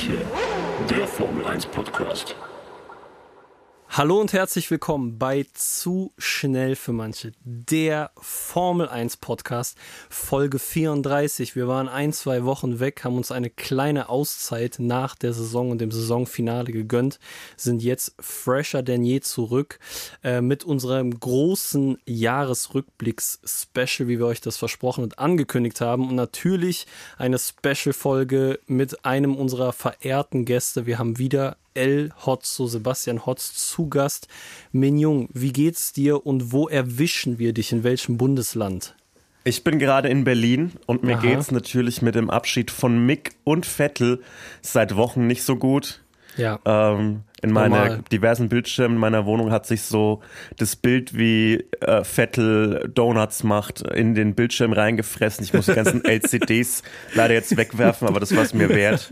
manche, der Formel 1 Podcast. Hallo und herzlich willkommen bei Zu schnell für manche, der Formel 1 Podcast, Folge 34. Wir waren ein, zwei Wochen weg, haben uns eine kleine Auszeit nach der Saison und dem Saisonfinale gegönnt, sind jetzt fresher denn je zurück äh, mit unserem großen Jahresrückblicks-Special, wie wir euch das versprochen und angekündigt haben. Und natürlich eine Special-Folge mit einem unserer verehrten Gäste. Wir haben wieder L. Hotz, so Sebastian Hotz zu Gast. Minjung, wie geht's dir und wo erwischen wir dich? In welchem Bundesland? Ich bin gerade in Berlin und mir Aha. geht's natürlich mit dem Abschied von Mick und Vettel seit Wochen nicht so gut. Ja. Ähm, in meinen diversen Bildschirmen meiner Wohnung hat sich so das Bild, wie äh, Vettel Donuts macht, in den Bildschirm reingefressen. Ich muss die ganzen LCDs leider jetzt wegwerfen, aber das war es mir wert.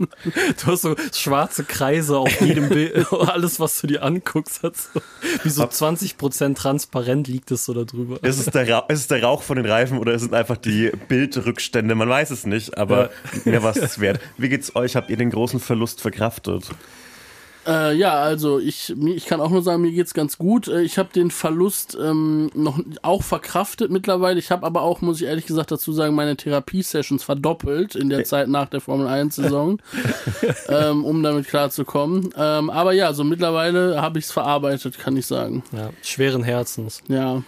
Du hast so schwarze Kreise auf jedem Bild. Alles, was du dir anguckst, hat so, wie so 20% transparent liegt es so da drüber. Ist es, der ist es der Rauch von den Reifen oder ist es einfach die Bildrückstände? Man weiß es nicht, aber ja. mir war es wert. Wie geht's euch? Habt ihr den großen Verlust verkraftet? Äh, ja, also ich, ich kann auch nur sagen, mir geht's ganz gut. Äh, ich habe den Verlust ähm, noch auch verkraftet mittlerweile. Ich habe aber auch, muss ich ehrlich gesagt dazu sagen, meine Therapie-Sessions verdoppelt in der Zeit nach der Formel 1-Saison, ähm, um damit klarzukommen. Ähm, aber ja, so mittlerweile habe ich es verarbeitet, kann ich sagen. Ja, schweren Herzens. Ja.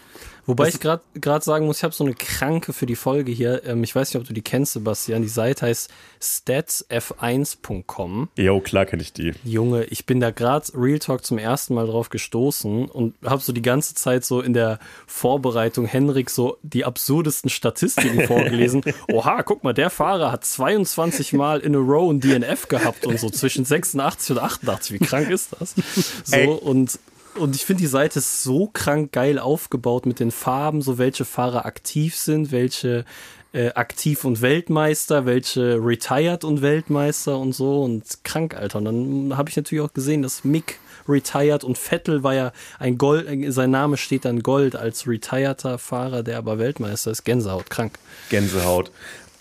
Wobei das ich gerade sagen muss, ich habe so eine Kranke für die Folge hier. Ähm, ich weiß nicht, ob du die kennst, Sebastian. Die Seite heißt statsf1.com. Jo, klar kenne ich die. Junge, ich bin da gerade Real Talk zum ersten Mal drauf gestoßen und habe so die ganze Zeit so in der Vorbereitung Henrik so die absurdesten Statistiken vorgelesen. Oha, guck mal, der Fahrer hat 22 Mal in a row ein DNF gehabt und so zwischen 86 und 88. Wie krank ist das? So Ey. und und ich finde, die Seite ist so krank geil aufgebaut mit den Farben, so welche Fahrer aktiv sind, welche äh, aktiv und Weltmeister, welche retired und Weltmeister und so und krank, Alter. Und dann habe ich natürlich auch gesehen, dass Mick retired und Vettel war ja ein Gold, sein Name steht dann Gold als retireder Fahrer, der aber Weltmeister ist. Gänsehaut, krank. Gänsehaut.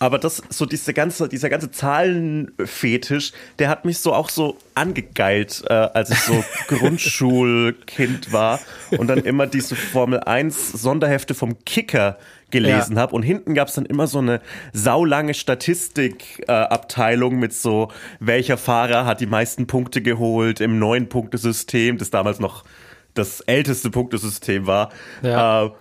Aber das, so diese ganze, dieser ganze Zahlenfetisch, der hat mich so auch so angegeilt, äh, als ich so Grundschulkind war und dann immer diese Formel 1 Sonderhefte vom Kicker gelesen ja. habe. Und hinten gab es dann immer so eine saulange Statistikabteilung äh, mit so, welcher Fahrer hat die meisten Punkte geholt im neuen Punktesystem, das damals noch das älteste Punktesystem war. Ja. Äh,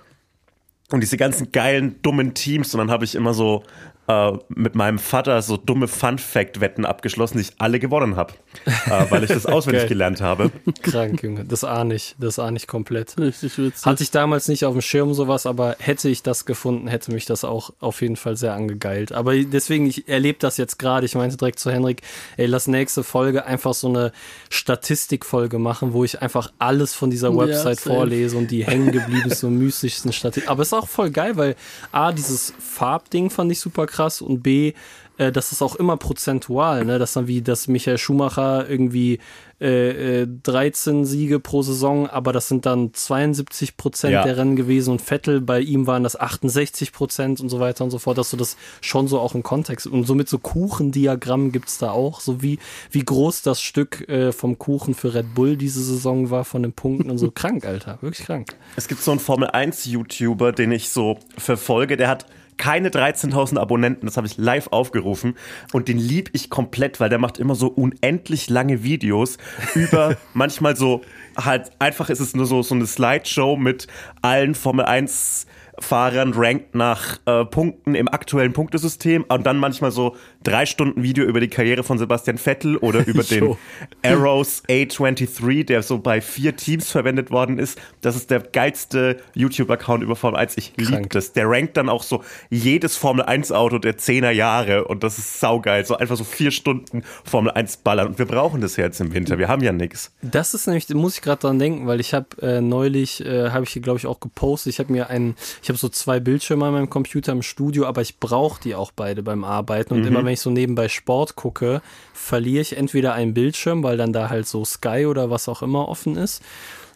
und diese ganzen geilen, dummen Teams. Und dann habe ich immer so äh, mit meinem Vater so dumme Fun-Fact-Wetten abgeschlossen, die ich alle gewonnen habe, äh, weil ich das auswendig gelernt habe. Krank, Junge. Das ahne ich. Das ahne ich komplett. Richtig witzig. Hatte ich damals nicht auf dem Schirm sowas, aber hätte ich das gefunden, hätte mich das auch auf jeden Fall sehr angegeilt. Aber deswegen, ich erlebe das jetzt gerade. Ich meinte direkt zu Henrik, ey, lass nächste Folge einfach so eine Statistikfolge machen, wo ich einfach alles von dieser Website ja, vorlese und die hängen geblieben so mystischsten Statistiken. Aber es ist auch voll geil, weil A, dieses Farbding fand ich super krass krass und B, äh, das ist auch immer prozentual, ne? Das dann wie, dass Michael Schumacher irgendwie äh, 13 äh, Siege pro Saison, aber das sind dann 72 Prozent ja. der Rennen gewesen und Vettel, bei ihm waren das 68 Prozent und so weiter und so fort, dass du das schon so auch im Kontext und somit so Kuchendiagramm gibt es da auch, so wie, wie groß das Stück äh, vom Kuchen für Red Bull diese Saison war von den Punkten und so krank, Alter, wirklich krank. Es gibt so einen Formel 1 YouTuber, den ich so verfolge, der hat keine 13.000 Abonnenten, das habe ich live aufgerufen. Und den lieb ich komplett, weil der macht immer so unendlich lange Videos über manchmal so halt einfach ist es nur so so eine Slideshow mit allen Formel 1 Fahrern rankt nach äh, Punkten im aktuellen Punktesystem und dann manchmal so drei Stunden Video über die Karriere von Sebastian Vettel oder über den Arrows A23, der so bei vier Teams verwendet worden ist. Das ist der geilste YouTube-Account über Formel 1. Ich liebe das. Der rankt dann auch so jedes Formel 1 Auto der 10er Jahre und das ist saugeil. So einfach so vier Stunden Formel 1 ballern und wir brauchen das jetzt im Winter. Wir haben ja nichts. Das ist nämlich, muss ich gerade dran denken, weil ich habe äh, neulich, äh, habe ich hier glaube ich auch gepostet, ich habe mir einen, ich habe so zwei Bildschirme an meinem Computer im Studio, aber ich brauche die auch beide beim Arbeiten. Und mhm. immer wenn ich so nebenbei Sport gucke, verliere ich entweder einen Bildschirm, weil dann da halt so Sky oder was auch immer offen ist.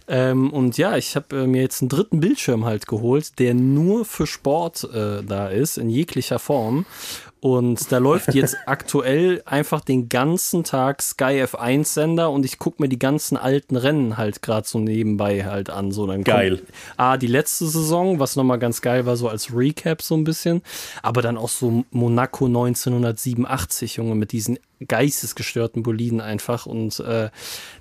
Ähm, und ja, ich habe äh, mir jetzt einen dritten Bildschirm halt geholt, der nur für Sport äh, da ist, in jeglicher Form. Und da läuft jetzt aktuell einfach den ganzen Tag Sky F1 Sender und ich gucke mir die ganzen alten Rennen halt gerade so nebenbei halt an. So, dann Geil. Kommt, ah, die letzte Saison, was nochmal ganz geil war, so als Recap so ein bisschen. Aber dann auch so Monaco 1987, Junge, mit diesen geistesgestörten Boliden einfach. Und äh,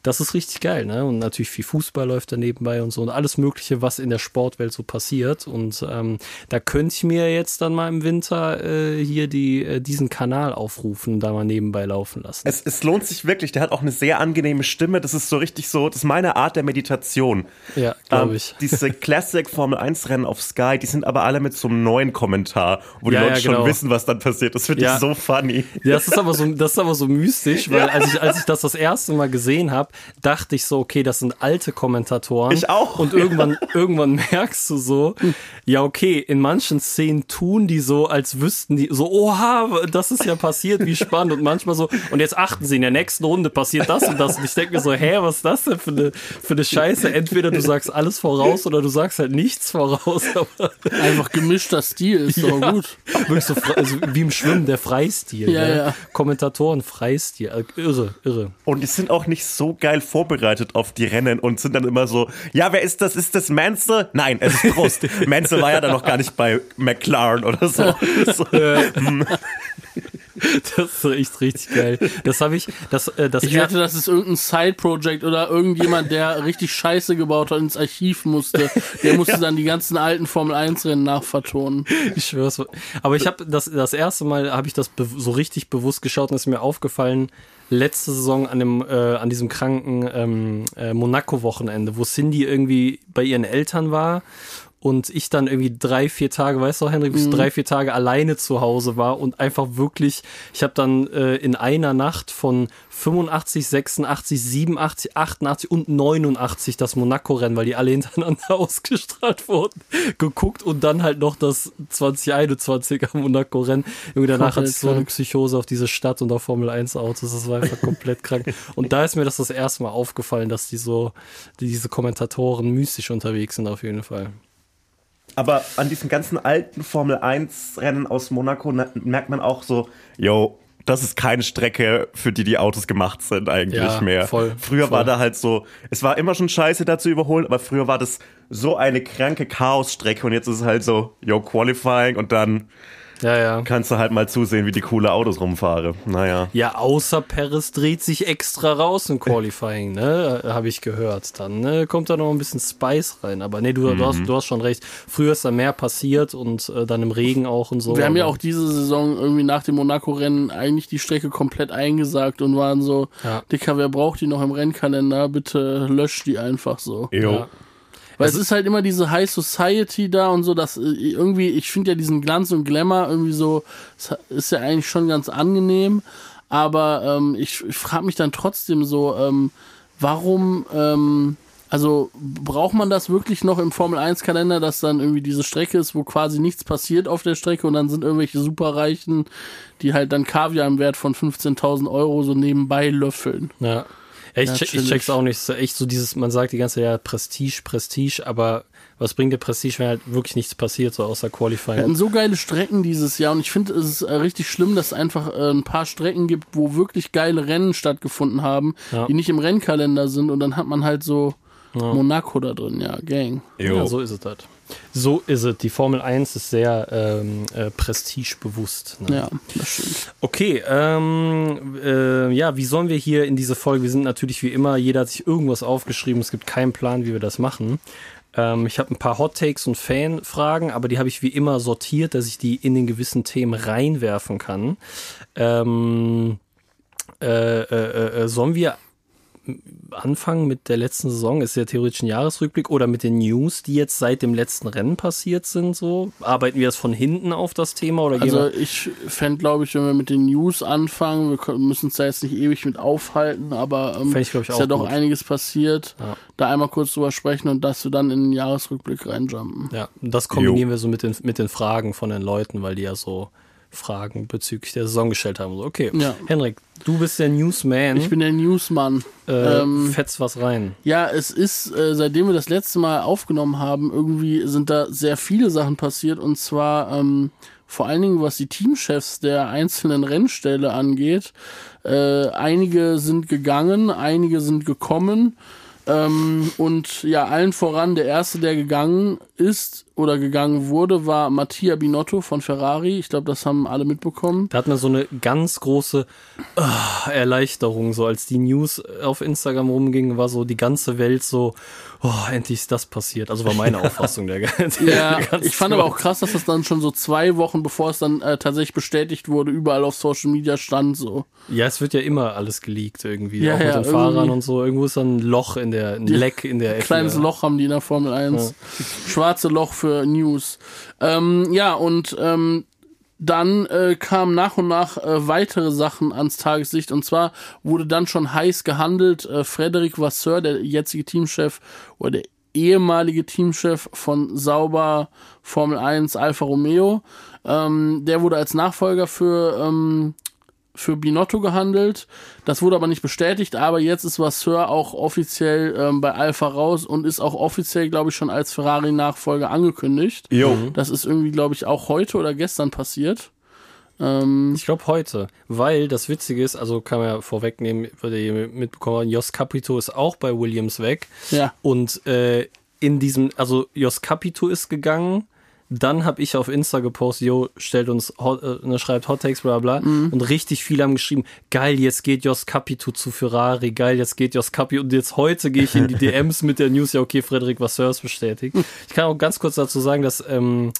das ist richtig geil, ne? Und natürlich viel Fußball läuft da nebenbei und so und alles Mögliche, was in der Sportwelt so passiert. Und ähm, da könnte ich mir jetzt dann mal im Winter äh, hier die, äh, diesen Kanal aufrufen, da mal nebenbei laufen lassen. Es, es lohnt sich wirklich, der hat auch eine sehr angenehme Stimme. Das ist so richtig so, das ist meine Art der Meditation. Ja, glaube ich. Ähm, diese Classic Formel 1 Rennen auf Sky, die sind aber alle mit so einem neuen Kommentar, wo die Ja, Leute ja, genau. schon wissen, was dann passiert. Das finde Ja. ich so funny. Ja, das ist aber so, das ist aber so mystisch, weil als ich, als ich das das erste Mal gesehen habe, dachte ich so, okay, das sind alte Kommentatoren. Ich auch. Und irgendwann, irgendwann merkst du so, ja, okay, in manchen Szenen tun die so, als wüssten die so, oha, das ist ja passiert, wie spannend. Und manchmal so, und jetzt achten sie, in der nächsten Runde passiert das und das. Und ich denke mir so, hä, was ist das denn für eine, für eine Scheiße? Entweder du sagst alles voraus oder du sagst halt nichts voraus. Aber Einfach gemischter Stil ist doch ja, gut. Wirklich so also wie im Schwimmen, der Freistil. Ja, ne? ja. Kommentatoren, Freistil. Also Irre, irre. Und die sind auch nicht so geil vorbereitet auf die Rennen und sind dann immer so, ja, wer ist das? Ist das Mansell? Nein, es ist Prost. Mansell war ja dann noch gar nicht bei McLaren oder so. so hm. Das ist echt richtig geil. Das habe ich, das, äh, das Ich wette, das ist irgendein Side-Project oder irgendjemand, der richtig Scheiße gebaut hat, ins Archiv musste. Der musste dann die ganzen alten Formel-1-Rennen nachvertonen. Ich schwör's. Aber ich habe das das erste Mal habe ich das so richtig bewusst geschaut und ist mir aufgefallen letzte Saison an dem äh, an diesem kranken ähm, äh, Monaco Wochenende, wo Cindy irgendwie bei ihren Eltern war und ich dann irgendwie drei vier Tage, weißt du, Henrik, bis drei vier Tage alleine zu Hause war und einfach wirklich, ich habe dann äh, in einer Nacht von 85, 86, 87, 88 und 89 das Monaco-Rennen, weil die alle hintereinander ausgestrahlt wurden, geguckt und dann halt noch das 2021er Monaco-Rennen. Junge, danach hatte ich so eine. Psychose auf diese Stadt und auf Formel 1 Autos. Das war einfach komplett krank. Und da ist mir das das erste Mal aufgefallen, dass die so, die, diese Kommentatoren mystisch unterwegs sind auf jeden Fall. Aber an diesen ganzen alten Formel 1 Rennen aus Monaco na- merkt man auch so, yo, das ist keine Strecke, für die die Autos gemacht sind eigentlich Ja, mehr. voll, früher voll. war da halt so, es war immer schon scheiße da zu überholen, aber früher war das so eine kranke Chaosstrecke und jetzt ist es halt so, yo, Qualifying und dann Ja, ja. kannst du halt mal zusehen, wie die coole Autos rumfahren. Naja. Ja, außer Perez dreht sich extra raus im Qualifying, ne? Habe ich gehört. Dann ne? kommt da noch ein bisschen Spice rein. Aber nee, du, du, hast, du hast schon recht. Früher ist da mehr passiert und äh, dann im Regen auch und so. Wir haben ja auch diese Saison irgendwie nach dem Monaco-Rennen eigentlich die Strecke komplett eingesagt und waren so, Ja. Dicker, wer braucht die noch im Rennkalender? Bitte löscht die einfach so. Jo. Ja. Weil es ist halt immer diese High Society da und so, dass äh, irgendwie, ich finde ja diesen Glanz und Glamour irgendwie so, ist ja eigentlich schon ganz angenehm, aber ähm, ich, ich frage mich dann trotzdem so, ähm, warum, ähm, also braucht man das wirklich noch im Formel 1 Kalender, dass dann irgendwie diese Strecke ist, wo quasi nichts passiert auf der Strecke und dann sind irgendwelche Superreichen, die halt dann Kaviar im Wert von 15.000 Euro so nebenbei löffeln. Ja. Ja, ich, check, ich check's auch nicht. Ist echt so dieses, man sagt die ganze Zeit, ja, Prestige, Prestige, aber was bringt der Prestige, wenn halt wirklich nichts passiert, so außer Wir Qualifying? hatten so geile Strecken dieses Jahr und ich finde es ist äh, richtig schlimm, dass es einfach äh, ein paar Strecken gibt, wo wirklich geile Rennen stattgefunden haben, Ja. die nicht im Rennkalender sind und dann hat man halt so Monaco da drin, ja, Gang. Jo. Ja, so ist es halt. So ist es. Die Formel 1 ist sehr ähm, äh, prestigebewusst. Ne? Ja, das stimmt. Okay, ähm, äh, ja, wie sollen wir hier in diese Folge? Wir sind natürlich wie immer, jeder hat sich irgendwas aufgeschrieben. Es gibt keinen Plan, wie wir das machen. Ähm, ich habe ein paar Hot Takes und Fanfragen, aber die habe ich wie immer sortiert, dass ich die in den gewissen Themen reinwerfen kann. Ähm, äh, äh, äh, sollen wir anfangen mit der letzten Saison? Ist ja theoretisch ein Jahresrückblick oder mit den News, die jetzt seit dem letzten Rennen passiert sind? So arbeiten wir das von hinten auf das Thema oder gehen Also ich fände, glaube ich, wenn wir mit den News anfangen, wir müssen uns da jetzt nicht ewig mit aufhalten, aber ähm, ich, ich, ist ja doch gut. einiges passiert. Ja. Da einmal kurz drüber sprechen und dass wir dann in den Jahresrückblick reinjumpen. Ja, und das kombinieren wir so mit den, mit den Fragen von den Leuten, weil die ja so Fragen bezüglich der Saison gestellt haben. So, okay, Ja. Henrik, du bist der Newsman. Ich bin der Newsmann. äh, ähm, fetz was rein. Ja, es ist, äh, seitdem wir das letzte Mal aufgenommen haben, irgendwie sind da sehr viele Sachen passiert. Und zwar ähm, vor allen Dingen was die Teamchefs der einzelnen Rennställe angeht. Äh, einige sind gegangen, einige sind gekommen. Ähm, und ja, allen voran der erste, der gegangen ist oder gegangen wurde, war Mattia Binotto von Ferrari. Ich glaube, das haben alle mitbekommen. Da hat man so eine ganz große uh, Erleichterung, so als die News auf Instagram rumging, war so die ganze Welt so, oh, endlich ist das passiert. Also war meine Auffassung der, der Ja, ich fand aber auch krass, dass das dann schon so zwei Wochen, bevor es dann äh, tatsächlich bestätigt wurde, überall auf Social Media stand so. Ja, es wird ja immer alles geleakt irgendwie, Ja, auch mit ja, den Fahrern und so. Irgendwo ist dann ein Loch in der, ein Leck in der Kleines FIA. Loch haben die in der Formel 1. Schwarze Loch für News. Ähm, ja, und ähm, dann äh, kamen nach und nach äh, weitere Sachen ans Tageslicht. Und zwar wurde dann schon heiß gehandelt. Äh, Frederic Vasseur, der jetzige Teamchef oder der ehemalige Teamchef von Sauber Formel 1 Alfa Romeo, ähm, der wurde als Nachfolger für ähm, für Binotto gehandelt. Das wurde aber nicht bestätigt, aber jetzt ist Vasseur auch offiziell ähm, bei Alpha raus und ist auch offiziell, glaube ich, schon als Ferrari-Nachfolger angekündigt. Jo. Das ist irgendwie, glaube ich, auch heute oder gestern passiert. Ähm, Ich glaube heute, weil das Witzige ist, also kann man ja vorwegnehmen, würde ihr mitbekommen, Jos Capito ist auch bei Williams weg. ja. Und äh, in diesem, also Jos Capito ist gegangen. Dann habe ich auf Insta gepostet, yo, stellt uns, Hot, äh, ne, schreibt Hot Takes, bla bla. Und richtig viele haben geschrieben, geil, jetzt geht Jos Capito zu Ferrari, geil, jetzt geht Jos Capito. Und jetzt heute gehe ich in die DMs mit der News, ja, okay, Frederik Vasseur ist bestätigt. Ich kann auch ganz kurz dazu sagen, dass, ähm,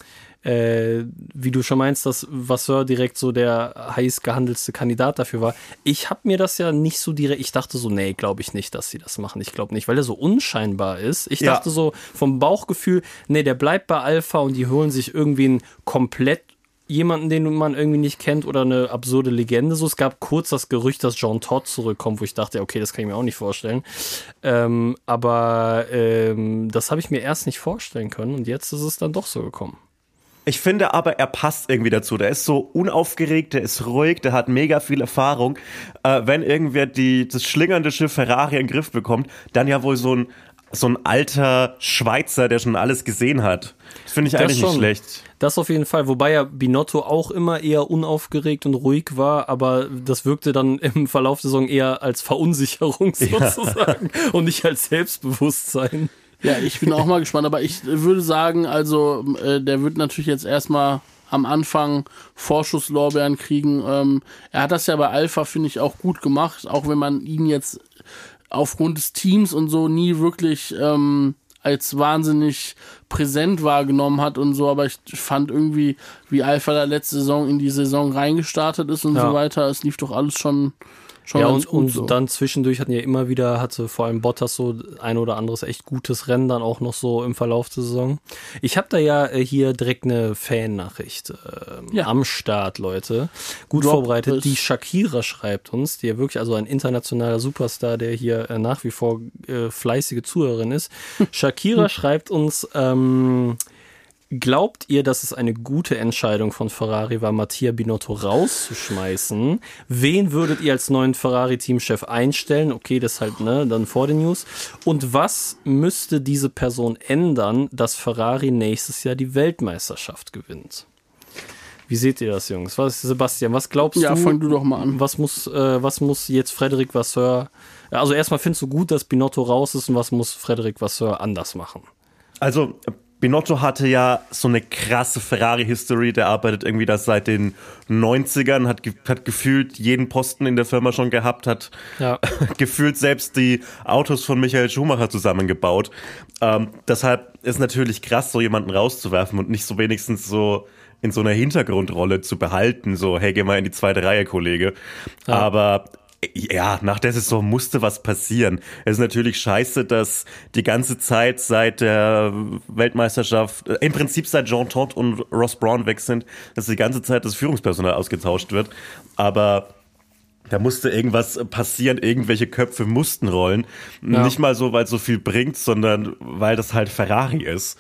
äh, wie du schon meinst, dass Vasseur direkt so der heiß gehandelste Kandidat dafür war. Ich habe mir das ja nicht so direkt, ich dachte so, nee, glaube ich nicht, dass sie das machen. Ich glaube nicht, weil er so unscheinbar ist. Ich Ja. dachte so vom Bauchgefühl, nee, der bleibt bei Alpha und die holen sich irgendwie einen komplett jemanden, den man irgendwie nicht kennt oder eine absurde Legende. So, es gab kurz das Gerücht, dass John Todd zurückkommt, wo ich dachte, okay, das kann ich mir auch nicht vorstellen. Ähm, aber ähm, das habe ich mir erst nicht vorstellen können und jetzt ist es dann doch so gekommen. Ich finde aber, er passt irgendwie dazu. Der ist so unaufgeregt, der ist ruhig, der hat mega viel Erfahrung. Äh, wenn irgendwer die, das schlingernde Schiff Ferrari in den Griff bekommt, dann ja wohl so ein, so ein alter Schweizer, der schon alles gesehen hat. Das finde ich eigentlich nicht schon. schlecht. Das auf jeden Fall, wobei ja Binotto auch immer eher unaufgeregt und ruhig war, aber das wirkte dann im Verlauf der Saison eher als Verunsicherung sozusagen und nicht als Selbstbewusstsein. Ja, ich bin auch mal gespannt, aber ich würde sagen, also äh, der wird natürlich jetzt erstmal am Anfang Vorschusslorbeeren kriegen. Ähm, er hat das ja bei Alpha, finde ich, auch gut gemacht, auch wenn man ihn jetzt aufgrund des Teams und so nie wirklich ähm, als wahnsinnig präsent wahrgenommen hat und so, aber ich fand irgendwie, wie Alpha da letzte Saison in die Saison reingestartet ist und Ja. so weiter, es lief doch alles schon, schon Ja, und, und so. dann zwischendurch hatten ja immer wieder, hatte vor allem Bottas so ein oder anderes echt gutes Rennen dann auch noch so im Verlauf der Saison. Ich habe da ja äh, hier direkt eine Fan-Nachricht ähm, Ja. am Start, Leute. Gut Drop vorbereitet. it. Die Shakira schreibt uns, die ja wirklich also ein internationaler Superstar, der hier äh, nach wie vor äh, fleißige Zuhörerin ist. Shakira schreibt uns, ähm, Glaubt ihr, dass es eine gute Entscheidung von Ferrari war, Mattia Binotto rauszuschmeißen? Wen würdet ihr als neuen Ferrari-Teamchef einstellen? Okay, das halt, ne, dann vor den News. Und was müsste diese Person ändern, dass Ferrari nächstes Jahr die Weltmeisterschaft gewinnt? Wie seht ihr das, Jungs? Was, Sebastian, was glaubst Ja, du? fang du doch mal an. Was muss, äh, was muss jetzt Frederic Vasseur, also erstmal findest du gut, dass Binotto raus ist und was muss Frederic Vasseur anders machen? Also, Binotto hatte ja so eine krasse Ferrari-History. Der arbeitet irgendwie das seit den 90ern, hat, ge hat gefühlt jeden Posten in der Firma schon gehabt, hat Ja. gefühlt selbst die Autos von Michael Schumacher zusammengebaut. Ähm, deshalb ist natürlich krass, so jemanden rauszuwerfen und nicht so wenigstens so in so einer Hintergrundrolle zu behalten. So, hey, geh mal in die zweite Reihe, Kollege. Aber ja, nach der Saison musste was passieren. Es ist natürlich scheiße, dass die ganze Zeit seit der Weltmeisterschaft, äh, im Prinzip seit Jean Todt und Ross Braun weg sind, dass die ganze Zeit das Führungspersonal ausgetauscht wird. Aber da musste irgendwas passieren, irgendwelche Köpfe mussten rollen. Ja. Nicht mal so, weil es so viel bringt, sondern weil das halt Ferrari ist.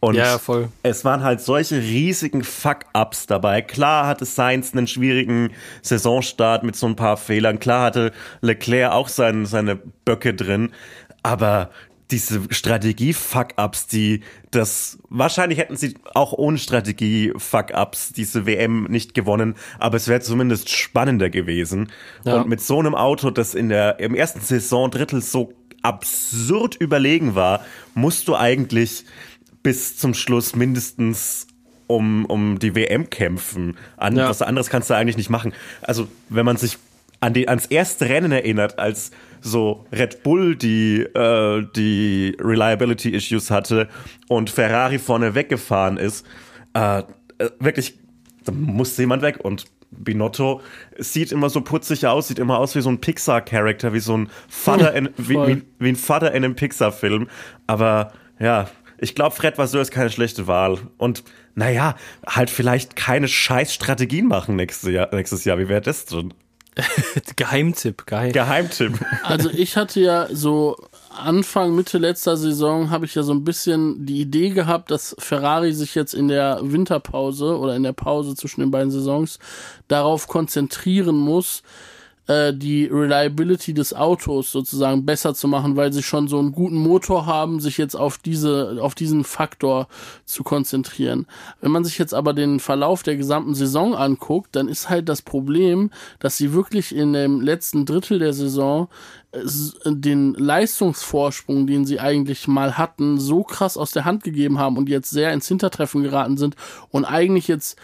Und Ja, voll. es waren halt solche riesigen Fuck-Ups dabei. Klar hatte Sainz einen schwierigen Saisonstart mit so ein paar Fehlern. Klar hatte Leclerc auch sein, seine Böcke drin. Aber diese Strategie-Fuck-Ups, die das, wahrscheinlich hätten sie auch ohne Strategie-Fuck-Ups diese WM nicht gewonnen, aber es wäre zumindest spannender gewesen. Ja. Und mit so einem Auto, das in der, im ersten Saison-Drittel so absurd überlegen war, musst du eigentlich bis zum Schluss mindestens um, um die WM kämpfen. An, ja. Was anderes kannst du eigentlich nicht machen. Also, wenn man sich an die, ans erste Rennen erinnert, als so Red Bull die, äh, die Reliability Issues hatte und Ferrari vorne weggefahren ist, äh, äh wirklich, da musste jemand weg und Binotto sieht immer so putzig aus, sieht immer aus wie so ein Pixar-Charakter, wie so ein Vater in, wie, wie, wie, ein Vater in einem Pixar-Film. Aber ja, ich glaube, Fred Vasseur ist keine schlechte Wahl. Und naja, halt vielleicht keine scheiß Strategien machen nächstes Jahr. Nächstes Jahr. Wie wäre das denn? Geheimtipp, Geheim Geheimtipp. Also ich hatte ja so Anfang, Mitte letzter Saison habe ich ja so ein bisschen die Idee gehabt, dass Ferrari sich jetzt in der Winterpause oder in der Pause zwischen den beiden Saisons darauf konzentrieren muss, äh, die Reliability des Autos sozusagen besser zu machen, weil sie schon so einen guten Motor haben, sich jetzt auf diese, auf diesen Faktor zu konzentrieren. Wenn man sich jetzt aber den Verlauf der gesamten Saison anguckt, dann ist halt das Problem, dass sie wirklich in dem letzten Drittel der Saison äh, den Leistungsvorsprung, den sie eigentlich mal hatten, so krass aus der Hand gegeben haben und jetzt sehr ins Hintertreffen geraten sind und eigentlich jetzt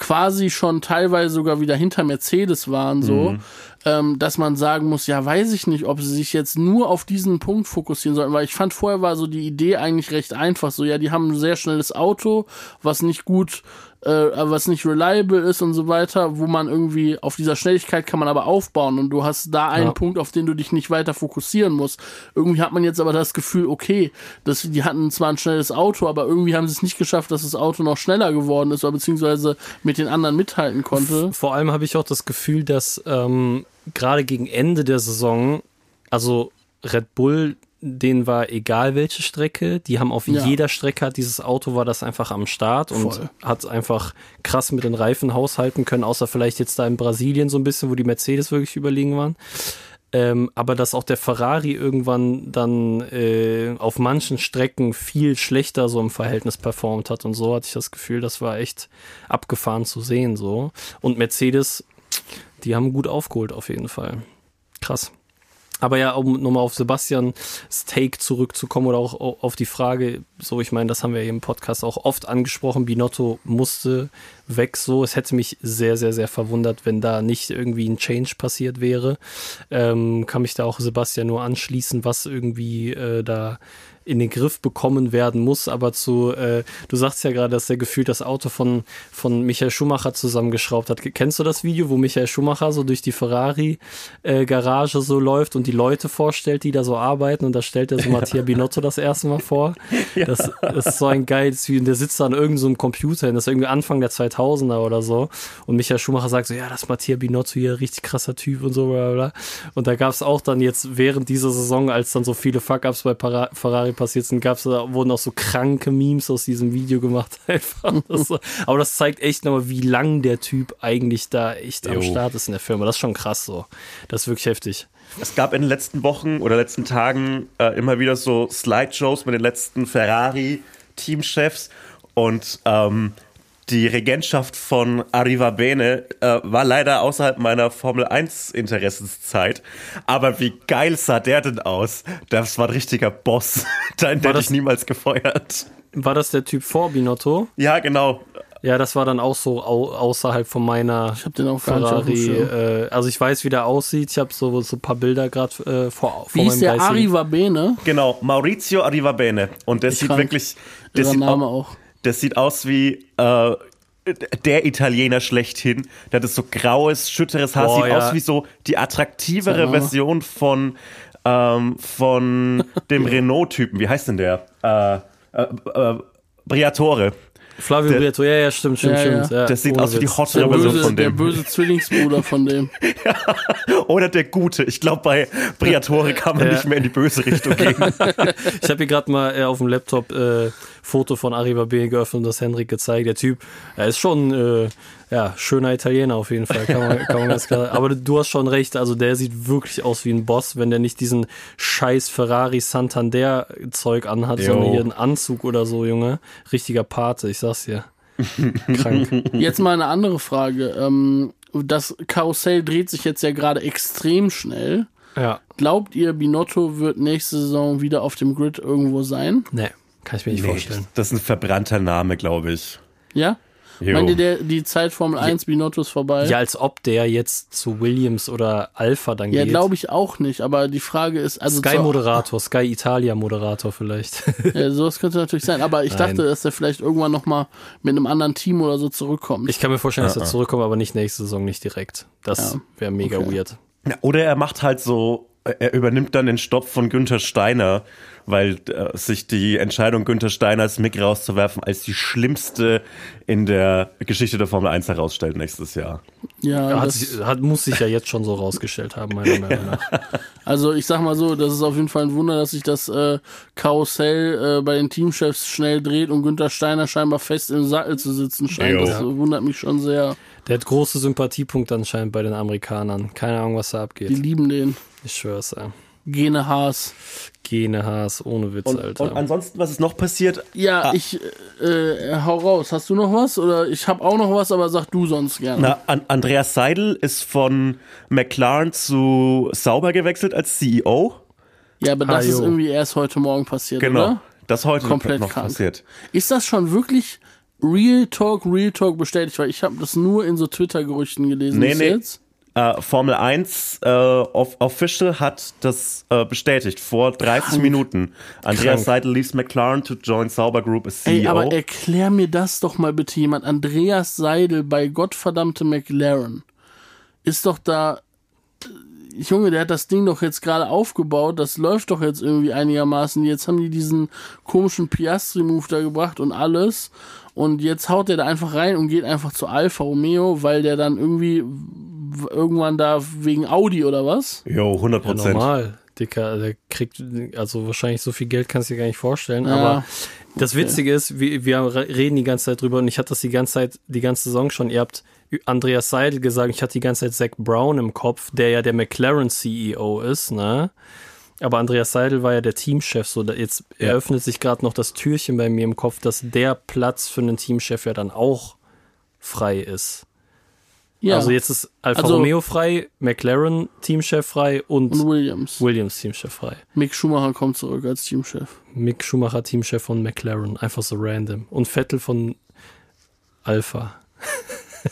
quasi schon teilweise sogar wieder hinter Mercedes waren, so, mhm. ähm, dass man sagen muss, ja, weiß ich nicht, ob sie sich jetzt nur auf diesen Punkt fokussieren sollten, weil ich fand vorher war so die Idee eigentlich recht einfach, so ja, die haben ein sehr schnelles Auto, was nicht gut äh, was nicht reliable ist und so weiter, wo man irgendwie auf dieser Schnelligkeit kann man aber aufbauen und du hast da einen ja. Punkt, auf den du dich nicht weiter fokussieren musst. Irgendwie hat man jetzt aber das Gefühl, okay, dass die hatten zwar ein schnelles Auto, aber irgendwie haben sie es nicht geschafft, dass das Auto noch schneller geworden ist oder beziehungsweise mit den anderen mithalten konnte. Vor allem habe ich auch das Gefühl, dass ähm, gerade gegen Ende der Saison, also Red Bull, denen war egal welche Strecke, die haben auf ja. jeder Strecke hat dieses Auto war das einfach am Start und Voll. hat einfach krass mit den Reifen haushalten können, außer vielleicht jetzt da in Brasilien so ein bisschen, wo die Mercedes wirklich überlegen waren. Ähm, aber dass auch der Ferrari irgendwann dann äh, auf manchen Strecken viel schlechter so im Verhältnis performt hat und so hatte ich das Gefühl, das war echt abgefahren zu sehen so. Und Mercedes die haben gut aufgeholt auf jeden Fall. Krass. Aber ja, um nochmal auf Sebastians Take zurückzukommen oder auch auf die Frage, so ich meine, das haben wir im Podcast auch oft angesprochen, Binotto musste weg so. Es hätte mich sehr, sehr, sehr verwundert, wenn da nicht irgendwie ein Change passiert wäre. Ähm, kann mich da auch Sebastian nur anschließen, was irgendwie äh, da in den Griff bekommen werden muss. Aber zu, äh, du sagst ja gerade, dass der gefühlt das Auto von, von Michael Schumacher zusammengeschraubt hat. Kennst du das Video, wo Michael Schumacher so durch die Ferrari-Garage äh, so läuft und die Leute vorstellt, die da so arbeiten? Und da stellt er so Mattia Binotto das erste Mal vor. Ja. Das, das ist so ein geiles Video. Und der sitzt da an irgendeinem so Computer, das ist irgendwie Anfang der 2000er oder so. Und Michael Schumacher sagt so, ja, das ist Mattia Binotto hier, richtig krasser Typ und so, bla, bla. Und da gab es auch dann jetzt während dieser Saison, als dann so viele Fuck-Ups bei Ferrari passiert sind, gab's, da wurden auch so kranke Memes aus diesem Video gemacht. Einfach. Das, aber das zeigt echt nochmal, wie lang der Typ eigentlich da echt jo. am Start ist in der Firma. Das ist schon krass so. Das ist wirklich heftig. Es gab in den letzten Wochen oder letzten Tagen äh, immer wieder so Slideshows mit den letzten Ferrari-Teamchefs und ähm, die Regentschaft von Arriva Bene äh, war leider außerhalb meiner Formel 1 Interessenszeit. Aber wie geil sah der denn aus? Das war ein richtiger Boss. Den hätte ich niemals gefeuert. War das der Typ vor Binotto? Ja, genau. Ja, das war dann auch so au außerhalb von meiner ich hab den auch Ferrari. Äh, also ich weiß, wie der aussieht. Ich habe so, so ein paar Bilder gerade äh, vor, vor Wie ist der Arriva Bene? Genau, Maurizio Arriva Bene. Und der ich sieht wirklich. Der sieht Name auch. Das sieht aus wie äh, der Italiener schlechthin. Der hat so graues, schütteres Haar, Boah, sieht ja. aus wie so die attraktivere Version von, ähm, von dem Renault-Typen. Wie heißt denn der? Äh, äh, äh Briatore. Flavio Briatore, ja, ja, stimmt, stimmt, ja, stimmt. Ja. Das sieht aus wie die hottere Version von dem. Der böse Zwillingsbruder von dem. ja. Oder der Gute. Ich glaube, bei Briatore kann man nicht mehr in die böse Richtung gehen. ich habe hier gerade mal äh, auf dem Laptop äh, Foto von Arriva B geöffnet und das Henrik gezeigt. Der Typ, er ist schon, äh, Ja, schöner Italiener auf jeden Fall, kann man, kann man ganz klar. Aber du hast schon recht, also der sieht wirklich aus wie ein Boss, wenn der nicht diesen scheiß Ferrari Santander Zeug anhat, Jo. sondern hier einen Anzug oder so, Junge. Richtiger Pate, ich sag's dir. Krank. Jetzt mal eine andere Frage. Ähm, das Karussell dreht sich jetzt ja gerade extrem schnell. Ja. Glaubt ihr, Binotto wird nächste Saison wieder auf dem Grid irgendwo sein? Nee, kann ich mir nicht Nee, vorstellen. das ist ein verbrannter Name, glaube ich. Ja? Jo. Meint ihr, der, die Zeit Formel 1 Binotto ist vorbei? Ja, als ob der jetzt zu Williams oder Alpha dann Ja, geht. glaube ich auch nicht. Aber die Frage ist, also Sky zur- Moderator, Sky Italia Moderator vielleicht. Ja, sowas könnte natürlich sein. Aber ich Nein. dachte, dass er vielleicht irgendwann noch mal mit einem anderen Team oder so zurückkommt. Ich kann mir vorstellen, dass er zurückkommt, aber nicht nächste Saison, nicht direkt. Das Ja. wäre mega Okay. weird. Ja, Oder er macht halt so, er übernimmt dann den Stopp von Günther Steiner, weil äh, sich die Entscheidung Günther Steiners Mick rauszuwerfen als die schlimmste in der Geschichte der Formel 1 herausstellt nächstes Jahr. ja, Hat das, sich, hat, muss sich ja jetzt schon so rausgestellt haben, meiner Meinung nach. also ich sag mal so, das ist auf jeden Fall ein Wunder, dass sich das äh, Karussell äh, bei den Teamchefs schnell dreht und Günther Steiner scheinbar fest im Sattel zu sitzen scheint. Jo. Das wundert mich schon sehr. Der hat große Sympathiepunkte anscheinend bei den Amerikanern. Keine Ahnung, was da Die abgeht. lieben den. Ich schwör's, ey. Gene Haas. Gene Haas, ohne Witz, Und, Alter. und ansonsten, was ist noch passiert? Ja, Ah. ich äh, hau raus. Hast du noch was? Oder ich habe auch noch was, aber sag du sonst gerne. Na, An Andreas Seidel ist von McLaren zu Sauber gewechselt als CEO. ja, aber das Ah, ist irgendwie erst heute Morgen passiert, Genau. oder? Das heute Komplett noch krank. passiert. Ist das schon wirklich Real Talk, Real Talk bestätigt? Weil ich habe das nur in so Twitter-Gerüchten gelesen. Nee, bis nee. Jetzt. Äh, Formel 1 äh, Off Official hat das äh, bestätigt vor 30 Minuten. Andreas Krank. Seidel leaves McLaren to join Sauber Group as CEO. Ey, aber erklär mir das doch mal bitte jemand. Andreas Seidel bei Gottverdammte McLaren ist doch da. Junge, der hat das Ding doch jetzt gerade aufgebaut. Das läuft doch jetzt irgendwie einigermaßen. Jetzt haben die diesen komischen Piastri-Move da gebracht und alles. Und jetzt haut der da einfach rein und geht einfach zu Alfa Romeo, weil der dann irgendwie irgendwann da wegen Audi oder was? Jo, 100 ja, Prozent. normal. Dicker, der kriegt, also wahrscheinlich so viel Geld kannst du dir gar nicht vorstellen. Ja, aber das Witzige ist, wir, wir reden die ganze Zeit drüber und ich hatte das die ganze Zeit, die ganze Saison schon. Ihr habt Andreas Seidel gesagt, ich hatte die ganze Zeit Zach Brown im Kopf, der ja der McLaren CEO ist, ne? Aber Andreas Seidel war ja der Teamchef, so da jetzt eröffnet sich gerade noch das Türchen bei mir im Kopf, dass der Platz für einen Teamchef ja dann auch frei ist. Ja, Also jetzt ist Alfa Also- Romeo frei, McLaren Teamchef frei und, und Williams. Williams Teamchef frei. Mick Schumacher kommt zurück als Teamchef. Mick Schumacher Teamchef von McLaren, einfach so random. Und Vettel von Alpha.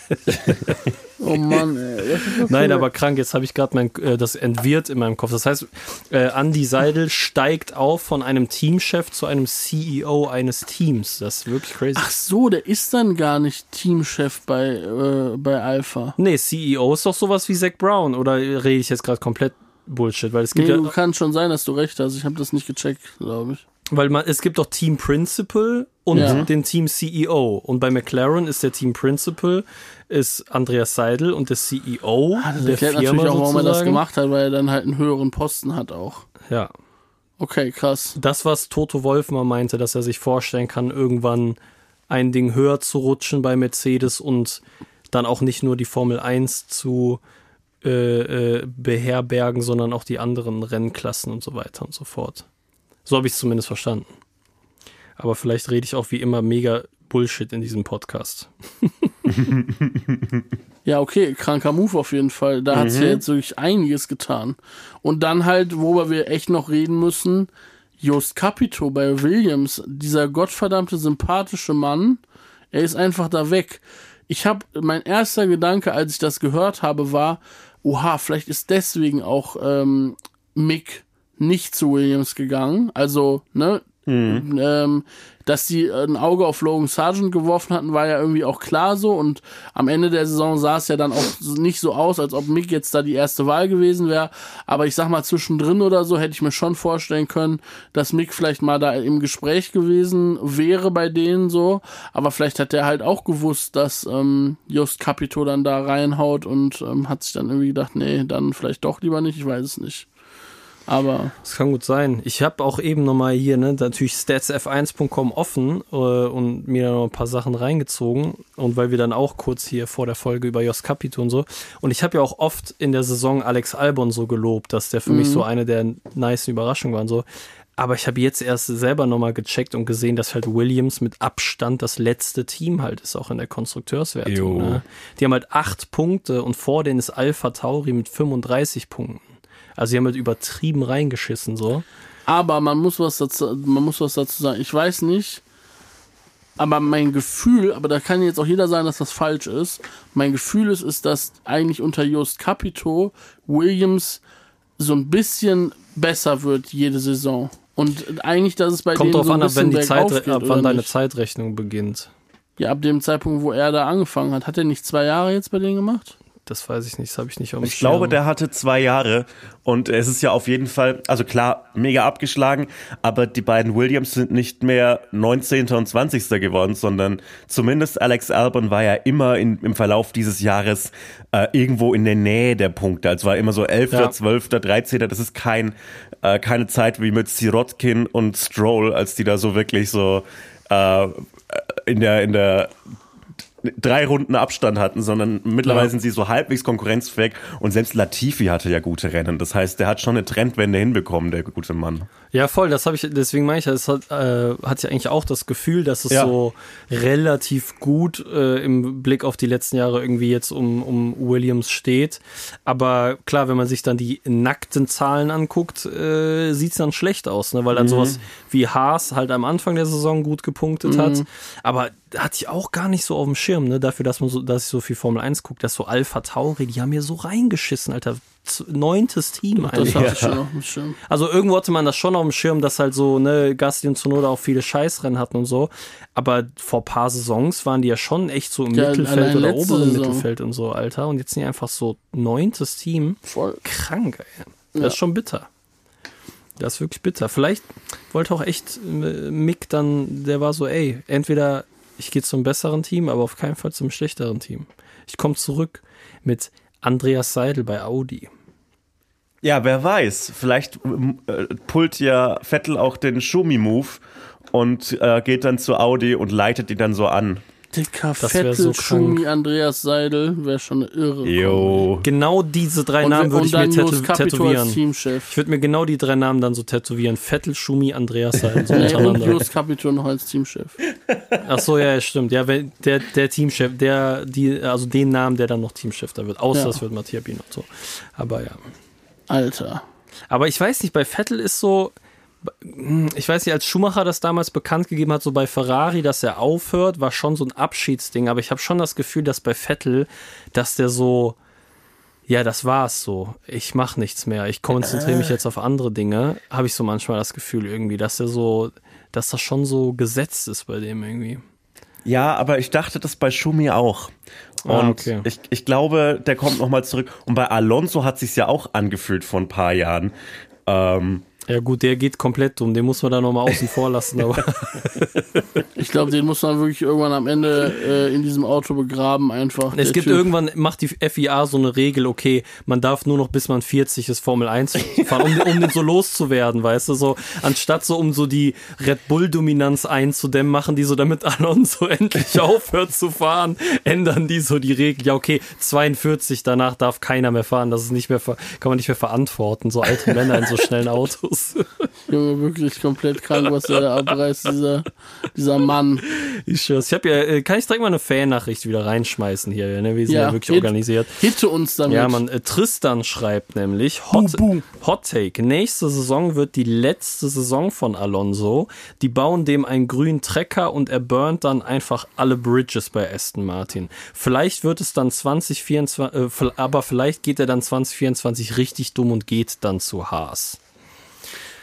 Oh Mann, ey. Nein, aber krank, jetzt habe ich gerade mein äh, das entwirrt in meinem Kopf. Das heißt, äh, Andy Seidel steigt auf von einem Teamchef zu einem CEO eines Teams. Das ist wirklich crazy. Ach so, der ist dann gar nicht Teamchef bei, äh, bei Alpha. Nee, CEO ist doch sowas wie Zach Brown. Oder rede ich jetzt gerade komplett Bullshit? Weil es gibt Nee, ja, du kann schon sein, dass du recht hast. Ich habe das nicht gecheckt, glaube ich. Weil man, es gibt doch Team Principal und Ja. den Team CEO. Und bei McLaren ist der Team Principal ist Andreas Seidel und der CEO Ah, das der erklärt Firma natürlich auch, warum er das gemacht hat, weil er dann halt einen höheren Posten hat auch. Ja. Okay, krass. Das, was Toto Wolf mal meinte, dass er sich vorstellen kann, irgendwann ein Ding höher zu rutschen bei Mercedes und dann auch nicht nur die Formel 1 zu äh, äh, beherbergen, sondern auch die anderen Rennklassen und so weiter und so fort. So habe ich es zumindest verstanden. Aber vielleicht rede ich auch wie immer mega Bullshit in diesem Podcast. Ja, okay, kranker Move auf jeden Fall. Da hat sich ja jetzt wirklich einiges getan. Und dann halt, worüber wir echt noch reden müssen, Just Capito bei Williams, dieser gottverdammte sympathische Mann, er ist einfach da weg. Ich habe mein erster Gedanke, als ich das gehört habe, war, oha, vielleicht ist deswegen auch ähm, Mick nicht zu Williams gegangen. Also, ne, ähm, dass die ein Auge auf Logan Sargent geworfen hatten, war ja irgendwie auch klar so. Und am Ende der Saison sah es ja dann auch nicht so aus, als ob Mick jetzt da die erste Wahl gewesen wäre. Aber ich sag mal, zwischendrin oder so hätte ich mir schon vorstellen können, dass Mick vielleicht mal da im Gespräch gewesen wäre bei denen so. Aber vielleicht hat der halt auch gewusst, dass ähm, Just Capito dann da reinhaut und ähm, hat sich dann irgendwie gedacht, nee, dann vielleicht doch lieber nicht. Ich weiß es nicht. Aber. Das kann gut sein. Ich habe auch eben nochmal hier, ne, natürlich statsf1.com offen äh, und mir da noch ein paar Sachen reingezogen. Und weil wir dann auch kurz hier vor der Folge über Jos Capito und so. Und ich habe ja auch oft in der Saison Alex Albon so gelobt, dass der für mhm. mich so eine der nice Überraschungen war und so. Aber ich habe jetzt erst selber nochmal gecheckt und gesehen, dass halt Williams mit Abstand das letzte Team halt ist, auch in der Konstrukteurswertung. Ne? Die haben halt acht Punkte und vor denen ist Alpha Tauri mit 35 Punkten. Also sie haben halt übertrieben reingeschissen so. Aber man muss was dazu, man muss was dazu sagen. Ich weiß nicht, aber mein Gefühl, aber da kann jetzt auch jeder sagen, dass das falsch ist. Mein Gefühl ist, ist, dass eigentlich unter Just Capito Williams so ein bisschen besser wird jede Saison. Und eigentlich, dass es bei Kommt denen drauf so ein an, ab, wenn die Zeit, geht, ab wann deine nicht? Zeitrechnung beginnt. Ja, ab dem Zeitpunkt, wo er da angefangen hat. Hat er nicht zwei Jahre jetzt bei denen gemacht? Das weiß ich nicht, das habe ich nicht auf dem Ich glaube, der hatte zwei Jahre und es ist ja auf jeden Fall, also klar, mega abgeschlagen, aber die beiden Williams sind nicht mehr 19. und 20. geworden, sondern zumindest Alex Albon war ja immer in, im Verlauf dieses Jahres äh, irgendwo in der Nähe der Punkte. Also war immer so 11., ja. 12., 13. Das ist kein, äh, keine Zeit wie mit Sirotkin und Stroll, als die da so wirklich so äh, in der, in der drei Runden Abstand hatten, sondern mittlerweile ja. sind sie so halbwegs konkurrenzfähig und selbst Latifi hatte ja gute Rennen. Das heißt, der hat schon eine Trendwende hinbekommen, der gute Mann. Ja, voll, das habe ich, deswegen meine ich, es hat, äh, hat ja eigentlich auch das Gefühl, dass es ja. so relativ gut äh, im Blick auf die letzten Jahre irgendwie jetzt um, um Williams steht. Aber klar, wenn man sich dann die nackten Zahlen anguckt, äh, sieht es dann schlecht aus, ne? weil dann mhm. sowas wie Haas halt am Anfang der Saison gut gepunktet mhm. hat. Aber hatte ich auch gar nicht so auf dem Schirm, ne? Dafür, dass man so, dass ich so viel Formel 1 gucke, dass so Alpha Tauri, die haben mir so reingeschissen, Alter neuntes Team Doch, das ja. schon auf dem Schirm. Also irgendwo hatte man das schon auf dem Schirm, dass halt so, ne, Gasti und Zunoda auch viele Scheißrennen hatten und so. Aber vor paar Saisons waren die ja schon echt so im ja, Mittelfeld oder oberen. Mittelfeld und so, Alter. Und jetzt sind die einfach so neuntes Team. Voll. Krank, ey. Das ja. ist schon bitter. Das ist wirklich bitter. Vielleicht wollte auch echt Mick dann, der war so, ey, entweder ich gehe zum besseren Team, aber auf keinen Fall zum schlechteren Team. Ich komme zurück mit Andreas Seidel bei Audi. Ja, wer weiß. Vielleicht äh, pullt ja Vettel auch den Schumi-Move und äh, geht dann zu Audi und leitet die dann so an. Dicker Vettel, so Schumi, Andreas Seidel, wäre schon irre. Jo. Genau diese drei und, Namen würde ich mir tätow tätowieren. Ich würde mir genau die drei Namen dann so tätowieren. Vettel, Schumi, Andreas Seidel. So nee, und Jos Capito noch als Teamchef. Ach so, ja, stimmt. Ja, der, der Teamchef, der, die, also den Namen, der dann noch Teamchef da wird. Außer ja. das wird Mattia Binotto. Aber ja. Alter. Aber ich weiß nicht, bei Vettel ist so, ich weiß nicht, als Schumacher das damals bekannt gegeben hat, so bei Ferrari, dass er aufhört, war schon so ein Abschiedsding. Aber ich habe schon das Gefühl, dass bei Vettel, dass der so, ja, das war's so. Ich mache nichts mehr. Ich konzentriere mich jetzt auf andere Dinge. Habe ich so manchmal das Gefühl irgendwie, dass er so, dass das schon so gesetzt ist bei dem irgendwie. Ja, aber ich dachte das bei Schumi auch. Ah, Und ah, okay. ich, ich glaube, der kommt nochmal zurück. Und bei Alonso hat sich ja auch angefühlt vor ein paar Jahren. Ähm, ja gut, der geht komplett um, den muss man da nochmal außen vor lassen. Aber ich glaube, den muss man wirklich irgendwann am Ende äh, in diesem Auto begraben einfach. Es gibt typ. irgendwann, macht die FIA so eine Regel, okay, man darf nur noch bis man 40 ist Formel 1 fahren, um, um den so loszuwerden, weißt du, so anstatt so um so die Red Bull-Dominanz einzudämmen, machen die so, damit Alonso endlich aufhört zu fahren, ändern die so die Regel, ja okay, 42, danach darf keiner mehr fahren, das ist nicht mehr, kann man nicht mehr verantworten, so alte Männer in so schnellen Autos los. Junge, wirklich komplett krank, was der da abreißt, dieser, dieser Mann. Ich schwör's. Ich hab ja, äh, kann ich direkt mal eine Fan-Nachricht wieder reinschmeißen hier, ne? Wir sind ja, ja wirklich hit, organisiert. Hitte uns damit. Ja, man, äh, Tristan schreibt nämlich, Hot, boom, boom. Hot Take. Nächste Saison wird die letzte Saison von Alonso. Die bauen dem einen grünen Trecker und er burnt dann einfach alle Bridges bei Aston Martin. Vielleicht wird es dann 2024, äh, aber vielleicht geht er dann 2024 richtig dumm und geht dann zu Haas.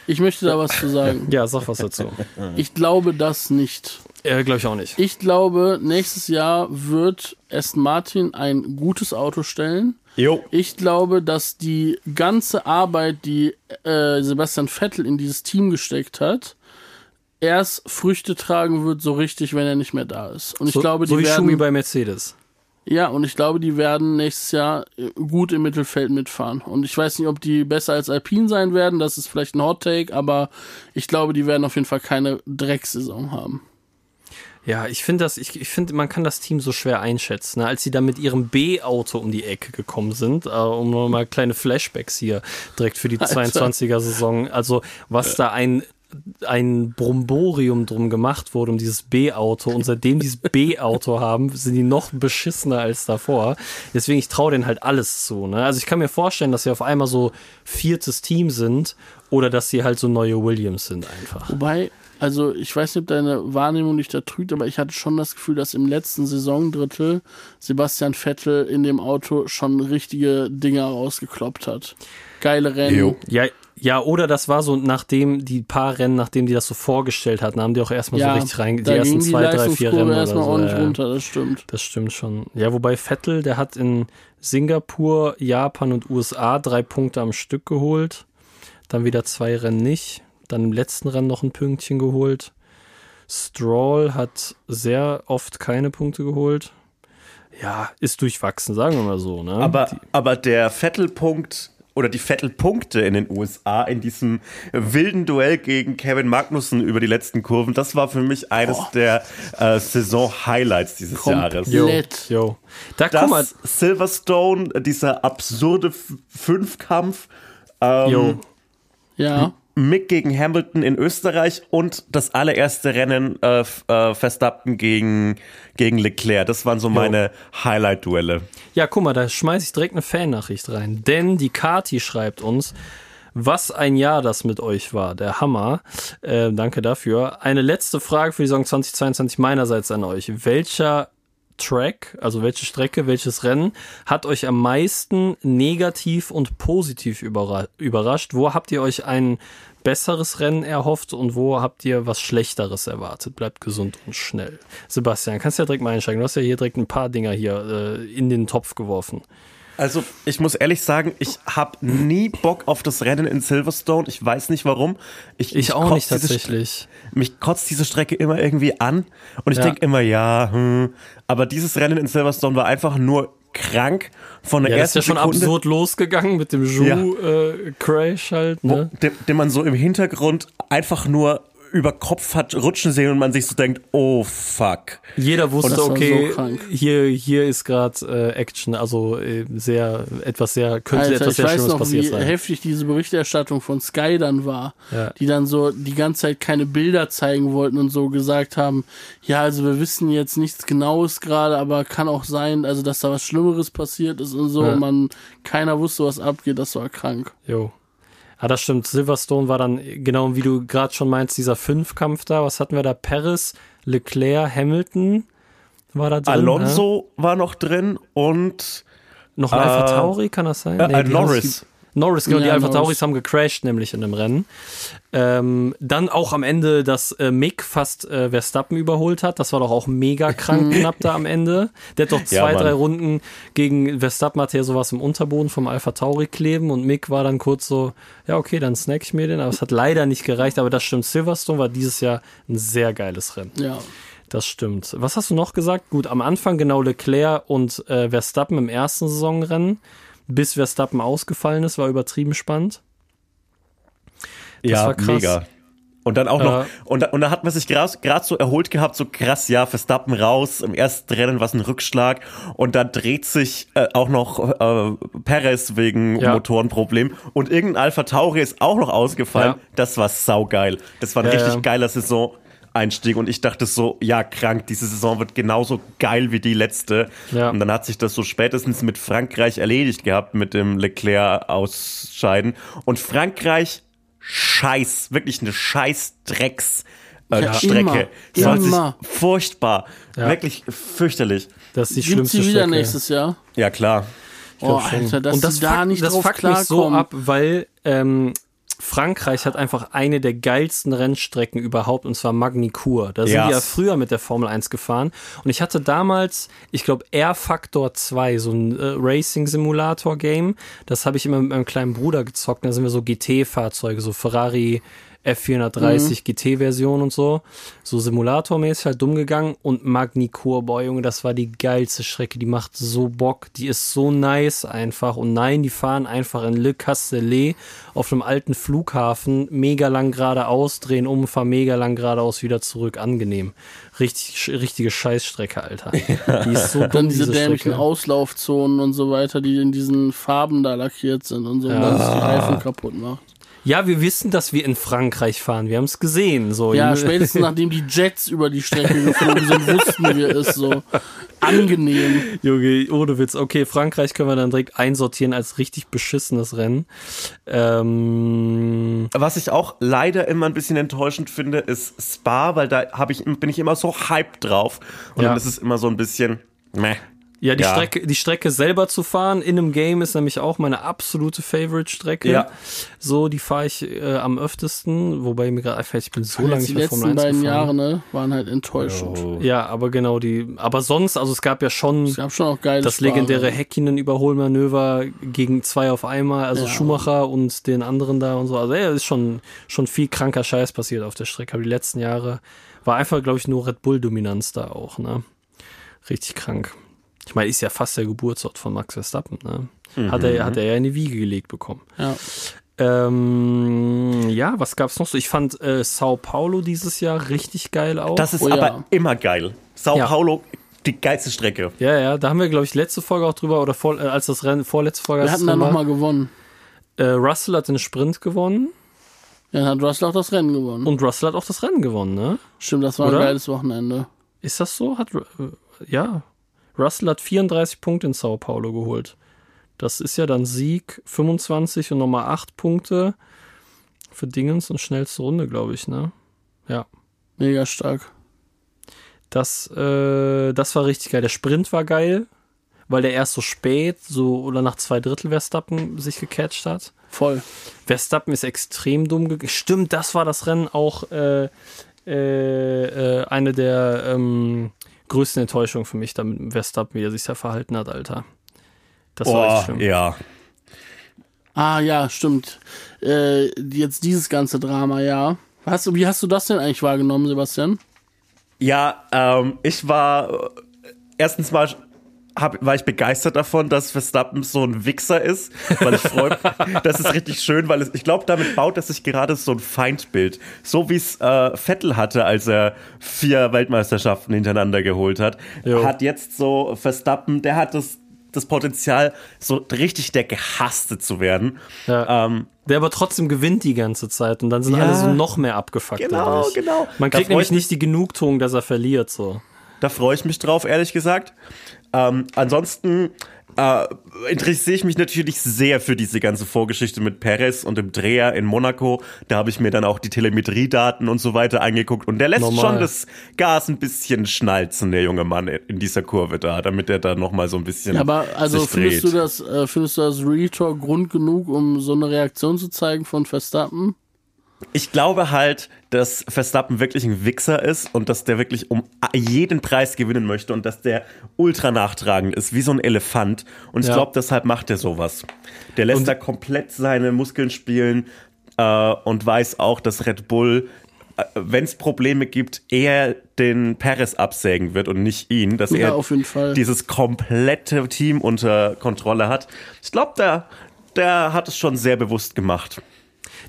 Ich möchte da was zu sagen. Ja, sag was dazu. Ich glaube das nicht. Ja, glaube ich auch nicht. Ich glaube, nächstes Jahr wird Aston Martin ein gutes Auto stellen. Jo. Ich glaube, dass die ganze Arbeit, die äh, Sebastian Vettel in dieses Team gesteckt hat, erst Früchte tragen wird, so richtig, wenn er nicht mehr da ist. Und ich so, glaube, die so wie werden, Schumi bei Mercedes. Ja, und ich glaube, die werden nächstes Jahr äh, gut im Mittelfeld mitfahren. Und ich weiß nicht, ob die besser als Alpine sein werden. Das ist vielleicht ein Hot Take, aber ich glaube, die werden auf jeden Fall keine Drecksaison haben. Ja, ich finde das, ich, ich finde, man kann das Team so schwer einschätzen. Ne? Als sie da mit ihrem B-Auto um die Ecke gekommen sind, äh, um nochmal kleine Flashbacks hier direkt für die 22er-Saison. Also, was da ein ein Bromborium drum gemacht wurde um dieses B-Auto und seitdem dieses B-Auto haben, sind die noch beschissener als davor. Deswegen, ich traue denen halt alles zu. Ne? Also ich kann mir vorstellen, dass sie auf einmal so viertes Team sind oder dass sie halt so neue Williams sind einfach. Wobei, also ich weiß nicht, ob deine Wahrnehmung dich da trügt, aber ich hatte schon das Gefühl, dass im letzten Saisondrittel Sebastian Vettel in dem Auto schon richtige Dinger rausgekloppt hat. Geile Rennen. Jo. Ja, ja, oder das war so, nachdem die paar Rennen, nachdem die das so vorgestellt hatten, haben die auch erstmal ja, so richtig rein, die ersten zwei, die drei, vier Rennen erstmal so. ordentlich ja, runter, das stimmt. Das stimmt schon. Ja, wobei Vettel, der hat in Singapur, Japan und USA drei Punkte am Stück geholt. Dann wieder zwei Rennen nicht. Dann im letzten Rennen noch ein Pünktchen geholt. Stroll hat sehr oft keine Punkte geholt. Ja, ist durchwachsen, sagen wir mal so. Ne? Aber, aber der Vettel-Punkt oder die Vettel-Punkte in den USA in diesem wilden Duell gegen Kevin Magnussen über die letzten Kurven, das war für mich eines oh. der äh, Saison-Highlights dieses Komplett. Jahres. Jo, jo. Da, das guck mal. Silverstone, dieser absurde Fünfkampf. Ähm, jo. Ja. Mick gegen Hamilton in Österreich und das allererste Rennen äh, äh, Verstappen gegen, gegen Leclerc. Das waren so meine Highlight-Duelle. Ja, guck mal, da schmeiße ich direkt eine Fan-Nachricht rein. Denn die Kati schreibt uns, was ein Jahr das mit euch war. Der Hammer. Äh, danke dafür. Eine letzte Frage für die Saison 2022 meinerseits an euch. Welcher Track, also welche Strecke, welches Rennen hat euch am meisten negativ und positiv überrascht? Wo habt ihr euch ein besseres Rennen erhofft und wo habt ihr was Schlechteres erwartet? Bleibt gesund und schnell. Sebastian, kannst du ja direkt mal einsteigen. Du hast ja hier direkt ein paar Dinger hier äh, in den Topf geworfen. Also, ich muss ehrlich sagen, ich habe nie Bock auf das Rennen in Silverstone. Ich weiß nicht warum. Ich, ich auch nicht tatsächlich. Mich kotzt diese Strecke immer irgendwie an. Und ich ja. denke immer, ja, hm. Aber dieses Rennen in Silverstone war einfach nur krank von der ja, ersten das ist ja schon Sekunde. absurd losgegangen mit dem Ju-Crash ja. äh, halt. Ne? Den, den man so im Hintergrund einfach nur über Kopf hat rutschen sehen und man sich so denkt, oh fuck. Jeder wusste, okay, so hier, hier ist gerade äh, Action, also äh, sehr, etwas sehr, könnte Alter, etwas sehr Schlimmes noch, passiert sein. wie heftig diese Berichterstattung von Sky dann war, ja. die dann so die ganze Zeit keine Bilder zeigen wollten und so gesagt haben, ja, also wir wissen jetzt nichts Genaues gerade, aber kann auch sein, also dass da was Schlimmeres passiert ist und so, ja. und man, keiner wusste, was abgeht, das war krank. Jo. Ah, das stimmt. Silverstone war dann, genau wie du gerade schon meinst, dieser Fünfkampf da. Was hatten wir da? Paris, Leclerc, Hamilton war da drin. Alonso äh? war noch drin und noch ein äh, Alpha Tauri, kann das sein? Äh, nee, Norris. Norris, genau, ja, die Alpha Tauris haben gecrashed, nämlich in dem Rennen. Ähm, dann auch am Ende, dass äh, Mick fast äh, Verstappen überholt hat. Das war doch auch mega krank knapp da am Ende. Der hat doch zwei, ja, drei Runden gegen Verstappen hatte ja sowas im Unterboden vom Alpha Tauri kleben und Mick war dann kurz so, ja, okay, dann snack ich mir den. Aber es hat leider nicht gereicht. Aber das stimmt, Silverstone war dieses Jahr ein sehr geiles Rennen. Ja. Das stimmt. Was hast du noch gesagt? Gut, am Anfang genau Leclerc und äh, Verstappen im ersten Saisonrennen bis Verstappen ausgefallen ist, war übertrieben spannend. Das ja, mega. Und dann auch noch, äh, und, und da hat man sich gerade so erholt gehabt, so krass, ja, Verstappen raus, im ersten Rennen war es ein Rückschlag und dann dreht sich äh, auch noch äh, Perez wegen ja. Motorenproblem und irgendein Alpha Tauri ist auch noch ausgefallen. Ja. Das war saugeil. Das war ein ja, richtig geiler Saison. Einstieg und ich dachte so, ja, krank, diese Saison wird genauso geil wie die letzte. Ja. Und dann hat sich das so spätestens mit Frankreich erledigt gehabt, mit dem Leclerc ausscheiden. Und Frankreich, scheiß, wirklich eine scheiß Drecks. Äh, ja, Strecke. Immer, immer. furchtbar. Ja. Wirklich fürchterlich. Das ist die Gibt's schlimmste sie wieder Strecke. nächstes Jahr? Ja, klar. Oh, Alter, dass und das da nicht das drauf fuckt mich so ab, weil ähm, Frankreich hat einfach eine der geilsten Rennstrecken überhaupt und zwar Magny-Cours. Da sind yes. die ja früher mit der Formel 1 gefahren und ich hatte damals, ich glaube Air Factor 2, so ein äh, Racing Simulator Game. Das habe ich immer mit meinem kleinen Bruder gezockt. Da sind wir so GT Fahrzeuge, so Ferrari F430 mhm. GT-Version und so. So simulatormäßig halt dumm gegangen. Und Magnicur, boah, Junge, das war die geilste Strecke. Die macht so Bock. Die ist so nice einfach. Und nein, die fahren einfach in Le Castellet auf einem alten Flughafen mega lang geradeaus, drehen um, fahren mega lang geradeaus wieder zurück. Angenehm. Richtig, richtige Scheißstrecke, Alter. Die ist so dumm, Dann diese, diese dämlichen Auslaufzonen und so weiter, die in diesen Farben da lackiert sind und so, ja. dass es die Reifen kaputt macht. Ja, wir wissen, dass wir in Frankreich fahren. Wir haben es gesehen. So. Ja, spätestens nachdem die Jets über die Strecke geflogen sind, wussten wir es so. Angenehm. Junge, ohne Witz. Okay, Frankreich können wir dann direkt einsortieren als richtig beschissenes Rennen. Ähm Was ich auch leider immer ein bisschen enttäuschend finde, ist Spa, weil da hab ich, bin ich immer so hyped drauf. Und ja. dann ist es immer so ein bisschen meh. Ja, die, ja. Strecke, die Strecke selber zu fahren in einem Game ist nämlich auch meine absolute Favorite-Strecke. Ja. So, die fahre ich äh, am öftesten, wobei mir gerade einfällt, ich bin so lange nicht mehr Formel 1 beiden Jahre, ne, waren halt enttäuschend. Oh. Ja, aber genau die, aber sonst, also es gab ja schon, es gab schon auch geile das legendäre Häkkinen-Überholmanöver gegen zwei auf einmal, also ja. Schumacher und den anderen da und so. Also ja, ist schon, schon viel kranker Scheiß passiert auf der Strecke, aber die letzten Jahre war einfach, glaube ich, nur Red Bull-Dominanz da auch, ne. Richtig krank. Ich meine, ist ja fast der Geburtsort von Max Verstappen. Ne? Mhm. Hat, er, hat er ja in die Wiege gelegt bekommen. Ja. Ähm, ja, was gab's noch so? Ich fand äh, Sao Paulo dieses Jahr richtig geil auch. Das ist oh, aber ja. immer geil. Sao ja. Paulo, die geilste Strecke. Ja, ja, da haben wir, glaube ich, letzte Folge auch drüber, oder vor, äh, als das Rennen, vorletzte Folge. Wir hatten da nochmal gewonnen. Äh, Russell hat den Sprint gewonnen. Ja, dann hat Russell auch das Rennen gewonnen. Und Russell hat auch das Rennen gewonnen, ne? Stimmt, das war oder? ein geiles Wochenende. Ist das so? Hat, äh, ja, Russell hat 34 Punkte in Sao Paulo geholt. Das ist ja dann Sieg 25 und nochmal 8 Punkte für Dingens und schnellste Runde, glaube ich, ne? Ja. Mega stark. Das, äh, das war richtig geil. Der Sprint war geil, weil der erst so spät, so oder nach zwei Drittel Verstappen sich gecatcht hat. Voll. Verstappen ist extrem dumm gegangen. Stimmt, das war das Rennen auch äh, äh, äh, eine der ähm, größte Enttäuschung für mich, damit Verstappen, wie er sich da verhalten hat, Alter. Das war echt schlimm. Ja. Ah, ja, stimmt. Äh, jetzt dieses ganze Drama, ja. Hast, wie hast du das denn eigentlich wahrgenommen, Sebastian? Ja, ähm, ich war erstens mal hab, war ich begeistert davon, dass Verstappen so ein Wichser ist, weil ich freue das ist richtig schön, weil es, ich glaube, damit baut er sich gerade so ein Feindbild. So wie es äh, Vettel hatte, als er vier Weltmeisterschaften hintereinander geholt hat, jo. hat jetzt so Verstappen, der hat das, das Potenzial, so richtig der Gehasste zu werden. Ja. Ähm, der aber trotzdem gewinnt die ganze Zeit und dann sind ja, alle so noch mehr abgefuckt. Genau, dadurch. genau. Man kriegt nämlich nicht die Genugtuung, dass er verliert, so. Da freue ich mich drauf, ehrlich gesagt. Ähm, ansonsten äh, interessiere ich mich natürlich sehr für diese ganze Vorgeschichte mit Perez und dem Dreher in Monaco. Da habe ich mir dann auch die Telemetriedaten und so weiter angeguckt. Und der lässt Normal. schon das Gas ein bisschen schnalzen, der junge Mann in dieser Kurve da, damit er da nochmal so ein bisschen. Ja, aber also findest du das, äh, findest du das Retor Grund genug, um so eine Reaktion zu zeigen von Verstappen? Ich glaube halt, dass Verstappen wirklich ein Wichser ist und dass der wirklich um jeden Preis gewinnen möchte und dass der ultra nachtragend ist, wie so ein Elefant. Und ich ja. glaube, deshalb macht er sowas. Der lässt und da komplett seine Muskeln spielen äh, und weiß auch, dass Red Bull, äh, wenn es Probleme gibt, eher den Perez absägen wird und nicht ihn, dass ja, er dieses komplette Team unter Kontrolle hat. Ich glaube, der, der hat es schon sehr bewusst gemacht.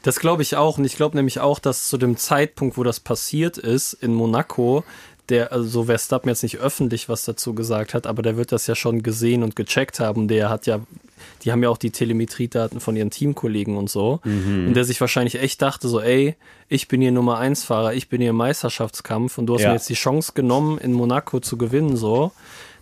Das glaube ich auch. Und ich glaube nämlich auch, dass zu dem Zeitpunkt, wo das passiert ist, in Monaco, der, also Verstappen jetzt nicht öffentlich was dazu gesagt hat, aber der wird das ja schon gesehen und gecheckt haben. Der hat ja, die haben ja auch die Telemetriedaten von ihren Teamkollegen und so. Mhm. Und der sich wahrscheinlich echt dachte so, ey, ich bin hier Nummer 1 Fahrer, ich bin hier im Meisterschaftskampf und du hast ja. mir jetzt die Chance genommen, in Monaco zu gewinnen, so.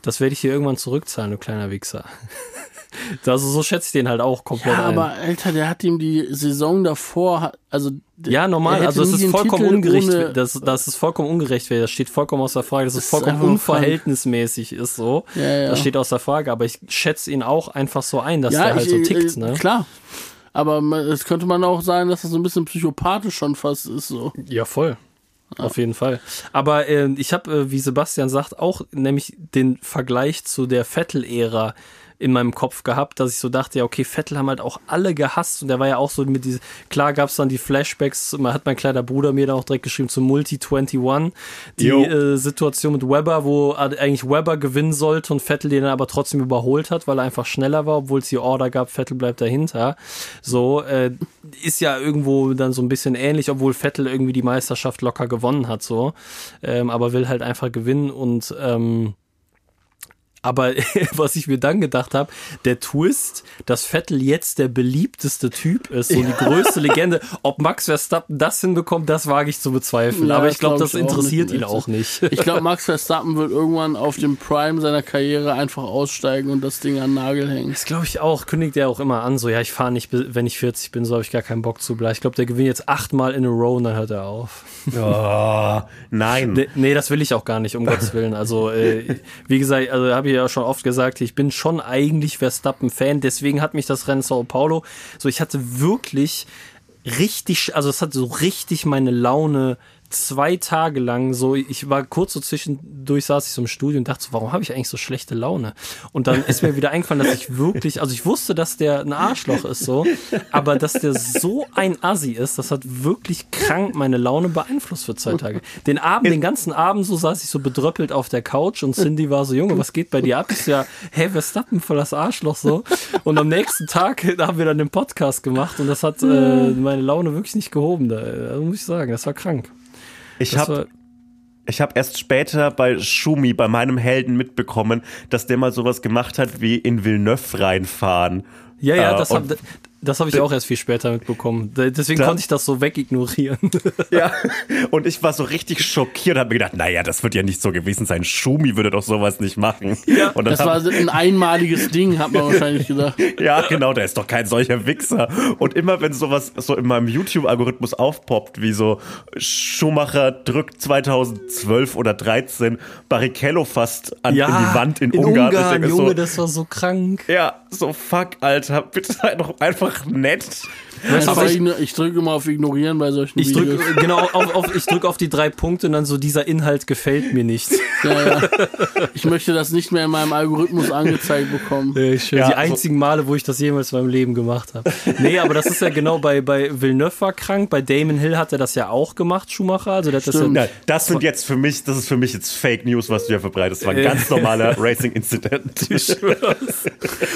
Das werde ich hier irgendwann zurückzahlen, du kleiner Wichser. Also so schätze ich den halt auch komplett. Ja, aber Alter, der hat ihm die Saison davor, also ja normal, also es ist vollkommen ungerecht, das, das ist vollkommen ungerecht, das steht vollkommen außer Frage, dass es vollkommen unverhältnismäßig krank. ist so. Ja, ja. Das steht außer Frage, aber ich schätze ihn auch einfach so ein, dass ja, der halt ich, so tickt, äh, ne? Klar. Aber es könnte man auch sagen, dass das so ein bisschen psychopathisch schon fast ist so. Ja, voll. Auf jeden Fall. Aber äh, ich habe, äh, wie Sebastian sagt, auch nämlich den Vergleich zu der Vettel-Ära in meinem Kopf gehabt, dass ich so dachte, ja, okay, Vettel haben halt auch alle gehasst und der war ja auch so mit diese, klar gab es dann die Flashbacks, man hat mein kleiner Bruder mir da auch direkt geschrieben zu Multi 21, die äh, Situation mit Webber, wo eigentlich Webber gewinnen sollte und Vettel den aber trotzdem überholt hat, weil er einfach schneller war, obwohl es die Order gab, Vettel bleibt dahinter. So, äh, ist ja irgendwo dann so ein bisschen ähnlich, obwohl Vettel irgendwie die Meisterschaft locker gewonnen hat, so, ähm, aber will halt einfach gewinnen und ähm, aber was ich mir dann gedacht habe, der Twist, dass Vettel jetzt der beliebteste Typ ist, so ja. die größte Legende. Ob Max Verstappen das hinbekommt, das wage ich zu bezweifeln. Ja, Aber ich glaube, glaub, das interessiert ihn auch nicht. Ich glaube, Max Verstappen wird irgendwann auf dem Prime seiner Karriere einfach aussteigen und das Ding an den Nagel hängen. Das glaube ich auch. Kündigt er auch immer an, so, ja, ich fahre nicht, wenn ich 40 bin, so habe ich gar keinen Bock zu bleiben. Ich glaube, der gewinnt jetzt achtmal in a row und dann hört er auf. Oh, nein. Nee, nee, das will ich auch gar nicht, um Gottes Willen. Also, äh, wie gesagt, also habe ich ja schon oft gesagt, ich bin schon eigentlich Verstappen-Fan, deswegen hat mich das Rennen Sao Paulo, so ich hatte wirklich richtig, also es hat so richtig meine Laune zwei Tage lang so, ich war kurz so zwischendurch, saß ich so im Studio und dachte so, warum habe ich eigentlich so schlechte Laune? Und dann ist mir wieder eingefallen, dass ich wirklich, also ich wusste, dass der ein Arschloch ist so, aber dass der so ein Assi ist, das hat wirklich krank meine Laune beeinflusst für zwei Tage. Den Abend, den ganzen Abend so saß ich so bedröppelt auf der Couch und Cindy war so, Junge, was geht bei dir ab? Ist ja, hey, Verstappen voll das Arschloch so. Und am nächsten Tag haben wir dann den Podcast gemacht und das hat äh, meine Laune wirklich nicht gehoben, da, da muss ich sagen, das war krank. Ich habe ich habe erst später bei Schumi, bei meinem Helden mitbekommen, dass der mal sowas gemacht hat wie in Villeneuve reinfahren. Ja, ja, äh, das, hab, das habe ich auch erst viel später mitbekommen. Deswegen da, konnte ich das so wegignorieren. Ja, und ich war so richtig schockiert und habe mir gedacht, naja, das wird ja nicht so gewesen sein. Schumi würde doch sowas nicht machen. Ja, und das war ein einmaliges Ding, hat man wahrscheinlich gedacht. Ja, genau, der ist doch kein solcher Wichser. Und immer wenn sowas so in meinem YouTube-Algorithmus aufpoppt, wie so Schumacher drückt 2012 oder 13 Barrichello fast an ja, in die Wand in, in Ungarn. Ungarn Junge, so, das war so krank. Ja, so fuck, Alter, bitte sei doch einfach nett. Aber ich, ich drücke immer auf Ignorieren bei solchen ich drück, Videos. Genau, auf, auf, ich drücke auf die drei Punkte und dann so, dieser Inhalt gefällt mir nicht. Ja, ja. Ich möchte das nicht mehr in meinem Algorithmus angezeigt bekommen. Ja, ich, ja, die einzigen Male, wo ich das jemals in meinem Leben gemacht habe. Nee, aber das ist ja genau bei, bei Villeneuve war krank, bei Damon Hill hat er das ja auch gemacht, Schumacher. Also der hat das, ja, das sind jetzt für mich, das ist für mich jetzt Fake News, was du ja verbreitest. Das war ein ganz normaler Racing-Incident.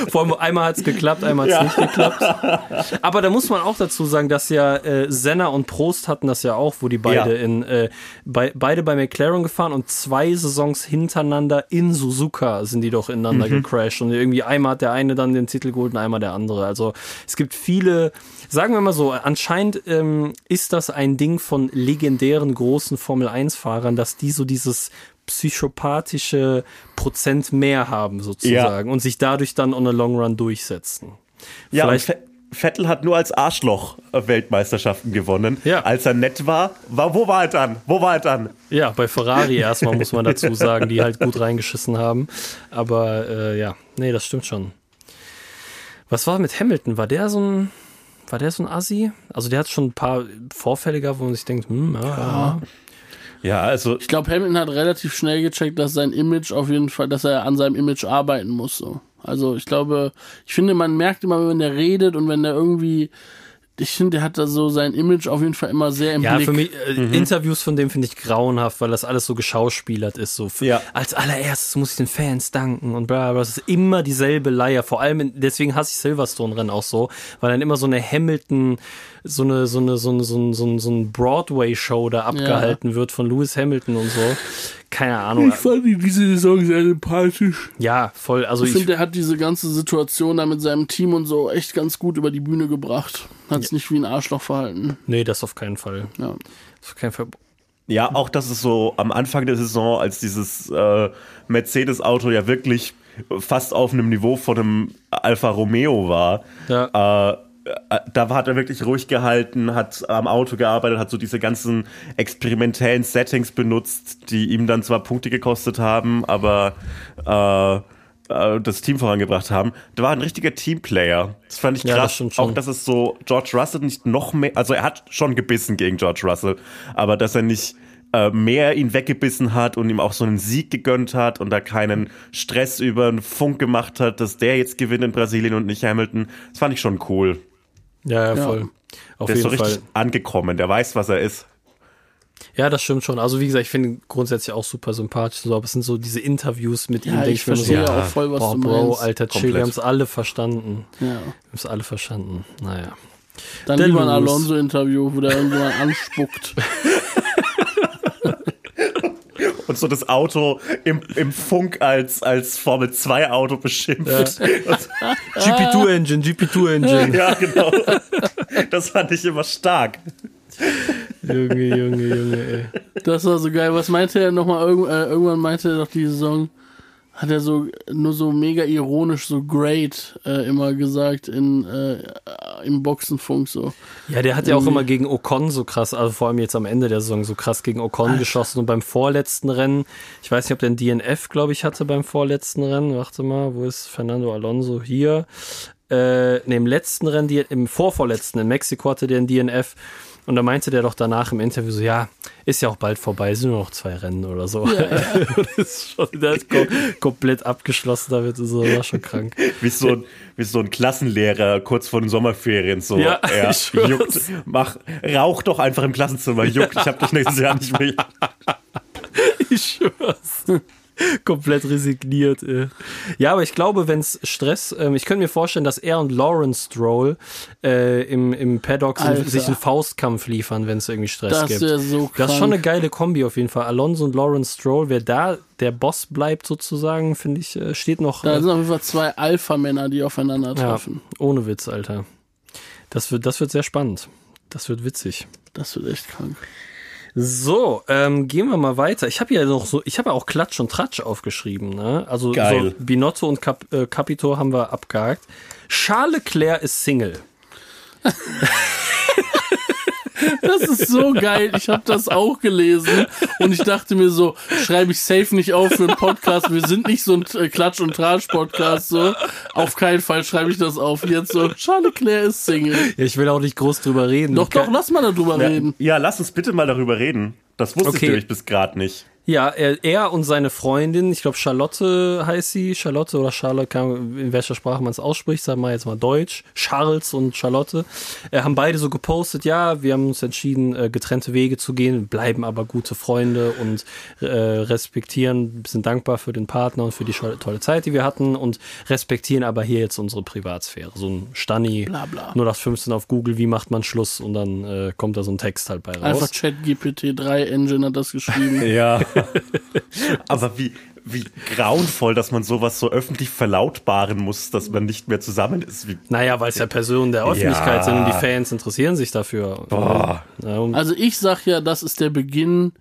Vor allem einmal hat es geklappt, einmal hat es nicht geklappt. Aber da muss man auch dazu sagen, dass ja äh, Senna und Prost hatten das ja auch, wo die beide ja. in äh, bei, beide bei McLaren gefahren und zwei Saisons hintereinander in Suzuka sind die doch ineinander mhm. gecrashed und irgendwie einmal hat der eine dann den Titel geholt und einmal der andere. Also es gibt viele, sagen wir mal so, anscheinend ähm, ist das ein Ding von legendären großen Formel 1 Fahrern, dass die so dieses psychopathische Prozent mehr haben sozusagen ja. und sich dadurch dann on a long run durchsetzen. Ja, Vielleicht Vettel hat nur als Arschloch Weltmeisterschaften gewonnen. Ja. Als er nett war, war, wo war er dann? Wo war er dann? Ja, bei Ferrari erstmal muss man dazu sagen, die halt gut reingeschissen haben. Aber äh, ja, nee, das stimmt schon. Was war mit Hamilton? War der so ein, war der so ein Assi? Also der hat schon ein paar Vorfälle gehabt, wo man sich denkt, hm, ja, ja. Ja, also. Ich glaube, Hamilton hat relativ schnell gecheckt, dass sein Image auf jeden Fall, dass er an seinem Image arbeiten muss. So. Also ich glaube, ich finde, man merkt immer, wenn der redet und wenn der irgendwie ich finde, der hat da so sein Image auf jeden Fall immer sehr im ja, Blick. Ja, für mich, äh, mhm. Interviews von dem finde ich grauenhaft, weil das alles so geschauspielert ist. So ja. Als allererstes muss ich den Fans danken und bla, bla. Das ist immer dieselbe Leier. Vor allem, in, deswegen hasse ich Silverstone-Rennen auch so, weil dann immer so eine Hamilton, so eine, so eine, so eine, so ein, so ein, so ein Broadway-Show da abgehalten ja. wird von Lewis Hamilton und so. Keine Ahnung. Ich fand ihn diese Saison sehr sympathisch. Ja, voll. Also ich, ich finde, er hat diese ganze Situation da mit seinem Team und so echt ganz gut über die Bühne gebracht. Hat es ja. nicht wie ein Arschloch verhalten. Nee, das auf keinen Fall. Ja. Das auf keinen Fall. Ja, auch das ist so am Anfang der Saison, als dieses äh, Mercedes-Auto ja wirklich fast auf einem Niveau von einem Alfa Romeo war. Ja. Äh, äh, da hat er wirklich ruhig gehalten, hat am Auto gearbeitet, hat so diese ganzen experimentellen Settings benutzt, die ihm dann zwar Punkte gekostet haben, aber äh, äh, das Team vorangebracht haben. Da war ein richtiger Teamplayer. Das fand ich krass. Ja, das auch, dass es so George Russell nicht noch mehr, also er hat schon gebissen gegen George Russell, aber dass er nicht äh, mehr ihn weggebissen hat und ihm auch so einen Sieg gegönnt hat und da keinen Stress über den Funk gemacht hat, dass der jetzt gewinnt in Brasilien und nicht Hamilton. Das fand ich schon cool. Ja, ja, Ja. voll. Auf Der ist so jeden richtig Fall. angekommen, der weiß, was er ist. Ja, das stimmt schon. Also wie gesagt, ich finde ihn grundsätzlich auch super sympathisch. So, aber es sind so diese Interviews mit ihm, Ja, ich verstehe so, auch voll, was boah, du Bro, meinst. alter Chill, wir haben es alle verstanden. Ja. Wir haben es alle verstanden. Naja. Dann Der lieber ein. Alonso-Interview, wo der irgendjemand anspuckt. Und so das Auto im, im Funk als, als Formel 2 Auto beschimpft. GP2 Engine, GP2 Engine. Ja, genau. Das fand ich immer stark. Junge, Junge, Junge, ey. Das war so geil. Was meinte er nochmal? Äh, irgendwann meinte er doch die Saison, hat er so nur so mega ironisch so great äh, immer gesagt in, äh, im Boxenfunk so. Ja, der hat ja auch immer gegen Ocon so krass, also vor allem jetzt am Ende der Saison so krass gegen Ocon geschossen und beim vorletzten Rennen, ich weiß nicht, ob der ein DNF, glaube ich, hatte beim vorletzten Rennen. Warte mal, wo ist Fernando Alonso hier? Äh, ne, im letzten Rennen, im vorvorletzten, in Mexiko hatte der ein DNF. Und da meinte der doch danach im Interview so, ja, ist ja auch bald vorbei, sind nur noch zwei Rennen oder so. das ist schon, der hat kom komplett abgeschlossen damit, so, war schon krank. Wie so, ein, wie so ein Klassenlehrer kurz vor den Sommerferien. So, Ja, er ich schwör's. juckt, mach, rauch doch einfach im Klassenzimmer, juckt, ich hab dich nächstes Jahr nicht mehr. Ich schwör's. Komplett resigniert. Ey. Ja, aber ich glaube, wenn es Stress, ähm, ich könnte mir vorstellen, dass er und Lawrence Stroll äh, im, im Paddock Alter. sich einen Faustkampf liefern, wenn es irgendwie Stress Das gibt. so Das ist schon eine krank. geile Kombi auf jeden Fall. Alonso und Lawrence Stroll, wer da der Boss bleibt sozusagen, finde ich, äh, steht noch Da äh, sind auf jeden Fall zwei Alpha-Männer, die aufeinandertreffen. ja, ohne Witz, Alter. Das wird, das wird sehr spannend. Das wird witzig. Das wird echt krank. So, ähm, gehen wir mal weiter. Ich habe ja noch so, ich habe ja auch Klatsch und Tratsch aufgeschrieben. Ne? Also Geil. so Binotto und Cap, äh, Capito haben wir abgehakt. Charles Leclerc ist Single. Das ist so geil. Ich habe das auch gelesen und ich dachte mir so, schreibe ich safe nicht auf für einen Podcast. Wir sind nicht so ein äh, Klatsch- und Tratsch-Podcast. So. Auf keinen Fall schreibe ich das auf. Jetzt so, Charles Leclerc ist Single. Ja, ich will auch nicht groß drüber reden. Doch, doch, lass mal darüber reden. Ja, lass uns bitte mal darüber reden. Das wusste ich Okay. nämlich bis gerade nicht. Ja, er, er und seine Freundin, ich glaube Charlotte heißt sie, Charlotte oder Charlotte, keine Ahnung, in welcher Sprache man es ausspricht, sagen wir jetzt mal Deutsch, Charles und Charlotte, äh, haben beide so gepostet, ja, wir haben uns entschieden, äh, getrennte Wege zu gehen, bleiben aber gute Freunde und äh, respektieren, sind dankbar für den Partner und für die tolle Zeit, die wir hatten und respektieren aber hier jetzt unsere Privatsphäre. So ein Stanni, Bla, bla. nur das 15 auf Google, wie macht man Schluss und dann äh, kommt da so ein Text halt bei raus. Einfach ChatGPT 3 Engine hat das geschrieben. Ja. Aber wie, wie grauenvoll, dass man sowas so öffentlich verlautbaren muss, dass man nicht mehr zusammen ist. Wie, Naja, weil es ja Personen der Öffentlichkeit Ja. sind und die Fans interessieren sich dafür. Boah. Also ich sag ja, das ist der Beginn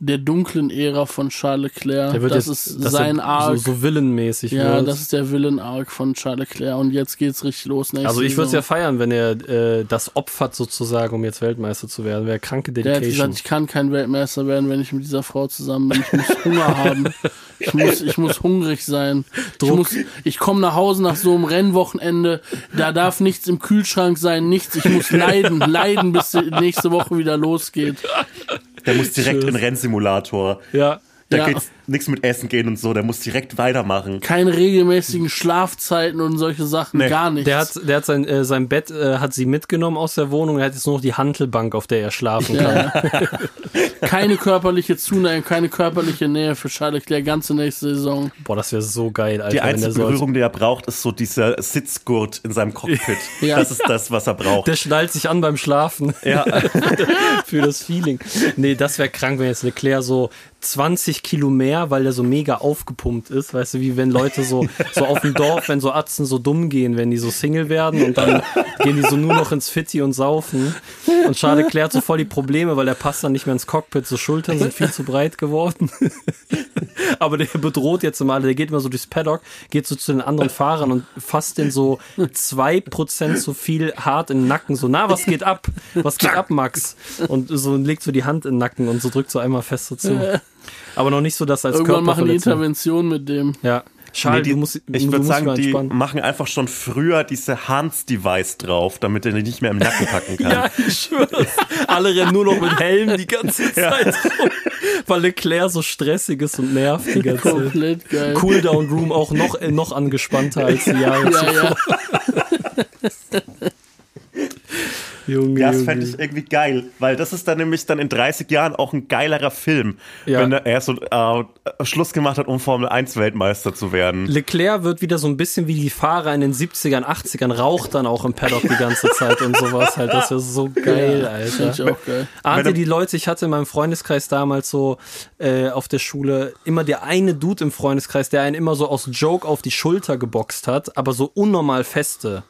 der dunklen Ära von Charles Leclerc. der wird das jetzt, ist sein Arc. So, so villenmäßig ja, wird. das ist der Villain-Arc von Charles Leclerc und jetzt geht's richtig los. also ich würde es ja feiern, wenn er äh, das opfert sozusagen, um jetzt Weltmeister zu werden. Wäre kranke Der hat Dedication. gesagt, ich kann kein Weltmeister werden, wenn ich mit dieser Frau zusammen bin. Ich muss Hunger haben. Ich muss, ich muss hungrig sein. Ich, Druck. muss, ich komme nach Hause nach so einem Rennwochenende. Da darf nichts im Kühlschrank sein, nichts. Ich muss leiden, leiden, bis die nächste Woche wieder losgeht. Der muss direkt Tschüss. in Rennsimulator. ja. Da Ja. geht's nichts mit Essen gehen und so, der muss direkt weitermachen. Keine regelmäßigen Schlafzeiten und solche Sachen, Nee. gar nichts. Der hat, der hat sein, äh, sein Bett, äh, hat sie mitgenommen aus der Wohnung. Er hat jetzt nur noch die Hantelbank, auf der er schlafen kann. ja. keine körperliche Zuneigung, keine körperliche Nähe für Charles Leclerc ganze nächste Saison. Boah, das wäre so geil, Alter. Die wenn der einzige so Berührung, die er braucht, ist so dieser Sitzgurt in seinem Cockpit. Ja. Das ist das, was er braucht. Der schnallt sich an beim Schlafen. ja. für das Feeling. Nee, das wäre krank, wenn jetzt Leclerc so 20 Kilo mehr, weil der so mega aufgepumpt ist. Weißt du, wie wenn Leute so, so auf dem Dorf, wenn so Atzen so dumm gehen, wenn die so Single werden und dann gehen die so nur noch ins Fitti und saufen. Und Leclerc hat so voll die Probleme, weil der passt dann nicht mehr ins Cockpit. So Schultern sind viel zu breit geworden. Aber der bedroht jetzt immer alle. Der geht immer so durchs Paddock, geht so zu den anderen Fahrern und fasst den so 2% so viel hart in den Nacken. So, na, was geht ab? Was geht ab, Max? Und so legt so die Hand in den Nacken und so drückt so einmal fest so zu. Aber noch nicht so, dass als Irgendwann machen die. Intervention mit dem. Ja. Schade, Nee, die, du musst, ich würde sagen, die machen einfach schon früher diese Hans-Device drauf, damit er die nicht mehr im Nacken packen kann. Ja, ich schwör's. Alle rennen nur noch mit Helm die ganze Zeit rum, weil Leclerc so stressig ist und nervt die ganze Zeit. Komplett geil. Cooldown Room auch noch, äh, noch angespannter als die Jahre Ja, zuvor. ja. Junge, Ja, das fände ich irgendwie geil, weil das ist dann nämlich dann in 30 Jahren auch ein geilerer Film, Ja. wenn er so äh, Schluss gemacht hat, um Formel 1 Weltmeister zu werden. Leclerc wird wieder so ein bisschen wie die Fahrer in den 70ern, 80ern, raucht dann auch im Paddock die ganze Zeit und sowas halt. Das wäre so geil, Finde ich Alter. auch geil. Ahnt ihr die Leute, ich hatte in meinem Freundeskreis damals so äh, auf der Schule immer der eine Dude im Freundeskreis, der einen immer so aus Joke auf die Schulter geboxt hat, aber so unnormal feste.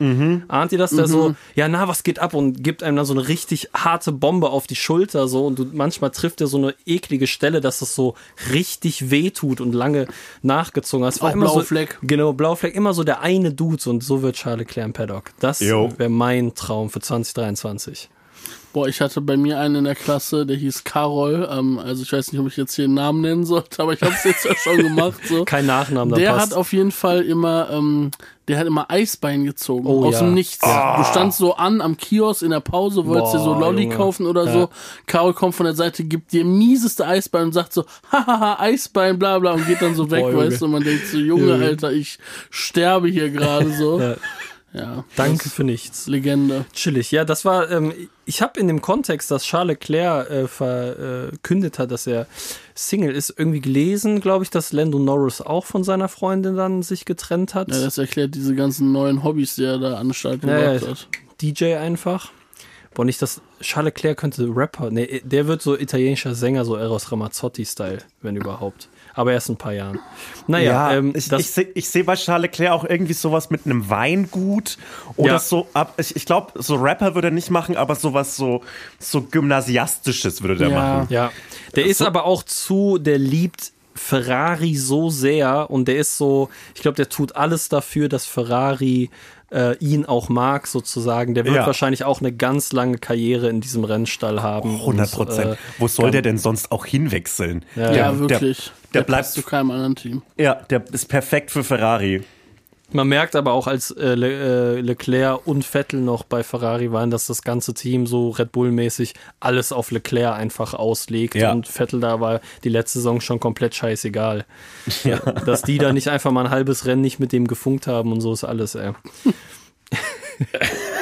Ahnt ihr das? Der so, ja na, was geht ab? Und gibt einem dann so eine richtig harte Bombe auf die Schulter so und du, manchmal trifft er so eine eklige Stelle, dass es so richtig weh tut und lange nachgezogen hast. War Auch immer so, Blaufleck. Genau, Blaufleck, immer so der eine Dude und so wird Charles Leclerc im Paddock. Das wäre mein Traum für 2023. Boah, ich hatte bei mir einen in der Klasse, der hieß Karol. Ähm, also ich weiß nicht, ob ich jetzt hier einen Namen nennen sollte, aber ich habe es jetzt ja schon gemacht. So. Kein Nachnamen, da Der passt. hat auf jeden Fall immer, ähm, der hat immer Eisbein gezogen. Oh, aus ja. dem Nichts. Du standst so an am Kiosk in der Pause, wolltest dir so Boah, Lolli Junge. kaufen oder Ja. so. Karol kommt von der Seite, gibt dir mieseste Eisbein und sagt so, hahaha, Eisbein, bla bla und geht dann so weg, Boah, weißt du, und man denkt so, Junge, Junge. Alter, ich sterbe hier gerade so. Ja. Danke für nichts. Legende. Chillig. Ja, das war, ähm, ich habe in dem Kontext, dass Charles Leclerc äh, verkündet hat, dass er Single ist, irgendwie gelesen, glaube ich, dass Lando Norris auch von seiner Freundin dann sich getrennt hat. Ja, das erklärt diese ganzen neuen Hobbys, die er da an den Start Ja, gebracht ja. hat. DJ einfach. Boah, nicht, dass Charles Leclerc könnte Rapper, nee, der wird so italienischer Sänger, so Eros Ramazzotti-Style, wenn überhaupt. Aber erst in ein paar Jahren. Naja, Ja, ähm, ich, ich sehe ich seh bei Charles Leclerc auch irgendwie sowas mit einem Weingut oder Ja. so. Ab, ich ich glaube, so Rapper würde er nicht machen, aber sowas so, so Gymnasiastisches würde der Ja. machen. Ja, der ist aber auch zu, der liebt Ferrari so sehr und der ist so, ich glaube, der tut alles dafür, dass Ferrari äh, ihn auch mag, sozusagen. Der wird Ja. wahrscheinlich auch eine ganz lange Karriere in diesem Rennstall haben. 100 Und, Prozent. äh, Wo soll der denn sonst auch hinwechseln? Ja, Ja, Der- wirklich. Der, der passt bleibt, zu keinem anderen Team. ja, der ist perfekt für Ferrari. Man merkt aber auch, als äh, Le äh, Leclerc und Vettel noch bei Ferrari waren, dass das ganze Team so Red Bull-mäßig alles auf Leclerc einfach auslegt. Ja. Und Vettel da war die letzte Saison schon komplett scheißegal. Dass die da nicht einfach mal ein halbes Rennen nicht mit dem gefunkt haben und so ist alles, ey.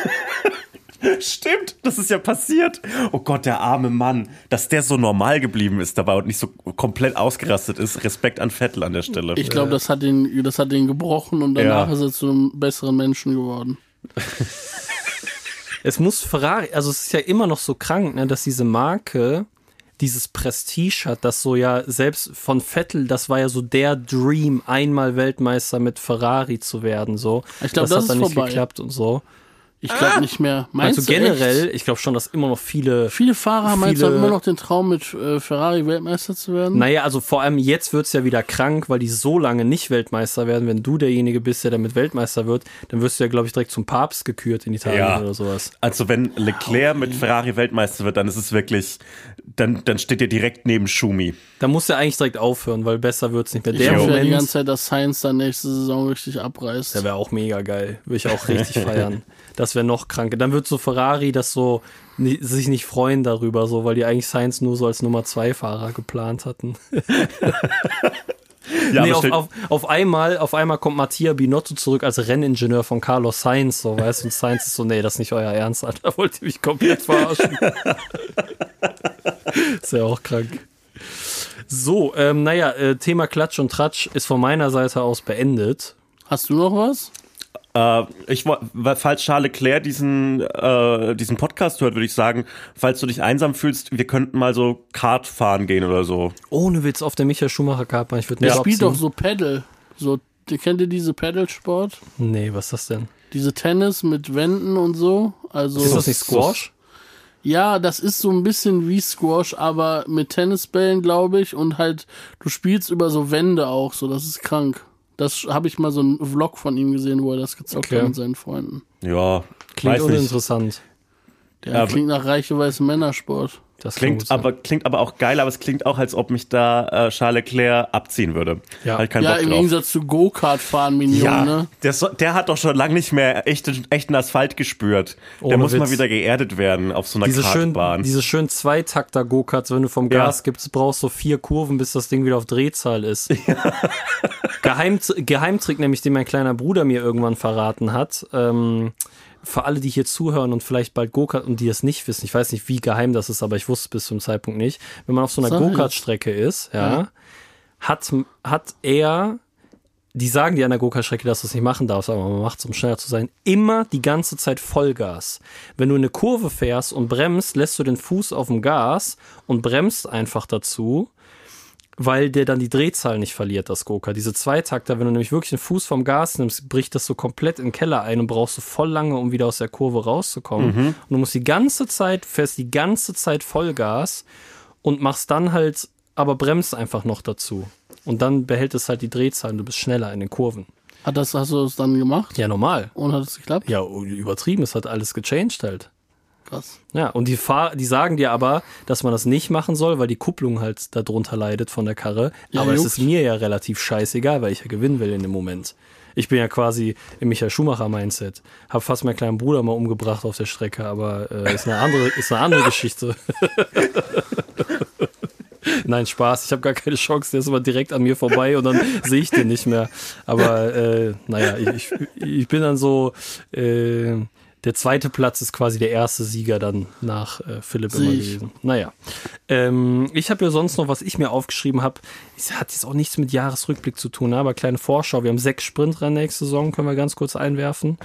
Stimmt, das ist ja passiert. Oh Gott, der arme Mann, dass der so normal geblieben ist dabei und nicht so komplett ausgerastet ist. Respekt an Vettel an der Stelle. Ich glaube, das hat ihn, das hat ihn gebrochen und danach Ja. ist er zu einem besseren Menschen geworden. Es muss Ferrari, also es ist ja immer noch so krank, ne, dass diese Marke dieses Prestige hat, das so ja selbst von Vettel, das war ja so der Dream, einmal Weltmeister mit Ferrari zu werden, so. Ich glaub, das hat ist dann nicht vorbei. geklappt und so. Ich glaube nicht mehr. Meinst also du generell, Echt? ich glaube schon, dass immer noch viele. Viele Fahrer haben jetzt viele- immer noch den Traum, mit äh, Ferrari Weltmeister zu werden. Naja, also vor allem jetzt wird's ja wieder krank, weil die so lange nicht Weltmeister werden. Wenn du derjenige bist, der damit Weltmeister wird, dann wirst du ja, glaube ich, direkt zum Papst gekürt in Italien Ja. oder sowas. Also wenn Leclerc mit Ferrari Weltmeister wird, dann ist es wirklich, dann, dann steht er direkt neben Schumi. Da muss er eigentlich direkt aufhören, weil besser wird's nicht mehr. ich Der hoffe ja die ganze Zeit, dass Sainz dann nächste Saison richtig abreißt. Der wäre auch mega geil. Würde ich auch richtig feiern. Das wäre noch kranker. Dann wird so Ferrari das so sich nicht freuen darüber, so, weil die eigentlich Sainz nur so als Nummer zwei Fahrer geplant hatten. Ja, nee, auf, auf, auf einmal, auf einmal kommt Mattia Binotto zurück als Renningenieur von Carlos Sainz, so, weißt du, und Sainz ist so, nee, das ist nicht euer Ernst, Alter, wollt ihr mich komplett verarschen. ist ja auch krank. So, ähm, naja, äh, Thema Klatsch und Tratsch ist von meiner Seite aus beendet. Hast du noch was? Äh, ich falls Charles Leclerc diesen äh, diesen Podcast hört, würde ich sagen, falls du dich einsam fühlst, wir könnten mal so Kart fahren gehen oder so. Ohne Witz auf der Michael Schumacher Kartbahn. Ich würde Der nicht spielt abziehen. doch so Paddle. So, kennt ihr diese Paddle-Sport? Nee, was ist das denn? Diese Tennis mit Wänden und so. Also Ist das nicht Squash? Ja, das ist so ein bisschen wie Squash, aber mit Tennisbällen, glaube ich, und halt du spielst über so Wände auch, so das ist krank. Das habe ich mal so einen Vlog von ihm gesehen, wo er das gezockt Okay. hat mit seinen Freunden. Ja, Klingt weiß nicht. uninteressant. Der Ja, klingt nach reiche weiße Männersport. Das Klingt aber, klingt aber auch geil, aber es klingt auch, als ob mich da äh, Charles Leclerc abziehen würde. Ja. Keinen Ja, Bock im. Gegensatz zu Go-Kart fahren, Minion, Ja, ne? der, so, der hat doch schon lange nicht mehr echten, echten Asphalt gespürt. der Ohne muss mal Witz. wieder geerdet werden auf so einer diese schön, Kartbahn. diese schön Zweitakter Go-Karts, wenn du vom Ja. Gas gibst, brauchst du vier Kurven, bis das Ding wieder auf Drehzahl ist. Geheim, Geheimtrick, nämlich den mein kleiner Bruder mir irgendwann verraten hat. Ähm, für alle, die hier zuhören und vielleicht bald Go-Kart und die es nicht wissen, ich weiß nicht, wie geheim das ist, aber ich wusste es bis zum Zeitpunkt nicht. Wenn man auf so einer Go-Kart-Strecke ist, ja, hat, hat er die sagen dir an der Go-Kart-Strecke, dass du es nicht machen darfst, aber man macht es, um schneller zu sein, immer die ganze Zeit Vollgas. Wenn du in eine Kurve fährst und bremst, lässt du den Fuß auf dem Gas und bremst einfach dazu, weil der dann die Drehzahl nicht verliert, das Go-Kart. Diese Zweitakter, wenn du nämlich wirklich den Fuß vom Gas nimmst, bricht das so komplett in den Keller ein und brauchst du voll lange, um wieder aus der Kurve rauszukommen. Und du musst die ganze Zeit, fährst die ganze Zeit Vollgas und machst dann halt, aber bremst einfach noch dazu. Und dann behält es halt die Drehzahl und du bist schneller in den Kurven. Hat das, hast du das dann gemacht? Ja, normal. Und hat es geklappt? Ja, übertrieben, es hat alles gechanged halt. Krass. Ja, und die, Fahr die sagen dir aber, dass man das nicht machen soll, weil die Kupplung halt darunter leidet von der Karre. Ja, aber es ist mir ja relativ scheißegal, weil ich ja gewinnen will in dem Moment. Ich bin ja quasi im Michael Schumacher-Mindset. Hab fast meinen kleinen Bruder mal umgebracht auf der Strecke, aber äh, ist, eine andere, ist eine andere Geschichte. Nein, Spaß. Ich habe gar keine Chance. Der ist immer direkt an mir vorbei und dann sehe ich den nicht mehr. Aber äh, naja, ich, ich, ich bin dann so. Äh, der zweite Platz ist quasi der erste Sieger dann nach äh, Philipp immer Sehe ich. gewesen. Naja. Ähm, ich habe ja sonst noch, was ich mir aufgeschrieben habe, es hat jetzt auch nichts mit Jahresrückblick zu tun, aber kleine Vorschau. Wir haben sechs Sprintrennen nächste Saison, können wir ganz kurz einwerfen.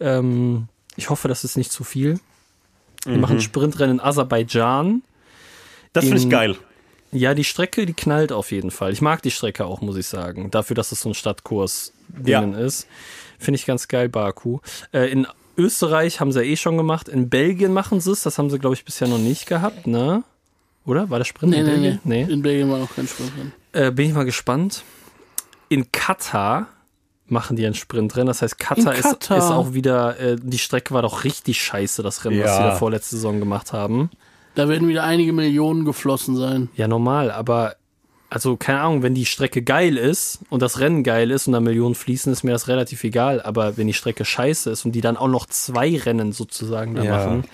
Ähm, ich hoffe, das ist nicht zu viel. Wir machen Sprintrennen in Aserbaidschan. das finde ich geil. Ja, die Strecke, die knallt auf jeden Fall. Ich mag die Strecke auch, muss ich sagen. Dafür, dass es so ein Stadtkurs-Ding ist. Finde ich ganz geil, Baku. Äh, in Österreich haben sie ja eh schon gemacht. In Belgien machen sie es. Das haben sie, glaube ich, bisher noch nicht gehabt, ne? Oder? War der Sprint Nee, in nee, Belgien? nee, In Belgien war noch kein Sprint drin. Äh, bin ich mal gespannt. In Katar machen die ein Sprintrennen. Das heißt, Katar, ist, ist auch wieder, äh, die Strecke war doch richtig scheiße, das Rennen, was Ja. sie da vorletzte Saison gemacht haben. Da werden wieder einige Millionen geflossen sein. Ja, normal, aber also keine Ahnung, wenn die Strecke geil ist und das Rennen geil ist und da Millionen fließen, ist mir das relativ egal. Aber wenn die Strecke scheiße ist und die dann auch noch zwei Rennen sozusagen da Ja. machen,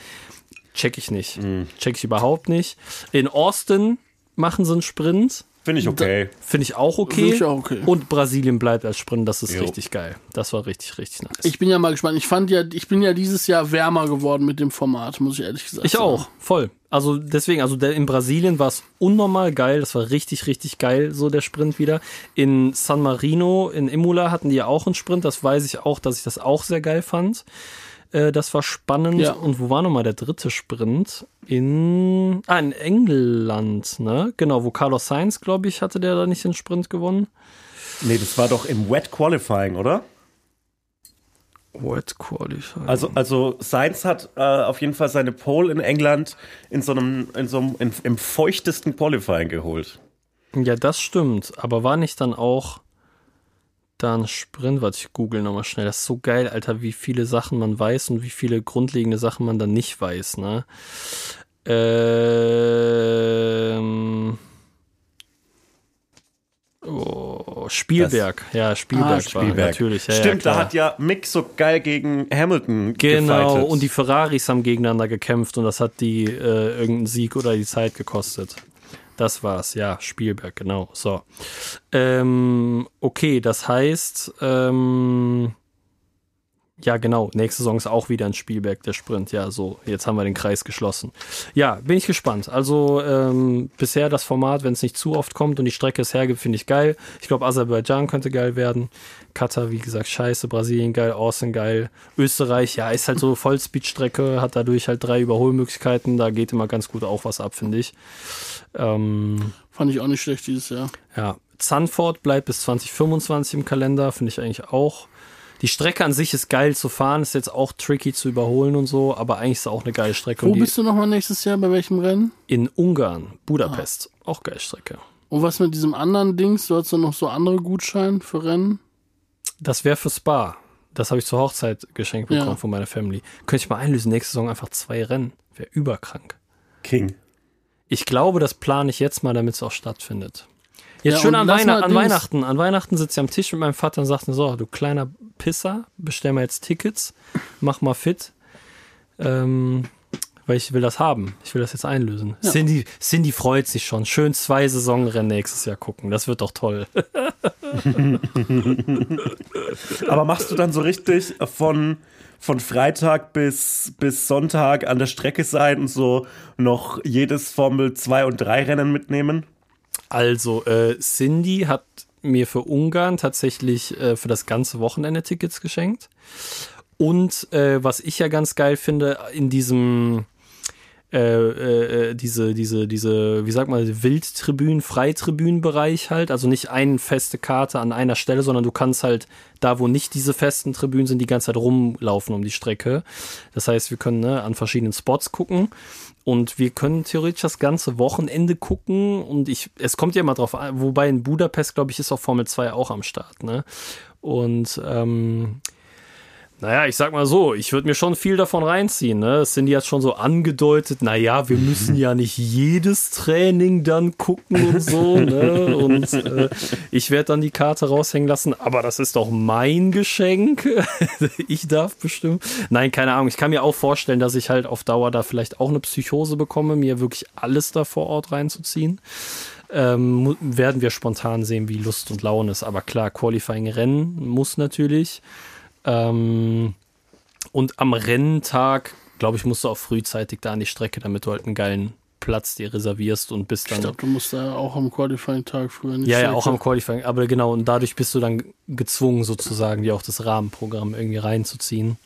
check ich nicht. Check ich überhaupt nicht. In Austin machen sie einen Sprint. Finde ich okay. Finde ich auch okay. Finde ich auch okay. Und Brasilien bleibt als Sprint, das ist Jo. richtig geil. Das war richtig, richtig nice. Ich bin ja mal gespannt. Ich fand ja, ich bin ja dieses Jahr wärmer geworden mit dem Format, muss ich ehrlich gesagt Ich sagen. auch, voll. Also deswegen, also der, in Brasilien war es unnormal geil. Das war richtig, richtig geil, so der Sprint wieder. In San Marino, in Imola hatten die ja auch einen Sprint. Das weiß ich auch, dass ich das auch sehr geil fand. Äh, das war spannend. Ja. Und wo war nochmal der dritte Sprint? In, ah, in England, ne? Genau, wo Carlos Sainz, glaube ich, hatte der da nicht den Sprint gewonnen. Nee, das war doch im Wet Qualifying, oder? What Qualifying. Also, also Sainz hat äh, auf jeden Fall seine Pole in England in so einem, in so einem in, im feuchtesten Qualifying geholt. Ja, das stimmt. Aber war nicht dann auch dann Sprint? Warte, ich google nochmal schnell. Das ist so geil, Alter, wie viele Sachen man weiß und wie viele grundlegende Sachen man dann nicht weiß, ne? Ähm. Oh, Spielberg. ja, Spielberg, Ah, war Spielberg. natürlich. Ja, Stimmt, ja, da hat ja Mick so geil gegen Hamilton Genau, gefightet. und die Ferraris haben gegeneinander gekämpft und das hat die äh, irgendeinen Sieg oder die Zeit gekostet. Das war's, ja, Spielberg, genau. So. Ähm, okay, das heißt, ähm, ja, genau, nächste Saison ist auch wieder ein Spielberg, der Sprint. Ja, so, jetzt haben wir den Kreis geschlossen. Ja, bin ich gespannt. Also, ähm, bisher das Format, wenn es nicht zu oft kommt und die Strecke es hergibt, finde ich geil. Ich glaube, Aserbaidschan könnte geil werden. Katar, wie gesagt, scheiße. Brasilien geil, Austin geil. Österreich, ja, ist halt so Vollspeed-Strecke, hat dadurch halt drei Überholmöglichkeiten. Da geht immer ganz gut auch was ab, finde ich. Ähm, Fand ich auch nicht schlecht dieses Jahr. ja, Zandvoort bleibt bis 2025 im Kalender, finde ich eigentlich auch. Die Strecke an sich ist geil zu fahren, ist jetzt auch tricky zu überholen und so, aber eigentlich ist es auch eine geile Strecke. Wo bist du nochmal nächstes Jahr? Bei welchem Rennen? in Ungarn, Budapest, auch geile Strecke. Und was mit diesem anderen Dings? Du hast doch noch so andere Gutscheine für Rennen? Das wäre für Spa. Das habe ich zur Hochzeit geschenkt bekommen Ja. von meiner Family. Könnte ich mal einlösen, nächste Saison einfach zwei Rennen. Wäre überkrank. King. Ich glaube, das plane ich jetzt mal, damit es auch stattfindet. Jetzt Ja, schön und an, Weihn an Weihnachten. An Weihnachten sitze ich am Tisch mit meinem Vater und sagte so, du kleiner Pisser, bestell mal jetzt Tickets, mach mal fit. Ähm, weil ich will das haben. Ich will das jetzt einlösen. Cindy, Cindy freut sich schon. Schön zwei Saisonrennen nächstes Jahr gucken. Das wird doch toll. Aber machst du dann so richtig von, von Freitag bis, bis Sonntag an der Strecke sein und so noch jedes Formel 2 und 3 Rennen mitnehmen? Also, äh, Cindy hat mir für Ungarn tatsächlich äh, für das ganze Wochenende Tickets geschenkt. Und äh, was ich ja ganz geil finde, in diesem äh, äh, diese, diese, diese, wie sagt man, Wildtribünen, Freitribünenbereich halt, also nicht eine feste Karte an einer Stelle, sondern du kannst halt da, wo nicht diese festen Tribünen sind, die ganze Zeit rumlaufen um die Strecke. Das heißt, wir können ne, an verschiedenen Spots gucken und wir können theoretisch das ganze Wochenende gucken und ich, es kommt ja immer drauf an, wobei in Budapest, glaube ich, ist auch Formel 2 auch am Start, ne? Und ähm, naja, ich sag mal so, ich würde mir schon viel davon reinziehen. Ne? Cindy hat schon so angedeutet, naja, wir müssen ja nicht jedes Training dann gucken und so. Ne? Und äh, ich werde dann die Karte raushängen lassen, aber das ist doch mein Geschenk. ich darf bestimmt. Nein, keine Ahnung. Ich kann mir auch vorstellen, dass ich halt auf Dauer da vielleicht auch eine Psychose bekomme, mir wirklich alles da vor Ort reinzuziehen. Ähm, werden wir spontan sehen, wie Lust und Laune ist. Aber klar, Qualifying-Rennen muss natürlich. Ähm, und am Renntag, glaube ich, musst du auch frühzeitig da an die Strecke, damit du halt einen geilen Platz dir reservierst und bist Ich dann. glaube, du musst da auch am Qualifying-Tag früher nicht ja, ja, auch am Qualifying. Aber genau, und dadurch bist du dann gezwungen, sozusagen, dir auch das Rahmenprogramm irgendwie reinzuziehen.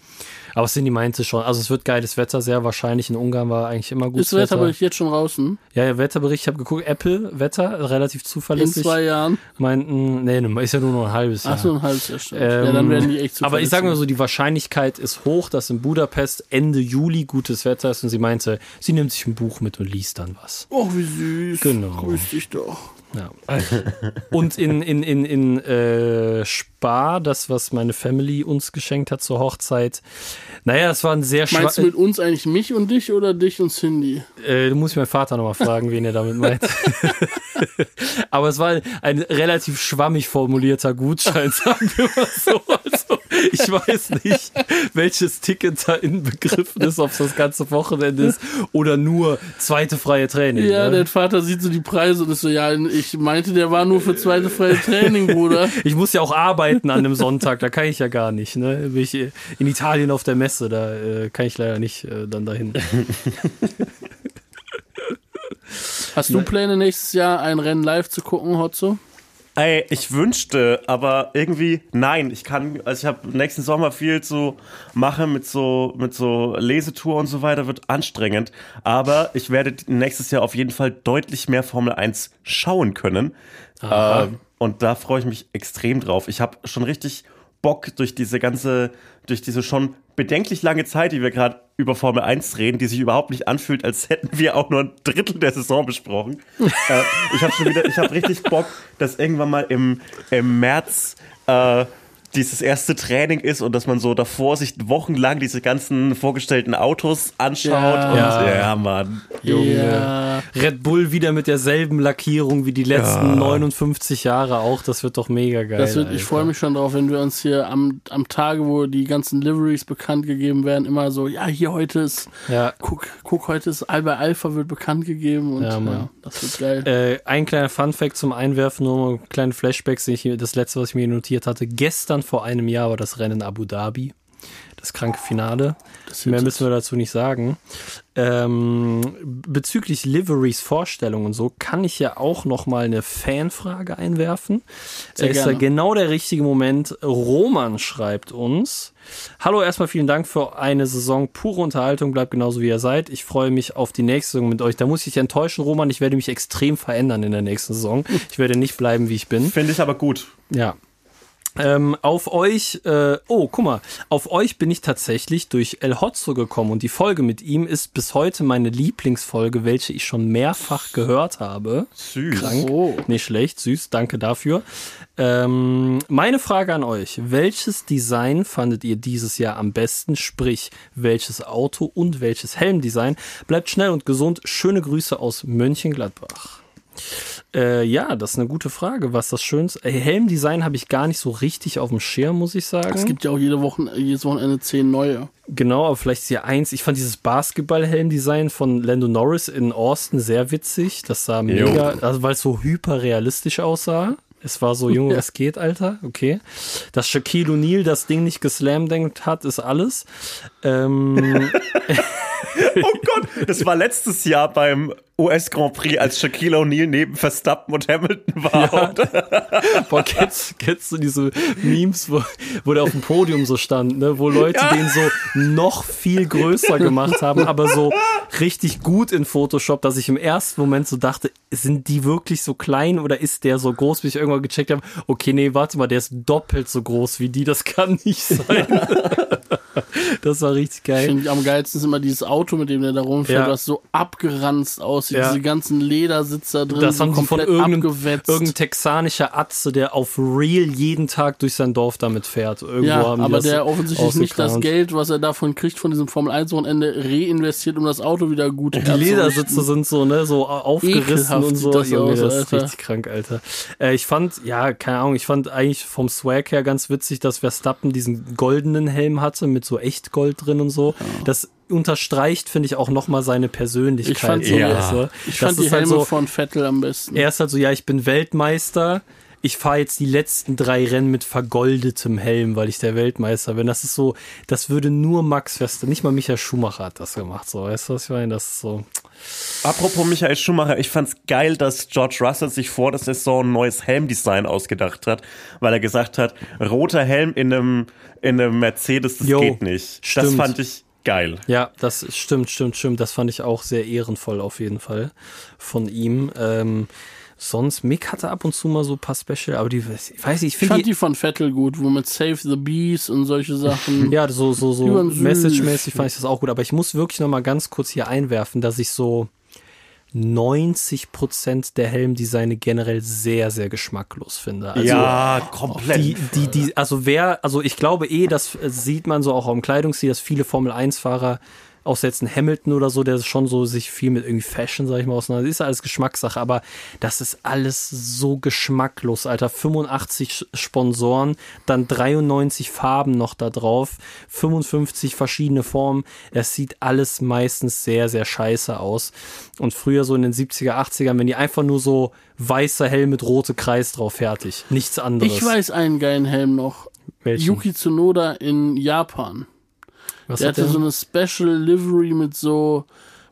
Aber Cindy meinte schon, also es wird geiles Wetter, sehr wahrscheinlich. In Ungarn war eigentlich immer gutes Ist Wetterbericht jetzt schon draußen? Ja, ja, Wetterbericht, ich habe geguckt, Apple, Wetter, relativ In zuverlässig. zwei Jahren? Meinten, nee, ne, ist ja nur noch ein halbes Jahr. Ach so, ein halbes Jahr stimmt. Ähm, ja, dann werden die echt Aber ich sage mal so, die Wahrscheinlichkeit ist hoch, dass in Budapest Ende Juli gutes Wetter ist und sie meinte, sie nimmt sich ein Buch mit und liest dann was. Oh, wie süß. Genau. Grüß dich doch. Ja. und in, in, in, in äh, Spa, das, was meine Family uns geschenkt hat zur Hochzeit, naja, das war ein sehr Meinst du mit uns eigentlich mich und dich oder dich und Cindy? äh, Du musst meinen Vater nochmal fragen, wen er damit meint. Aber es war ein relativ schwammig formulierter Gutschein, sagen wir mal so. Also, ich weiß nicht, welches Ticket da inbegriffen ist, ob es das ganze Wochenende ist oder nur zweite freie Training. Ja, ne? der Vater sieht so die Preise und ist so, ja, ich meinte, der war nur für zweite freie Training, Bruder. Ich muss ja auch arbeiten an einem Sonntag, da kann ich ja gar nicht. Ne? Bin ich in Italien auf der Messe, da äh, kann ich leider nicht äh, dann dahin. Hast du Pläne, nächstes Jahr ein Rennen live zu gucken, Hotzo? Ey, ich wünschte, aber irgendwie nein. Ich kann, also ich habe nächsten Sommer viel zu machen mit so mit so Lesetour und so weiter, wird anstrengend. Aber ich werde nächstes Jahr auf jeden Fall deutlich mehr Formel 1 schauen können. Äh, und da freue ich mich extrem drauf. Ich habe schon richtig Bock durch diese ganze, durch diese schon bedenklich lange Zeit, die wir gerade über Formel 1 reden, die sich überhaupt nicht anfühlt, als hätten wir auch nur ein Drittel der Saison besprochen. äh, ich habe schon wieder, ich habe richtig Bock, dass irgendwann mal im, im März äh, dieses erste Training ist und dass man so davor sich wochenlang diese ganzen vorgestellten Autos anschaut. Ja. und Ja. ja, Mann. Junge. Ja. Red Bull wieder mit derselben Lackierung wie die letzten Ja. 59 Jahre auch. Das wird doch mega geil. Das wird, ich freue mich schon drauf, wenn wir uns hier am, am Tage, wo die ganzen Liveries bekannt gegeben werden, immer so, ja, hier heute ist, Ja. guck, guck, heute ist Alba Alpha wird bekannt gegeben und Ja, ja, das wird geil. Äh, ein kleiner Funfact zum Einwerfen, nur kleine Flashbacks. Ich, hier- das letzte, was ich mir notiert hatte. Gestern vor einem Jahr war das Rennen in Abu Dhabi. Das kranke Finale. Das Mehr müssen wir dazu nicht sagen. Ähm, bezüglich Liverys Vorstellung und so kann ich ja auch noch mal eine Fanfrage einwerfen. Sehr ist ja genau der richtige Moment. Roman schreibt uns. Hallo, erstmal vielen Dank für eine Saison pure Unterhaltung. Bleibt genauso wie ihr seid. Ich freue mich auf die nächste Saison mit euch. Da muss ich enttäuschen, Roman. Ich werde mich extrem verändern in der nächsten Saison. Ich werde nicht bleiben, wie ich bin. Finde ich aber gut. Ja. Ähm, auf euch, äh, oh, guck mal, auf euch bin ich tatsächlich durch El Hotzo gekommen und die Folge mit ihm ist bis heute meine Lieblingsfolge, welche ich schon mehrfach gehört habe. Süß. Krank, Oh. nicht schlecht, süß, danke dafür. Ähm, meine Frage an euch, welches Design fandet ihr dieses Jahr am besten, sprich, welches Auto und welches Helmdesign? Bleibt schnell und gesund, schöne Grüße aus Mönchengladbach. Äh, ja, das ist eine gute Frage. Was das Schönste? Äh, Helmdesign habe ich gar nicht so richtig auf dem Schirm, muss ich sagen. Es gibt ja auch jede Woche, jedes Wochenende zehn neue. genau, aber vielleicht ist hier eins. Ich fand dieses Basketball-Helmdesign von Lando Norris in Austin sehr witzig. Das sah mega, also weil es so hyperrealistisch aussah. Es war so, Junge, was geht, Alter? Okay. Dass Shaquille O'Neal das Ding nicht geslamdenkt hat, ist alles. Ähm, Oh Gott, das war letztes Jahr beim US Grand Prix, als Shaquille O'Neal neben Verstappen und Hamilton war. Boah, kennst, kennst du diese Memes, wo, wo der auf dem Podium so stand, ne? wo Leute den so noch viel größer gemacht haben, aber so richtig gut in Photoshop, dass ich im ersten Moment so dachte, sind die wirklich so klein oder ist der so groß, bis ich irgendwann gecheckt habe, okay, nee, warte mal, der ist doppelt so groß wie die, das kann nicht sein. das war richtig geil. Finde ich am geilsten ist immer dieses Auto, mit dem der da rumfährt, Ja. was so abgeranzt aussieht. Ja. Diese ganzen Ledersitze da drin Das haben sie von komplett irgendeinem, abgewetzt. irgendein texanischer Atze, der auf Real jeden Tag durch sein Dorf damit fährt. Irgendwo ja, aber der offensichtlich nicht das. Geld, was er davon kriegt, von diesem Formel-1-Wochenende reinvestiert, um das Auto wieder gut Die. Ledersitze sind so, ne, so aufgerissen Ekelhaft und so. das Junge, aus, das ist richtig krank, Alter. Äh, ich fand, ja, keine Ahnung, ich fand eigentlich vom Swag her ganz witzig, dass Verstappen diesen goldenen Helm hatte mit so Echtgold drin und so. Das unterstreicht, finde ich, auch nochmal seine Persönlichkeit. Ich fand so, die- weißt du? Ich Das fand die halt Helme so, von Vettel am besten. er ist halt so, ja, ich bin Weltmeister. Ich fahre jetzt die letzten drei Rennen mit vergoldetem Helm, weil ich der Weltmeister bin. Das ist so, das würde nur Max Verstappen, nicht mal Michael Schumacher hat das gemacht. So, weißt du, was ich meine? Das ist so. Apropos Michael Schumacher, ich fand's geil, dass George Russell sich vor der Saison ein neues Helmdesign ausgedacht hat, weil er gesagt hat, roter Helm in einem, in einem Mercedes, das Jo, geht nicht. Das stimmt. fand ich geil. Ja, das stimmt, stimmt, stimmt. Das fand ich auch sehr ehrenvoll auf jeden Fall von ihm. Ähm, sonst, Mick hatte ab und zu mal so ein paar Special, aber die, ich weiß nicht, ich Ich finde fand die, die von Vettel gut, wo mit Save the Bees und solche Sachen. ja, so, so, so message-mäßig fand ich das auch gut, aber ich muss wirklich noch mal ganz kurz hier einwerfen, dass ich so 90 Prozent der Helmdesigne generell sehr, sehr geschmacklos finde. Also, ja, komplett. die, die, die, also wer, also ich glaube eh, das sieht man so auch am Kleidungsstil, dass viele Formel-1-Fahrer, außer jetzt ein Hamilton oder so, der schon so sich viel mit irgendwie Fashion, sag ich mal, auseinander, ist ja alles Geschmackssache, aber das ist alles so geschmacklos, Alter. 85 Sponsoren, dann 93 Farben noch da drauf, 55 verschiedene Formen. Es sieht alles meistens sehr, sehr scheiße aus. Und früher so in den 70er, 80ern, wenn die einfach nur so weißer Helm mit rote Kreis drauf fertig. Nichts anderes. Ich weiß einen geilen Helm noch. Welchen? Yuki Tsunoda in Japan. Was Der hat hatte so eine Special Livery mit so,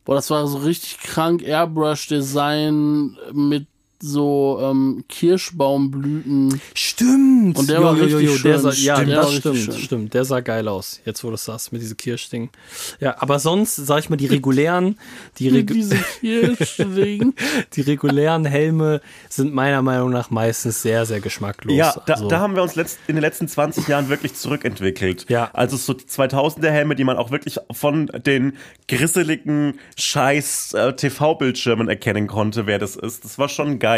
boah, das war so richtig krank Airbrush-Design mit so ähm, Kirschbaumblüten. Stimmt. Und der war richtig der schön. sah, ja, Stimmt, der das stimmt, schön. stimmt. Der sah geil aus. Jetzt, wo du das sagst, mit diesem Kirschding. Ja, aber sonst, sag ich mal, die regulären, die, regu diesem Kirschding. die regulären Helme sind meiner Meinung nach meistens sehr, sehr geschmacklos. Ja, da, Also, da haben wir uns letzt, in den letzten 20 Jahren wirklich zurückentwickelt. Ja. Also so die 2000er Helme, die man auch wirklich von den grisseligen scheiß äh, TV-Bildschirmen erkennen konnte, wer das ist. Das war schon geil.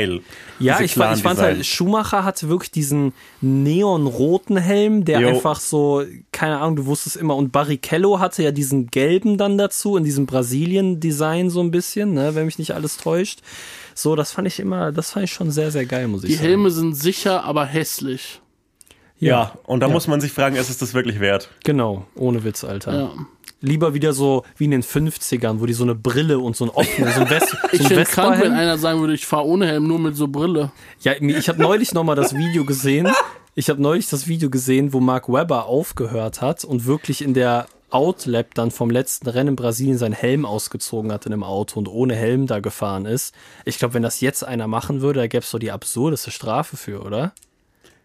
Ja, Diese ich fand, ich fand halt, Schumacher hatte wirklich diesen neonroten Helm, der Jo. einfach so, keine Ahnung, du wusstest immer. Und Barrichello hatte ja diesen gelben dann dazu, in diesem Brasilien-Design so ein bisschen, ne, wenn mich nicht alles täuscht. So, das fand ich immer, das fand ich schon sehr, sehr geil, muss ich Die sagen. Helme sind sicher, aber hässlich. Ja, und da Ja. muss man sich fragen, ist es das wirklich wert? Genau, ohne Witz, Alter. Ja. Lieber wieder so wie in den 50ern, wo die so eine Brille und so ein offenes, so ein, West, Ich so ein krank, wenn einer sagen würde, ich fahre ohne Helm, nur mit so Brille. Ja, ich habe neulich noch mal das Video gesehen. Ich habe neulich das Video gesehen, wo Mark Webber aufgehört hat und wirklich in der Outlap dann vom letzten Rennen in Brasilien seinen Helm ausgezogen hat in einem Auto und ohne Helm da gefahren ist. Ich glaube, wenn das jetzt einer machen würde, da gäbe es doch die absurdeste Strafe für, oder?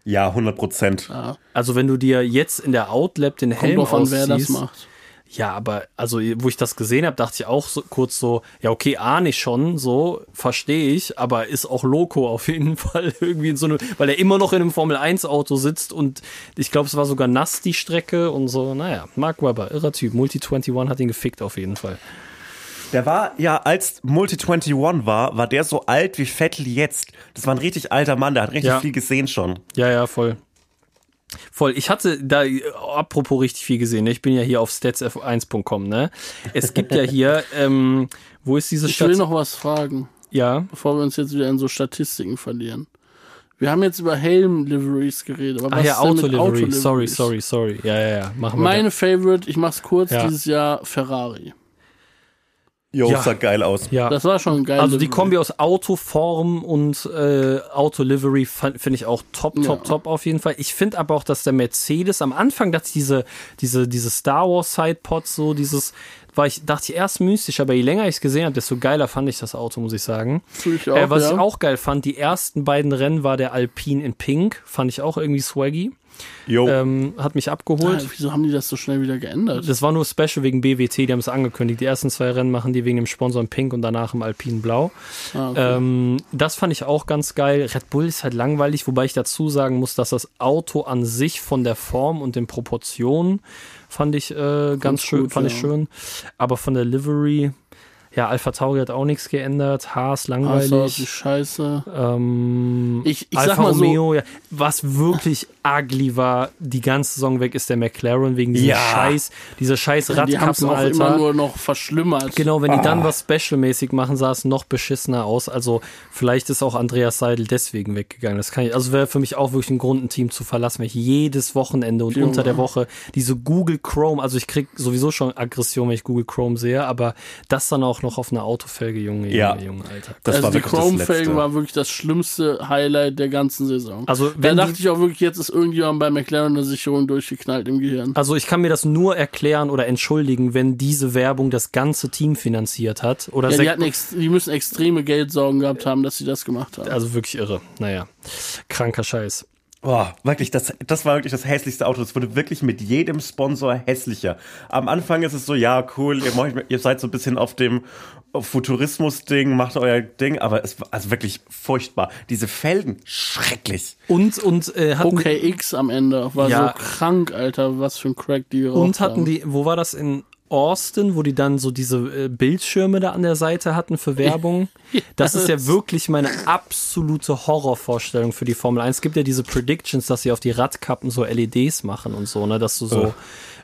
Ja, 100 Prozent. Also wenn du dir jetzt in der Outlap den Kommt Helm an, ausziehst, wer das macht. Ja, aber also, wo ich das gesehen habe, dachte ich auch so, kurz so, ja, okay, ahne ich schon, so, verstehe ich, aber ist auch Loco auf jeden Fall irgendwie in so einem, weil er immer noch in einem Formel-1-Auto sitzt und ich glaube, es war sogar nass, die Strecke und so, naja, Mark Webber, irrer Typ, Multi-21 hat ihn gefickt auf jeden Fall. Der war ja, als Multi-21 war, war der so alt wie Vettel jetzt. Das war ein richtig alter Mann, der hat richtig Ja. viel gesehen schon. Ja, ja, voll. Voll. Ich hatte da, apropos richtig viel gesehen, ne? ich bin ja hier auf statsf1.com, ne? Es gibt ja hier, ähm, wo ist diese Ich will noch was fragen, Ja, bevor wir uns jetzt wieder in so Statistiken verlieren. Wir haben jetzt über Helm-Liveries geredet, aber ach was ja, Auto-Livery, sorry, Auto-Liveries? sorry, sorry. Ja, ja, ja, machen wir Meine Favorite, ich mach's kurz, Ja. dieses Jahr Ferrari. Jo, Ja. sah geil aus. Ja. Das war schon ein geiles. Also die Kombi aus Autoform und äh, Auto-Livery finde ich auch top, top, Ja. top auf jeden Fall. Ich finde aber auch, dass der Mercedes am Anfang, dass diese, diese, diese Star Wars Sidepods, so dieses, war ich, dachte ich erst mystisch, aber je länger ich es gesehen habe, desto geiler fand ich das Auto, muss ich sagen. Ich auch, äh, was ja. ich auch geil fand, die ersten beiden Rennen war der Alpine in Pink, fand ich auch irgendwie swaggy. Jo. Ähm, hat mich abgeholt. Ah, wieso haben die das so schnell wieder geändert? Das war nur Special wegen BWT, die haben es angekündigt. Die ersten zwei Rennen machen die wegen dem Sponsor in Pink und danach im Alpine Blau. Ah, okay. Ähm, das fand ich auch ganz geil. Red Bull ist halt langweilig, wobei ich dazu sagen muss, dass das Auto an sich von der Form und den Proportionen fand ich äh, ganz schön, gut, fand ja. ich schön. Aber von der Livery, ja, Alpha Tauri hat auch nichts geändert. Haas Ah, so langweilig. Scheiße. ähm, Ich, ich Alfa sag mal so, Romeo, ja. was wirklich ugly war, die ganze Saison weg, ist der McLaren wegen diesem Ja. Scheiß, dieser scheiß Radkappen, auch immer Alter. nur noch verschlimmert. Genau, wenn die dann was Special-mäßig machen, sah es noch beschissener aus. Also vielleicht ist auch Andreas Seidel deswegen weggegangen. Das kann ich, also wäre für mich auch wirklich ein Grund, ein Team zu verlassen, wenn ich jedes Wochenende und Junge. unter der Woche diese Google Chrome, also ich krieg sowieso schon Aggression, wenn ich Google Chrome sehe, aber das dann auch noch auf einer Autofelge, Junge, Junge, Ja. Junge, Alter. Das also war die Chrome-Felgen war wirklich das schlimmste Highlight der ganzen Saison. Also da dachte ich auch wirklich, jetzt ist irgendjemand bei McLaren eine Sicherung durchgeknallt im Gehirn. also ich kann mir das nur erklären oder entschuldigen, wenn diese Werbung das ganze Team finanziert hat oder Ja, die, die müssen extreme Geldsorgen gehabt haben, dass sie das gemacht haben. also wirklich irre. Naja, kranker Scheiß. Boah, wirklich, das, das war wirklich das hässlichste Auto. Das wurde wirklich mit jedem Sponsor hässlicher. Am Anfang ist es so, ja, cool, ihr, macht, ihr seid so ein bisschen auf dem Futurismus-Ding, macht euer Ding, aber es war also wirklich furchtbar. Diese Felgen, schrecklich. Und, und äh, hatten die- OKX am Ende war Ja. so krank, Alter, was für ein Crack die Und hatten haben. die, wo war das in Austin, wo die dann so diese äh, Bildschirme da an der Seite hatten für Werbung? Das ist ja wirklich meine absolute Horrorvorstellung für die Formel 1. Es gibt ja diese Predictions, dass sie auf die Radkappen so LEDs machen und so, ne, dass du so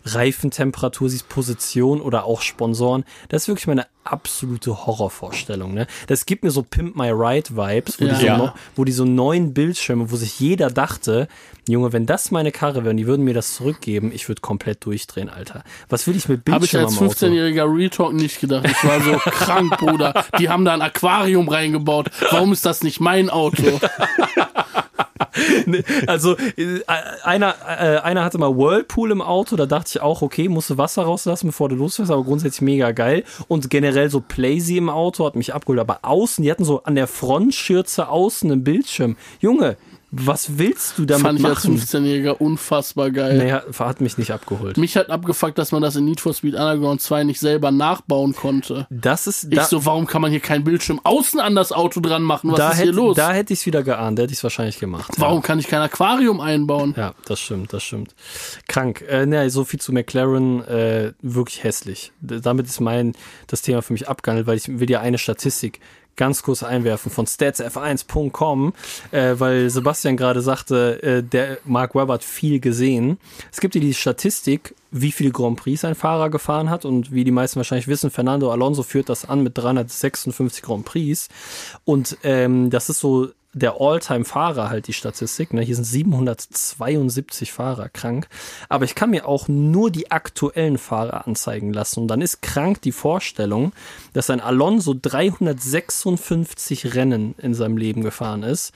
Reifentemperatur siehst, Position oder auch Sponsoren. Das ist wirklich meine absolute Horrorvorstellung, ne? Das gibt mir so Pimp My Ride Vibes, wo, Ja. die so no, wo die so neuen Bildschirme, wo sich jeder dachte, Junge, wenn das meine Karre wäre und die würden mir das zurückgeben, ich würde komplett durchdrehen, Alter. Was will ich mit Habe ich Bildschirmen als am Auto? 15-jähriger Retalk nicht gedacht. Ich war so krank, Bruder. Die haben da ein Aquarium reingebaut. Warum ist das nicht mein Auto? Also äh, einer, äh, einer hatte mal Whirlpool im Auto, da dachte ich auch, okay, musst du Wasser rauslassen, bevor du losfährst, aber grundsätzlich mega geil. Und generell so Playsee im Auto hat mich abgeholt, aber außen, die hatten so an der Frontschürze außen einen Bildschirm. Junge, was willst du damit Fand ich als machen? 15-jähriger unfassbar geil. Naja, hat mich nicht abgeholt. Mich hat abgefuckt, dass man das in Need for Speed Underground 2 nicht selber nachbauen konnte. Das ist Ich da, so, warum kann man hier keinen Bildschirm außen an das Auto dran machen? Was da ist hätte, hier los? Da hätte ich es wieder geahnt, da hätte ich es wahrscheinlich gemacht. warum kann ich kein Aquarium einbauen? Ja, das stimmt, das stimmt. Krank. Äh, ne, so viel zu McLaren, äh, wirklich hässlich. Damit ist mein das Thema für mich abgehandelt, weil ich will dir eine Statistik ganz kurz einwerfen von statsf1.com, äh, weil Sebastian gerade sagte, äh, der Mark Webber hat viel gesehen. Es gibt hier die Statistik, wie viele Grand Prix ein Fahrer gefahren hat und wie die meisten wahrscheinlich wissen, Fernando Alonso führt das an mit 356 Grand Prix und ähm, das ist so der All-Time-Fahrer halt die Statistik. Ne? Hier sind 772 Fahrer krank. Aber ich kann mir auch nur die aktuellen Fahrer anzeigen lassen. Und dann ist krank die Vorstellung, dass ein Alonso 356 Rennen in seinem Leben gefahren ist.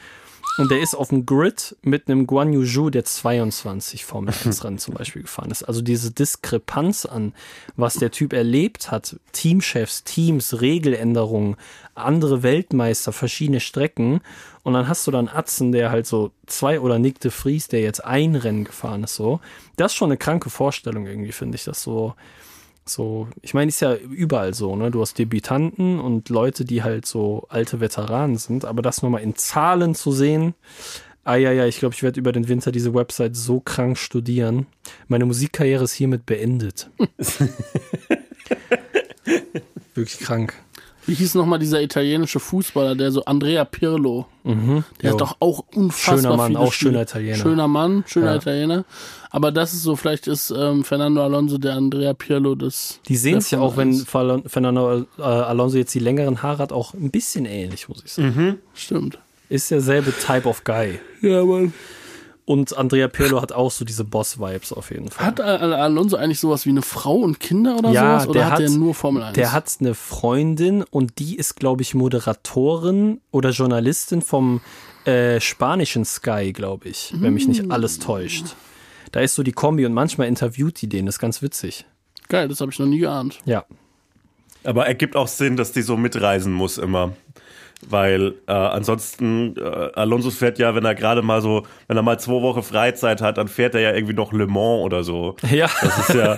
Und der ist auf dem Grid mit einem Guan Yu Zhou, der 22 Formel 1 Rennen zum Beispiel gefahren ist. Also diese Diskrepanz an, was der Typ erlebt hat, Teamchefs, Teams, Regeländerungen, andere Weltmeister, verschiedene Strecken. Und dann hast du dann Atzen, der halt so zwei oder Nick de Vries, der jetzt ein Rennen gefahren ist, so. Das ist schon eine kranke Vorstellung irgendwie, finde ich, das so, So, ich meine, ist ja überall so, ne? Du hast Debütanten und Leute, die halt so alte Veteranen sind, aber das nochmal in Zahlen zu sehen, ah ja, ja, ich glaube, ich werde über den Winter diese Website so krank studieren. Meine Musikkarriere ist hiermit beendet. Wirklich krank. Wie hieß nochmal dieser italienische Fußballer, der so Andrea Pirlo? Mhm. Der Jo. hat doch auch unfassbar Schöner Mann, viele auch schöner Italiener. Schöner Mann, schöner Ja. Italiener. Aber das ist so, vielleicht ist ähm, Fernando Alonso der Andrea Pirlo des. Die sehen es ja auch, wenn Formel 1. Fal- Fernando äh, Alonso jetzt die längeren Haare hat, auch ein bisschen ähnlich, muss ich sagen. Mhm. Stimmt. Ist derselbe Type of Guy. Ja, Mann. Und Andrea Pirlo hat auch so diese Boss-Vibes auf jeden Fall. Hat Al- Alonso eigentlich sowas wie eine Frau und Kinder oder Ja, sowas? Oder der hat, hat- der nur Formel 1? Der hat eine Freundin und die ist, glaube ich, Moderatorin oder Journalistin vom äh, spanischen Sky, glaube ich, wenn mich nicht alles täuscht. Da ist so die Kombi und manchmal interviewt die den, das ist ganz witzig. Geil, das habe ich noch nie geahnt. Ja. Aber ergibt auch Sinn, dass die so mitreisen muss immer. Weil äh, ansonsten, äh, Alonso fährt ja, wenn er gerade mal so, wenn er mal zwei Wochen Freizeit hat, dann fährt er ja irgendwie noch Le Mans oder so. Ja, Das ist ja,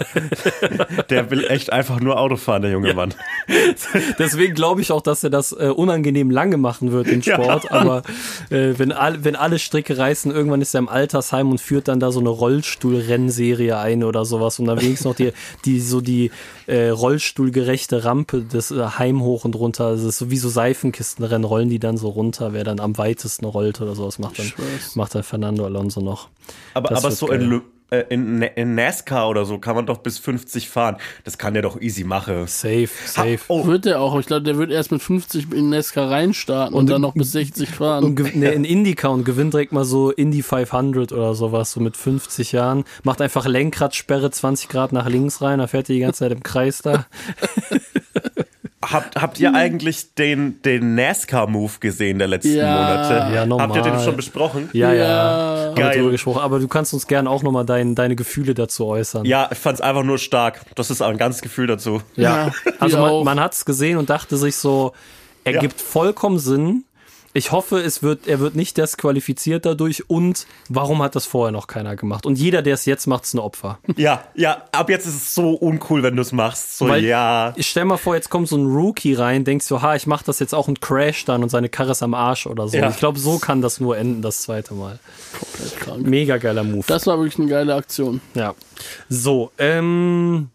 der will echt einfach nur Auto fahren, der junge Mann. deswegen glaube ich auch, dass er das äh, unangenehm lange machen wird, den Ja. Sport. Aber äh, wenn, all, wenn alle Stricke reißen, irgendwann ist er im Altersheim und führt dann da so eine Rollstuhlrennserie ein oder sowas und dann wenigstens noch die, die so die äh, rollstuhlgerechte Rampe des äh, Heim hoch und runter. Das ist so wie so Seifenkistenrennen, rollen die dann so runter, wer dann am weitesten rollt oder sowas macht dann, macht dann Fernando Alonso noch. Aber, Das aber so geil. in, Le- äh, in, Na- in NASCAR oder so kann man doch bis 50 fahren. Das kann der doch easy machen. Safe, safe. Oh, Wird der auch. Ich glaube, der wird erst mit 50 in Nesca reinstarten und, Und- dann noch bis 60 fahren. und ne, in Indica und gewinnt direkt mal so Indy 500 oder sowas, so mit 50 Jahren. Macht einfach Lenkradsperre 20 Grad nach links rein, da fährt er die ganze Zeit im Kreis da. habt, habt ihr eigentlich den, den NASCAR-Move gesehen der letzten Ja. Monate? Ja, normal. Habt ihr den schon besprochen? Ja, ja. Ja. Geil. drüber gesprochen. Aber du kannst uns gerne auch nochmal dein, deine Gefühle dazu äußern. Ja, ich fand's einfach nur stark. Das ist ein ganzes Gefühl dazu. Ja. Ja, also man, man hat es gesehen und dachte sich so, Ja. ergibt vollkommen Sinn. Ich hoffe, es wird, er wird nicht disqualifiziert dadurch und warum hat das vorher noch keiner gemacht? Und jeder, der es jetzt macht, ist ein Opfer. Ja, ja, ab jetzt ist es so uncool, wenn du es machst. So, Weil- ja. Ich stell mal vor, jetzt kommt so ein Rookie rein, denkst so, ha, ich mach das jetzt auch und crash dann und seine Karre ist am Arsch oder so. Ja. Ich glaube, so kann das nur enden, das zweite Mal. Komplett krank. Mega geiler Move. Das war wirklich eine geile Aktion. Ja. So, ähm,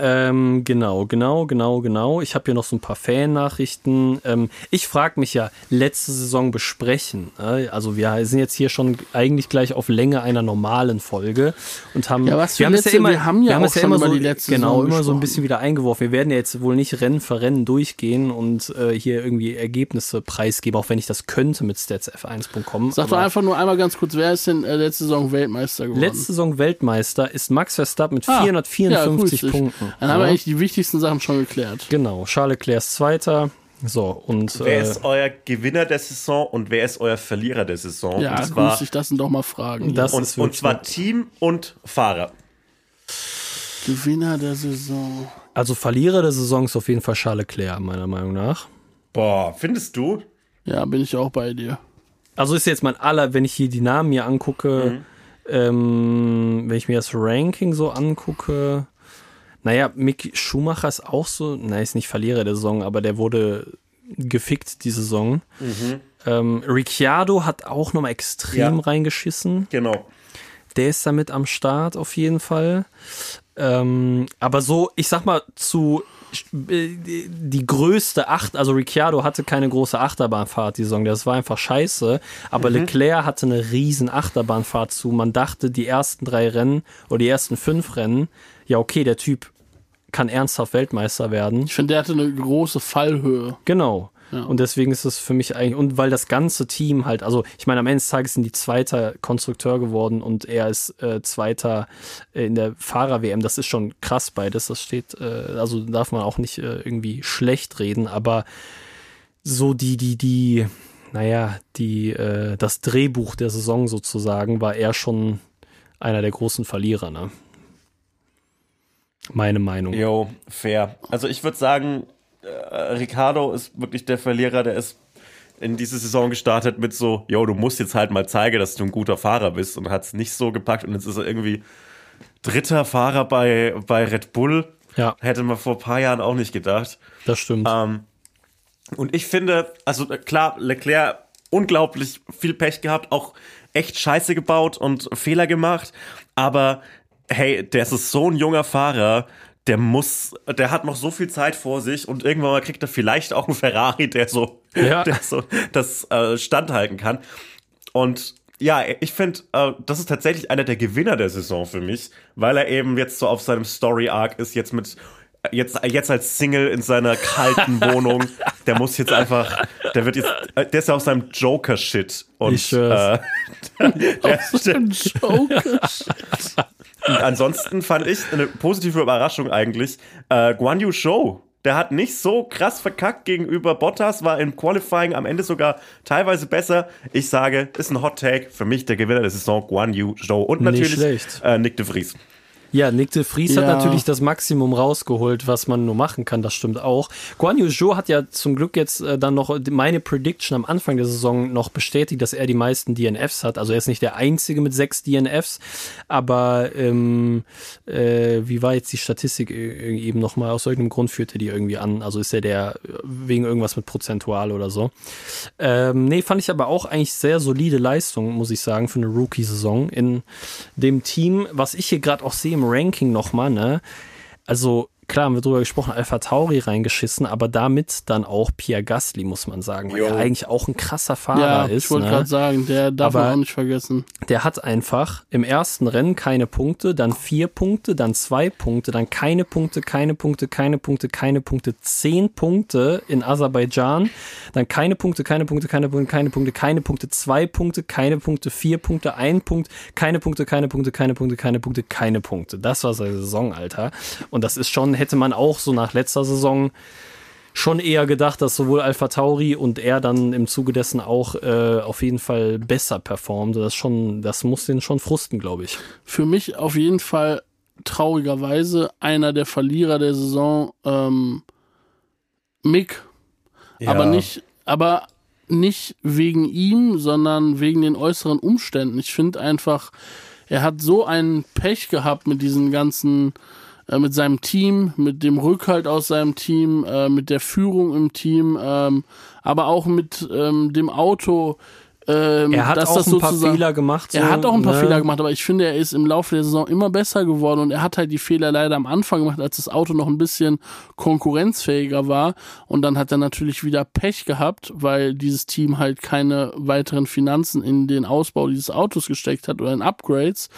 ähm, genau, genau, genau, genau. Ich habe hier noch so ein paar Fan-Nachrichten. Ähm, ich frage mich ja, letzte Saison besprechen. Äh? Also wir sind jetzt hier schon eigentlich gleich auf Länge einer normalen Folge und haben. Ja, was wir haben es letzte- ja immer, wir haben ja haben auch es ja immer so, die letzte genau, Saison immer so ein bisschen wieder eingeworfen. Wir werden ja jetzt wohl nicht Rennen für Rennen durchgehen und äh, hier irgendwie Ergebnisse preisgeben, auch wenn ich das könnte mit statsf1.com. Sag doch einfach nur einmal ganz kurz, wer ist denn äh, letzte Saison Weltmeister geworden? Letzte Saison Weltmeister ist Max Verstappen mit Ah, 454 ja. Punkten. Dann haben wir eigentlich die wichtigsten Sachen schon geklärt. Genau, Charles Leclerc ist Zweiter. So, und Wer äh, ist euer Gewinner der Saison und wer ist euer Verlierer der Saison? Ja, und zwar, dich, das doch mal Fragen. Das und, und zwar Team und Fahrer. Gewinner der Saison. also Verlierer der Saison ist auf jeden Fall Charles Leclerc, meiner Meinung nach. Boah, findest du? Ja, bin ich auch bei dir. Also ist jetzt mein aller, wenn ich hier die Namen mir angucke, ähm, wenn ich mir das Ranking so angucke, naja, Mick Schumacher ist auch so, nein, ist nicht Verlierer der Saison, aber der wurde gefickt die Saison. Ähm, Ricciardo hat auch nochmal extrem Ja. reingeschissen. Genau. Der ist damit am Start auf jeden Fall. Ähm, aber so, ich sag mal, zu äh, die größte Acht, also Ricciardo hatte keine große Achterbahnfahrt die Saison, das war einfach scheiße. Aber Leclerc hatte eine riesen Achterbahnfahrt zu. Man dachte, die ersten drei Rennen oder die ersten fünf Rennen, ja okay, der Typ kann ernsthaft Weltmeister werden. Ich finde, der hatte eine große Fallhöhe. Genau. Ja. Und deswegen ist es für mich eigentlich, und weil das ganze Team halt, also ich meine, am Ende des Tages sind die Zweiter Konstrukteur geworden und er ist äh, Zweiter äh, in der Fahrer-WM. Das ist schon krass beides. Das steht, äh, also darf man auch nicht äh, irgendwie schlecht reden, aber so die, die, die, naja, die, äh, das Drehbuch der Saison sozusagen war er schon einer der großen Verlierer, ne? Meine Meinung. Jo, fair. Also ich würde sagen, äh, Ricardo ist wirklich der Verlierer, der ist in diese Saison gestartet mit so, jo, du musst jetzt halt mal zeigen, dass du ein guter Fahrer bist und hat es nicht so gepackt und jetzt ist er irgendwie dritter Fahrer bei, bei Red Bull. Ja. Hätte man vor ein paar Jahren auch nicht gedacht. Das stimmt. Ähm, und ich finde, also äh, klar, Leclerc unglaublich viel Pech gehabt, auch echt Scheiße gebaut und Fehler gemacht. Aber hey, der ist so ein junger Fahrer, der muss, der hat noch so viel Zeit vor sich und irgendwann mal kriegt er vielleicht auch einen Ferrari, der so, Ja. der so das äh, standhalten kann. Und ja, ich finde, äh, das ist tatsächlich einer der Gewinner der Saison für mich, weil er eben jetzt so auf seinem Story-Arc ist, jetzt mit jetzt, jetzt als Single in seiner kalten Wohnung. Der muss jetzt einfach, der wird jetzt, äh, der ist ja auf seinem Joker-Shit. Und Ich äh, der, So ein Joker. und ansonsten fand ich eine positive Überraschung eigentlich. Äh, Guan Yu Zhou, der hat nicht so krass verkackt gegenüber Bottas, war im Qualifying am Ende sogar teilweise besser. Ich sage, ist ein Hot Take. Für mich der Gewinner der Saison, Guan Yu Zhou. Und natürlich äh, Nick de Vries. Ja, Nick de Vries hat Ja. natürlich das Maximum rausgeholt, was man nur machen kann, das stimmt auch. Guan Yu Zhou hat ja zum Glück jetzt äh, dann noch meine Prediction am Anfang der Saison noch bestätigt, dass er die meisten DNFs hat. Also er ist nicht der Einzige mit sechs DNFs, aber ähm, äh, wie war jetzt die Statistik äh, eben nochmal? Aus irgendeinem Grund führt er die irgendwie an. Also ist er der äh, wegen irgendwas mit Prozentual oder so. Ähm, nee, fand ich aber auch eigentlich sehr solide Leistung, muss ich sagen, für eine Rookie-Saison in dem Team, was ich hier gerade auch sehe im Ranking nochmal, ne? Also, klar, haben wir drüber gesprochen, Alpha Tauri reingeschissen, aber damit dann auch Pierre Gasly, muss man sagen, weil Jo. er eigentlich auch ein krasser Fahrer Ja, ist. ich wollte ne? gerade sagen, der darf Aber- man auch nicht vergessen. Der hat einfach im ersten Rennen keine Punkte, dann vier Punkte, dann zwei Punkte, dann keine Punkte, keine Punkte, keine Punkte, keine Punkte, zehn Punkte in Aserbaidschan, dann keine Punkte, keine Punkte, keine Punkte, keine Punkte, keine Punkte, zwei Punkte, keine Punkte, vier Punkte, ein Punkt, keine Punkte, keine Punkte, keine Punkte, keine Punkte, keine Punkte. Das war seine Saison, Alter. Und das ist schon, hätte man auch so nach letzter Saison schon eher gedacht, dass sowohl Alpha Tauri und er dann im Zuge dessen auch äh, auf jeden Fall besser performt. Das schon, das muss den schon frusten, glaube ich. Für mich auf jeden Fall traurigerweise einer der Verlierer der Saison, ähm, Mick. Aber nicht, aber nicht wegen ihm, sondern wegen den äußeren Umständen. Ich finde einfach, er hat so ein Pech gehabt mit diesen ganzen, äh, mit seinem Team, mit dem Rückhalt aus seinem Team, äh, mit der Führung im Team, ähm, aber auch mit ähm, dem Auto. Ähm, Er hat dass auch ein paar Fehler gemacht. er so, hat auch ein paar ne? Fehler gemacht, aber ich finde, er ist im Laufe der Saison immer besser geworden und er hat halt die Fehler leider am Anfang gemacht, als das Auto noch ein bisschen konkurrenzfähiger war. Und dann hat er natürlich wieder Pech gehabt, weil dieses Team halt keine weiteren Finanzen in den Ausbau dieses Autos gesteckt hat oder in Upgrades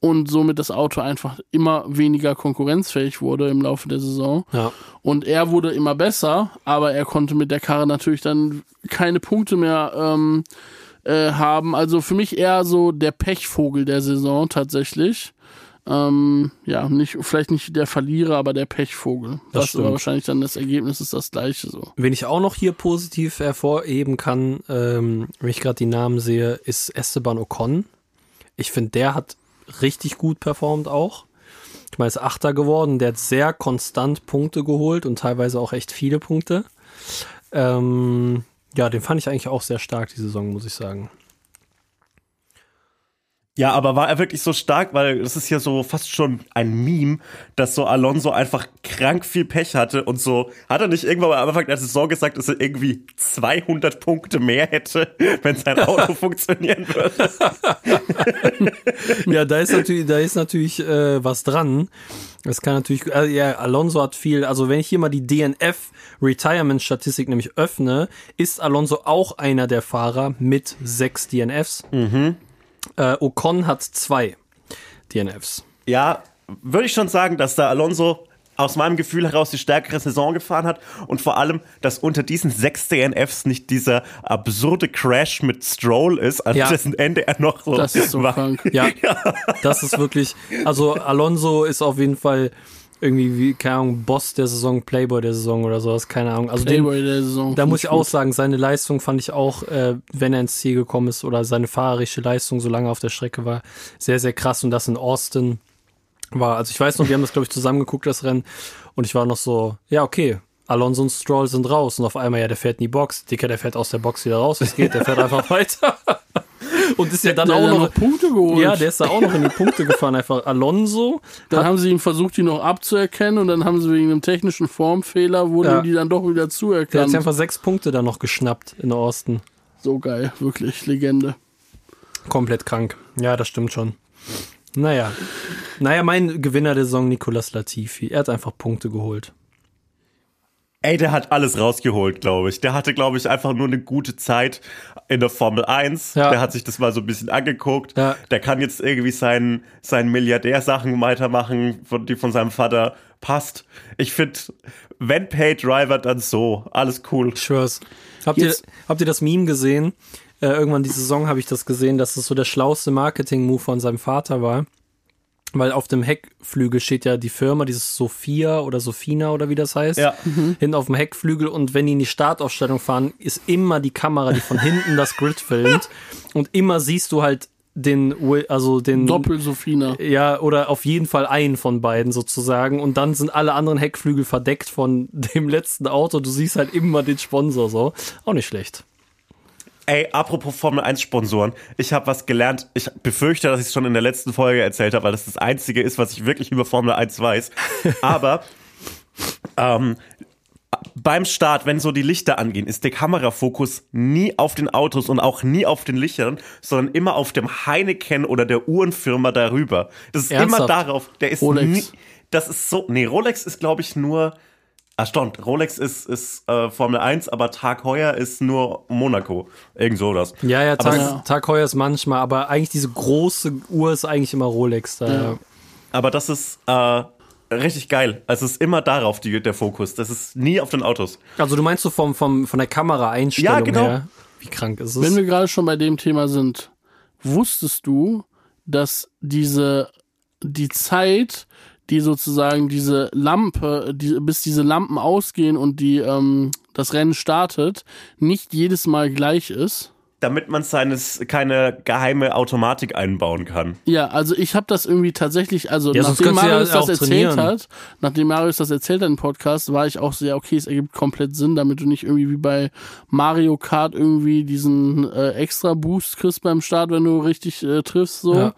und somit das Auto einfach immer weniger konkurrenzfähig wurde im Laufe der Saison. Ja. Und er wurde immer besser, aber er konnte mit der Karre natürlich dann keine Punkte mehr ähm, äh, haben. Also für mich eher so der Pechvogel der Saison tatsächlich. Ähm, ja, nicht, vielleicht nicht der Verlierer, aber der Pechvogel. Das Was stimmt. aber wahrscheinlich dann das Ergebnis ist das gleiche so. Wen ich auch noch hier positiv hervorheben kann, ähm, wenn ich gerade die Namen sehe, ist Esteban Ocon. Ich finde, der hat richtig gut performt auch. Ich meine, ist Achter geworden, der hat sehr konstant Punkte geholt und teilweise auch echt viele Punkte. Ähm, ja, den fand ich eigentlich auch sehr stark, die Saison, muss ich sagen. Ja, aber war er wirklich so stark, weil das ist ja so fast schon ein Meme, dass so Alonso einfach krank viel Pech hatte und so hat er nicht irgendwann am Anfang der Saison gesagt, dass er irgendwie 200 Punkte mehr hätte, wenn sein Auto funktionieren würde. Ja, da ist natürlich, da ist natürlich äh, was dran. Das kann natürlich, äh, ja, Alonso hat viel, also wenn ich hier mal die DNF Retirement Statistik nämlich öffne, ist Alonso auch einer der Fahrer mit sechs DNFs. Äh, Ocon hat zwei DNFs. Ja, würde ich schon sagen, dass da Alonso aus meinem Gefühl heraus die stärkere Saison gefahren hat und vor allem, dass unter diesen sechs DNFs nicht dieser absurde Crash mit Stroll ist, an Ja. dessen Ende er noch so, Das ist so war. krank. Ja, das ist wirklich, also Alonso ist auf jeden Fall irgendwie, wie, keine Ahnung, Boss der Saison, Playboy der Saison oder sowas, keine Ahnung. Also den, Playboy der Saison. Da muss ich auch sagen, seine Leistung fand ich auch, äh, wenn er ins Ziel gekommen ist oder seine fahrerische Leistung so lange auf der Strecke war, sehr, sehr krass. Und das in Austin war, also ich weiß noch, wir haben das, glaube ich, zusammen geguckt, das Rennen. Und ich war noch so, ja, okay, Alonso und Stroll sind raus. Und auf einmal, ja, der fährt in die Box. Dicker, der fährt aus der Box wieder raus. Es geht, der fährt einfach weiter. Und ist ja dann Der auch noch, noch Punkte geholt. Ja, der ist da auch noch in die Punkte gefahren. Einfach Alonso. Dann haben sie ihn versucht, die noch abzuerkennen und dann haben sie wegen einem technischen Formfehler, wurden Ja. ihm die dann doch wieder Der hat zuerkannt. sich einfach sechs Punkte da noch geschnappt in Austin. So geil, wirklich, Legende. Komplett krank. Ja, das stimmt schon. Naja. Naja, mein Gewinner der Saison, Nicolas Latifi. Er hat einfach Punkte geholt. Ey, der hat alles rausgeholt, glaube ich. Der hatte, glaube ich, einfach nur eine gute Zeit in der Formel 1. Ja. Der hat sich das mal so ein bisschen angeguckt. Ja. Der kann jetzt irgendwie seinen, seinen Milliardärsachen weitermachen, die von seinem Vater passt. Ich finde, wenn Pay Driver, dann so. Alles cool. Ich schwör's. Habt, ihr, habt ihr das Meme gesehen? Äh, irgendwann diese Saison habe ich das gesehen, dass es so der schlauste Marketing-Move von seinem Vater war. Weil auf dem Heckflügel steht ja die Firma, dieses Sophia oder Sophina oder wie das heißt. Ja. Hinten auf dem Heckflügel und wenn die in die Startaufstellung fahren, ist immer die Kamera, die von hinten das Grid filmt. Und immer siehst du halt den, also den. Doppel-Sophina. Ja, oder auf jeden Fall einen von beiden sozusagen. Und dann sind alle anderen Heckflügel verdeckt von dem letzten Auto. Du siehst halt immer den Sponsor so. Auch nicht schlecht. Ey, apropos Formel 1 Sponsoren, ich habe was gelernt. Ich befürchte, dass ich es schon in der letzten Folge erzählt habe, weil das das einzige ist, was ich wirklich über Formel 1 weiß. Aber ähm, beim Start, wenn so die Lichter angehen, ist der Kamerafokus nie auf den Autos und auch nie auf den Lichtern, sondern immer auf dem Heineken oder der Uhrenfirma darüber. Das ist immer Ernsthaft? darauf. Der ist Rolex. nie. Das ist so. Nee, Rolex ist, glaube ich, nur. Ah, stimmt. Rolex ist, ist äh, Formel 1, aber Tag Heuer ist nur Monaco. Irgend so das. Ja, ja, Tag, Ja. Tag Heuer ist manchmal, aber eigentlich diese große Uhr ist eigentlich immer Rolex. Da. Ja. Aber das ist äh, richtig geil. Also es ist immer darauf die, der Fokus. Das ist nie auf den Autos. Also du meinst so vom, vom, von der Kameraeinstellung Ja, genau. her? Wie krank ist es? Wenn wir gerade schon bei dem Thema sind, wusstest du, dass diese, die Zeit, die sozusagen diese Lampe, die, bis diese Lampen ausgehen und die, ähm, das Rennen startet, nicht jedes Mal gleich ist? Damit man seines keine geheime Automatik einbauen kann. Ja, also ich habe das irgendwie tatsächlich, also Ja, nachdem du ja Marius das erzählt trainieren. hat, nachdem Marius das erzählt hat im Podcast, war ich auch sehr, okay, es ergibt komplett Sinn, damit du nicht irgendwie wie bei Mario Kart irgendwie diesen äh, extra Boost kriegst beim Start, wenn du richtig äh, triffst, so. Ja.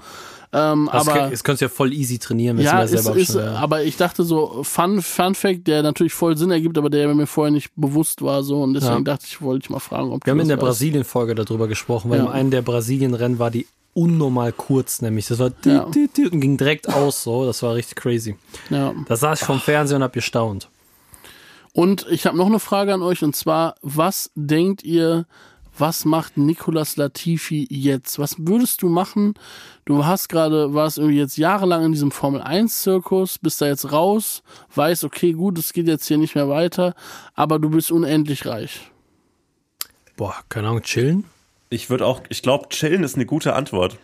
Ähm, das, aber das könntest du ja voll easy trainieren, wenn ja, du ist, selber ist, schon, ja. aber ich dachte so, Fun, Fun Fact, der natürlich voll Sinn ergibt, aber der mir vorher nicht bewusst war, so, und deswegen Ja. dachte ich, wollte ich mal fragen, ob Wir haben in der. Brasilien-Folge darüber gesprochen, weil Ja. in einem der Brasilien-Rennen war die unnormal kurz, nämlich. Das war Ja. tü, tü und ging direkt aus, so. Das war richtig crazy. Ja. Da saß ich vom Fernseher und hab gestaunt. Und ich habe noch eine Frage an euch und zwar, was denkt ihr, was macht Nicolas Latifi jetzt? Was würdest du machen? Du hast gerade, warst irgendwie jetzt jahrelang in diesem Formel 1 Zirkus, bist da jetzt raus, weißt, okay, gut, es geht jetzt hier nicht mehr weiter, aber du bist unendlich reich. Boah, keine Ahnung, chillen? Ich würde auch, ich glaube, chillen ist eine gute Antwort.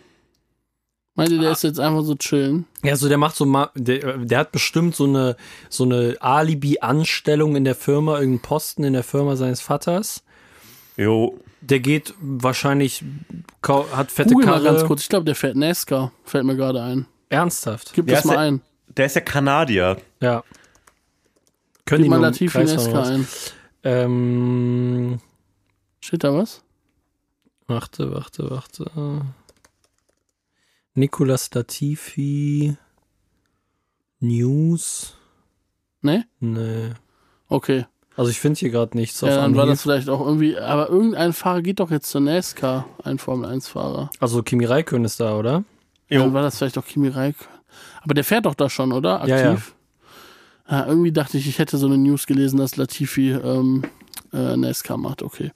Meint Ah. ihr, der ist jetzt einfach so chillen? Ja, so der macht so der, der hat bestimmt so eine so eine Alibi-Anstellung in der Firma, irgendeinen Posten in der Firma seines Vaters. Jo, Der geht wahrscheinlich hat fette Google mal Karre. ganz kurz, ich glaube, der fährt NASCAR, fällt mir gerade ein. Ernsthaft. Gib Der das mal ja- ein. der ist ja Kanadier. Ja. Können Gib mal Latifi was? ein. Ähm, Steht da was? warte, warte, warte. Nicolas Latifi News. Ne? Nee. Okay. Also ich finde hier gerade nichts auf Ja, dann war das vielleicht auch irgendwie, aber irgendein Fahrer geht doch jetzt zur NASCAR, ein Formel-1-Fahrer. Also Kimi Räikkönen ist da, oder? Jo. Dann war das vielleicht auch Kimi Räikkönen. Aber der fährt doch da schon, oder? Aktiv? Ja, ja. Ja, irgendwie dachte ich, ich hätte so eine News gelesen, dass Latifi ähm, äh, NASCAR macht, okay.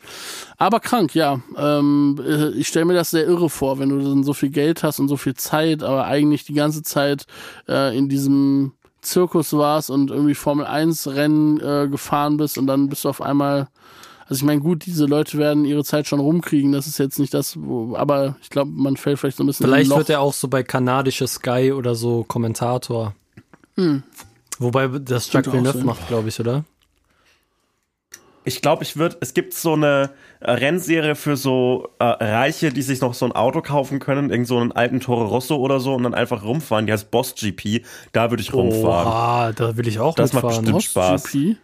Aber krank, ja. Ähm, äh, ich stelle mir das sehr irre vor, wenn du dann so viel Geld hast und so viel Zeit, aber eigentlich die ganze Zeit äh, in diesem Zirkus warst und irgendwie Formel 1 Rennen äh, gefahren bist und dann bist du auf einmal also ich meine, gut, diese Leute werden ihre Zeit schon rumkriegen, das ist jetzt nicht das, wo, aber ich glaube, man fällt vielleicht so ein bisschen Vielleicht wird er auch so bei kanadische Sky oder so Kommentator. Wobei das Jacques Villeneuve macht, glaube ich, oder? Ich glaube, ich würde, es gibt so eine äh, Rennserie für so äh, Reiche, die sich noch so ein Auto kaufen können, irgend so einen alten Toro Rosso oder so und dann einfach rumfahren. Die heißt Boss GP. Da würde ich rumfahren. Oha, da will ich auch Das macht mitfahren. bestimmt Boss Spaß. GP?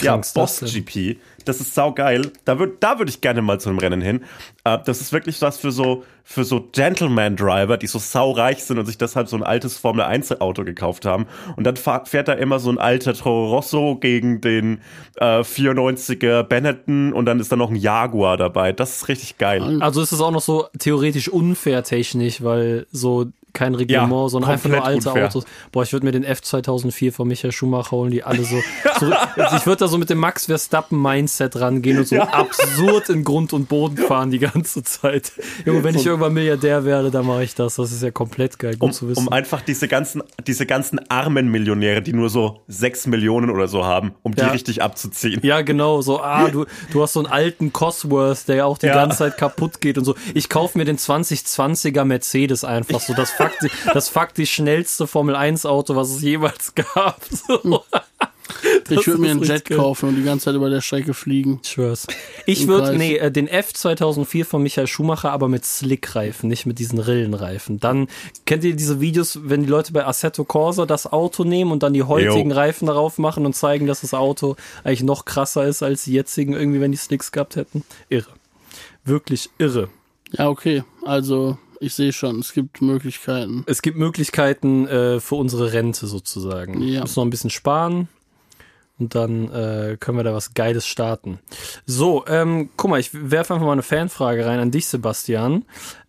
Ja, Boss das? GP. Das ist saugeil. Da würde da würd ich gerne mal zu einem Rennen hin. Äh, das ist wirklich was für so, für so Gentleman-Driver, die so saureich sind und sich deshalb so ein altes Formel-1-Auto gekauft haben. Und dann fährt da immer so ein alter Toro Rosso gegen den äh, 94er Benetton und dann ist da noch ein Jaguar dabei. Das ist richtig geil. Also ist es auch noch so theoretisch unfair technisch, weil so kein Reglement, Ja, sondern einfach nur alte unfair. Autos. Boah, ich würde mir den F2004 von Michael Schumacher holen, die alle so, so ich würde da so mit dem Max Verstappen Mindset rangehen und so absurd in Grund und Boden fahren die ganze Zeit. Junge, wenn ich irgendwann Milliardär werde, dann mache ich das. Das ist ja komplett geil, gut Um, zu wissen. um einfach diese ganzen, diese ganzen armen Millionäre, die nur so sechs Millionen oder so haben, um Ja. die richtig abzuziehen. Ja, genau, so, ah, du, du hast so einen alten Cosworth, der ja auch die Ja. ganze Zeit kaputt geht und so. Ich kaufe mir den 2020er Mercedes einfach so. Das fuckt, das fuckt die schnellste Formel 1 Auto, was es jemals gab. So. Ich würde mir einen Jet geil. kaufen und die ganze Zeit über der Strecke fliegen. Ich schwör's. Ich würde, nee, äh, den F 2004 von Michael Schumacher, aber mit Slickreifen, nicht mit diesen Rillenreifen. Dann kennt ihr diese Videos, wenn die Leute bei Assetto Corsa das Auto nehmen und dann die heutigen Jo. Reifen darauf machen und zeigen, dass das Auto eigentlich noch krasser ist als die jetzigen, irgendwie, wenn die Slicks gehabt hätten? Irre. Wirklich irre. Ja, okay. Also, ich sehe schon, es gibt Möglichkeiten. Es gibt Möglichkeiten äh, für unsere Rente sozusagen. Ja. Wir müssen noch ein bisschen sparen und dann äh, können wir da was Geiles starten. So, ähm, guck mal, ich werfe einfach mal eine Fanfrage rein an dich, Sebastian.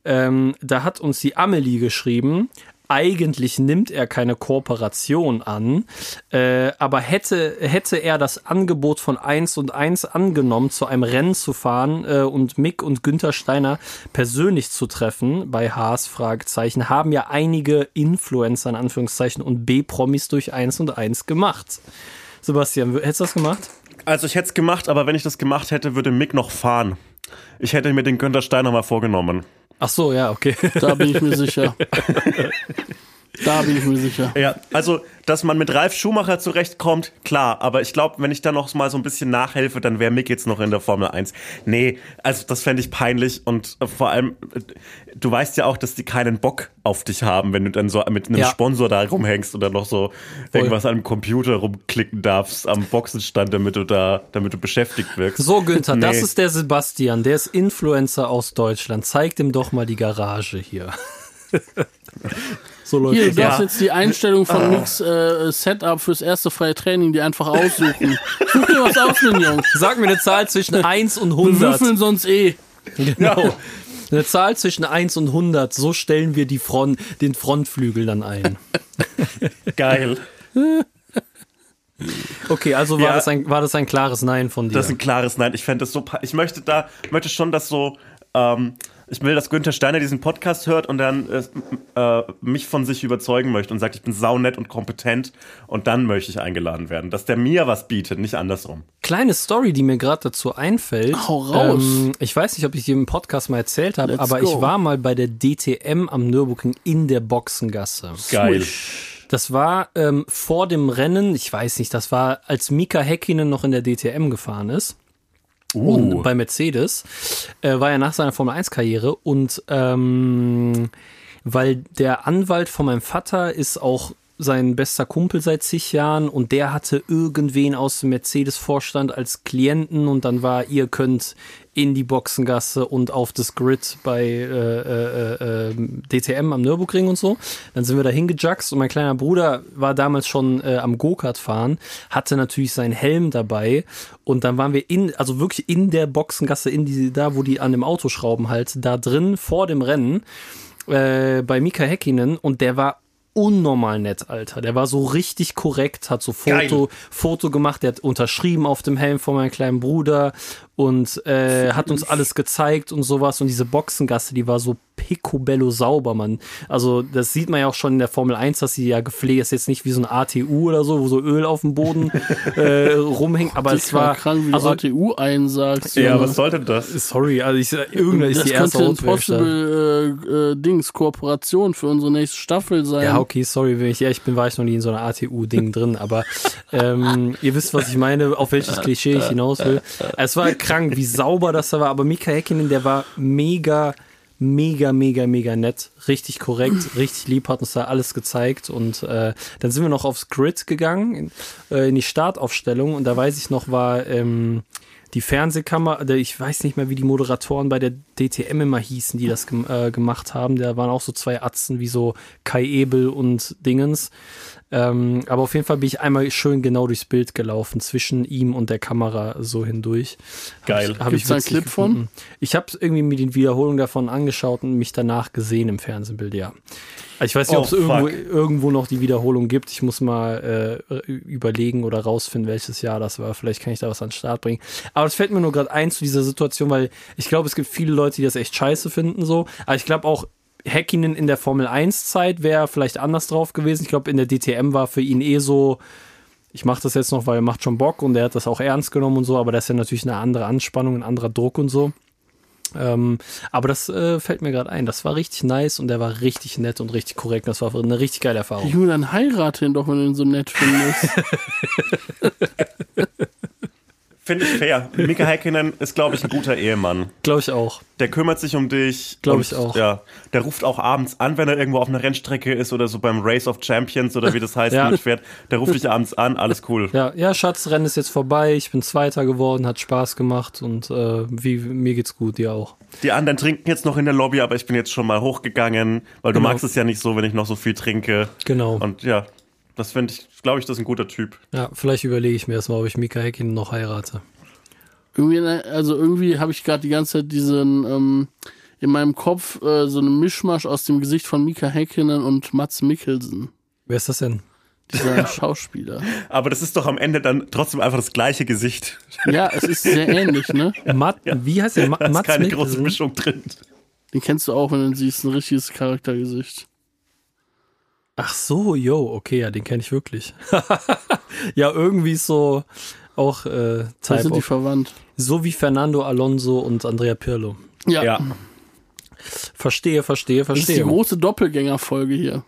Ähm, da hat uns die Amelie geschrieben. Eigentlich nimmt er keine Kooperation an, äh, aber hätte, hätte er das Angebot von 1 und 1 angenommen, zu einem Rennen zu fahren äh, und Mick und Günther Steiner persönlich zu treffen, bei Haas Fragezeichen, haben ja einige Influencer in Anführungszeichen und B-Promis durch 1 und 1 gemacht. Sebastian, hättest du das gemacht? Also ich hätte es gemacht, aber wenn ich das gemacht hätte, würde Mick noch fahren. Ich hätte mir den Günther Steiner mal vorgenommen. Ach so, ja, okay. Da bin ich mir sicher. Da bin ich mir sicher. Ja, also, dass man mit Ralf Schumacher zurechtkommt, klar, aber ich glaube, wenn ich da noch mal so ein bisschen nachhelfe, dann wäre Mick jetzt noch in der Formel 1. Nee, also das fände ich peinlich und äh, vor allem, äh, du weißt ja auch, dass die keinen Bock auf dich haben, wenn du dann so mit einem Ja. Sponsor da rumhängst und dann noch so irgendwas an dem Computer rumklicken darfst am Boxenstand, damit du da, damit du beschäftigt wirkst. So, Günther, das Nee. ist der Sebastian, der ist Influencer aus Deutschland. Zeig dem doch mal die Garage hier. so läuft Hier, das. du darfst Ja. jetzt die Einstellung von Mix äh, Setup fürs erste freie Training, die einfach aussuchen. Such dir was aus, Mignon. Sag mir eine Zahl zwischen 1 und Wir 100. würfeln sonst eh. Genau. Eine Zahl zwischen 1 und 100. So stellen wir die Front, den Frontflügel dann ein. Geil. Okay, also war, Ja. das, ein, war das ein klares Nein von dir. Das ist ein klares Nein. Ich fände das so. Ich möchte da, möchte schon, dass so. Ähm, ich will, dass Günther Steiner diesen Podcast hört und dann äh, äh, mich von sich überzeugen möchte und sagt, ich bin saunett und kompetent und dann möchte ich eingeladen werden. Dass der mir was bietet, nicht andersrum. Kleine Story, die mir gerade dazu einfällt. Hau raus. Ähm, ich weiß nicht, ob ich die im Podcast mal erzählt habe, aber go. ich war mal bei der DTM am Nürburgring in der Boxengasse. Geil. Das war ähm, vor dem Rennen, ich weiß nicht, das war, als Mika Häkkinen noch in der DTM gefahren ist. Und bei Mercedes äh, war er nach seiner Formel 1 Karriere und ähm, weil der Anwalt von meinem Vater ist auch sein bester Kumpel seit zig Jahren und der hatte irgendwen aus dem Mercedes-Vorstand als Klienten und dann war, ihr könnt in die Boxengasse und auf das Grid bei äh, äh, äh, DTM am Nürburgring und so. Dann sind wir da hingejuckst und mein kleiner Bruder war damals schon äh, am Go-Kart fahren, hatte natürlich seinen Helm dabei und dann waren wir in, also wirklich in der Boxengasse, in die, da wo die an dem Auto schrauben halt, da drin vor dem Rennen äh, bei Mika Häkkinen und der war unnormal nett, Alter. Der war so richtig korrekt, hat so Foto, Foto gemacht, der hat unterschrieben auf dem Helm von meinem kleinen Bruder und äh, hat uns alles gezeigt und sowas. Und diese Boxengasse, die war so picobello sauber, Mann. Also das sieht man ja auch schon in der Formel 1, dass sie ja gepflegt ist, jetzt nicht wie so ein ATU oder so, wo so Öl auf dem Boden äh, rumhängt, aber es Ich war war, krank, wie du also ATU einsagst. Ja, Junge. was sollte das? sorry, also ich, irgendeiner ist das die erste könnte ein Autowerkstatt. possible äh, äh, Dings, Kooperation für unsere nächste Staffel sein. Ja, okay, sorry, wenn ich ehrlich bin, war ich noch nie in so einer ATU-Ding drin, aber ähm, ihr wisst, was ich meine, auf welches Klischee ich hinaus will. Es war krank, wie sauber das da war, aber Mika Häkkinen, der war mega, mega, mega, mega nett, richtig korrekt, richtig lieb, hat uns da alles gezeigt und äh, dann sind wir noch aufs Grid gegangen, in, äh, in die Startaufstellung und da weiß ich noch, war ähm, die Fernsehkamera, ich weiß nicht mehr, wie die Moderatoren bei der DTM immer hießen, die das äh, gemacht haben. Da waren auch so zwei Atzen wie so Kai Ebel und Dingens. Ähm, aber auf jeden Fall bin ich einmal schön genau durchs Bild gelaufen, zwischen ihm und der Kamera so hindurch. Geil. Habe ich, hab ich einen Clip gefunden. von? Ich habe irgendwie mir die Wiederholung davon angeschaut und mich danach gesehen im Fernsehbild, ja. Ich weiß nicht, oh, ob es irgendwo, irgendwo noch die Wiederholung gibt. Ich muss mal äh, überlegen oder rausfinden, welches Jahr das war. Vielleicht kann ich da was an den Start bringen. Aber es fällt mir nur gerade ein zu dieser Situation, weil ich glaube, es gibt viele Leute, die das echt scheiße finden so. Aber ich glaube auch, Häkkinen in der Formel 1 Zeit wäre vielleicht anders drauf gewesen. Ich glaube, in der DTM war für ihn eh so, ich mache das jetzt noch, weil er macht schon Bock und er hat das auch ernst genommen und so, aber das ist ja natürlich eine andere Anspannung, ein anderer Druck und so. Ähm, aber das äh, fällt mir gerade ein. Das war richtig nice und der war richtig nett und richtig korrekt. Das war eine richtig geile Erfahrung. Junge, dann heirate ihn doch, wenn du ihn so nett findest. Finde ich fair. Mika Häkkinen ist, glaube ich, ein guter Ehemann. Glaube ich auch. Der kümmert sich um dich. Glaube ich auch. Ja, der ruft auch abends an, wenn er irgendwo auf einer Rennstrecke ist oder so beim Race of Champions oder wie das heißt, ja. mitfährt. Der ruft dich abends an, alles cool. Ja, ja, Schatz, Rennen ist jetzt vorbei. Ich bin Zweiter geworden, hat Spaß gemacht und äh, wie, mir geht's gut, dir auch. Die anderen trinken jetzt noch in der Lobby, aber ich bin jetzt schon mal hochgegangen, weil du genau. magst es ja nicht so, wenn ich noch so viel trinke. Genau. Und ja, das finde ich, glaube ich, das ist ein guter Typ. Ja, vielleicht überlege ich mir erstmal, ob ich Mika Häkkinen noch heirate. Irgendwie, also irgendwie habe ich gerade die ganze Zeit diesen ähm, in meinem Kopf äh, so einen Mischmasch aus dem Gesicht von Mika Häkkinen und Mats Mikkelsen. Wer ist das denn? Dieser Schauspieler. Aber das ist doch am Ende dann trotzdem einfach das gleiche Gesicht. Ja, es ist sehr ähnlich, ne? Matt, ja. Wie heißt der? Ma da ist keine Mikkelsen? große Mischung drin. Den kennst du auch, wenn du siehst, ein richtiges Charaktergesicht. Ach so, yo, okay, ja, den kenne ich wirklich. ja, irgendwie so auch äh, Type sind die verwandt. So wie Fernando Alonso und Andrea Pirlo. Ja. ja. Verstehe, verstehe, verstehe. Das ist die große Doppelgängerfolge hier.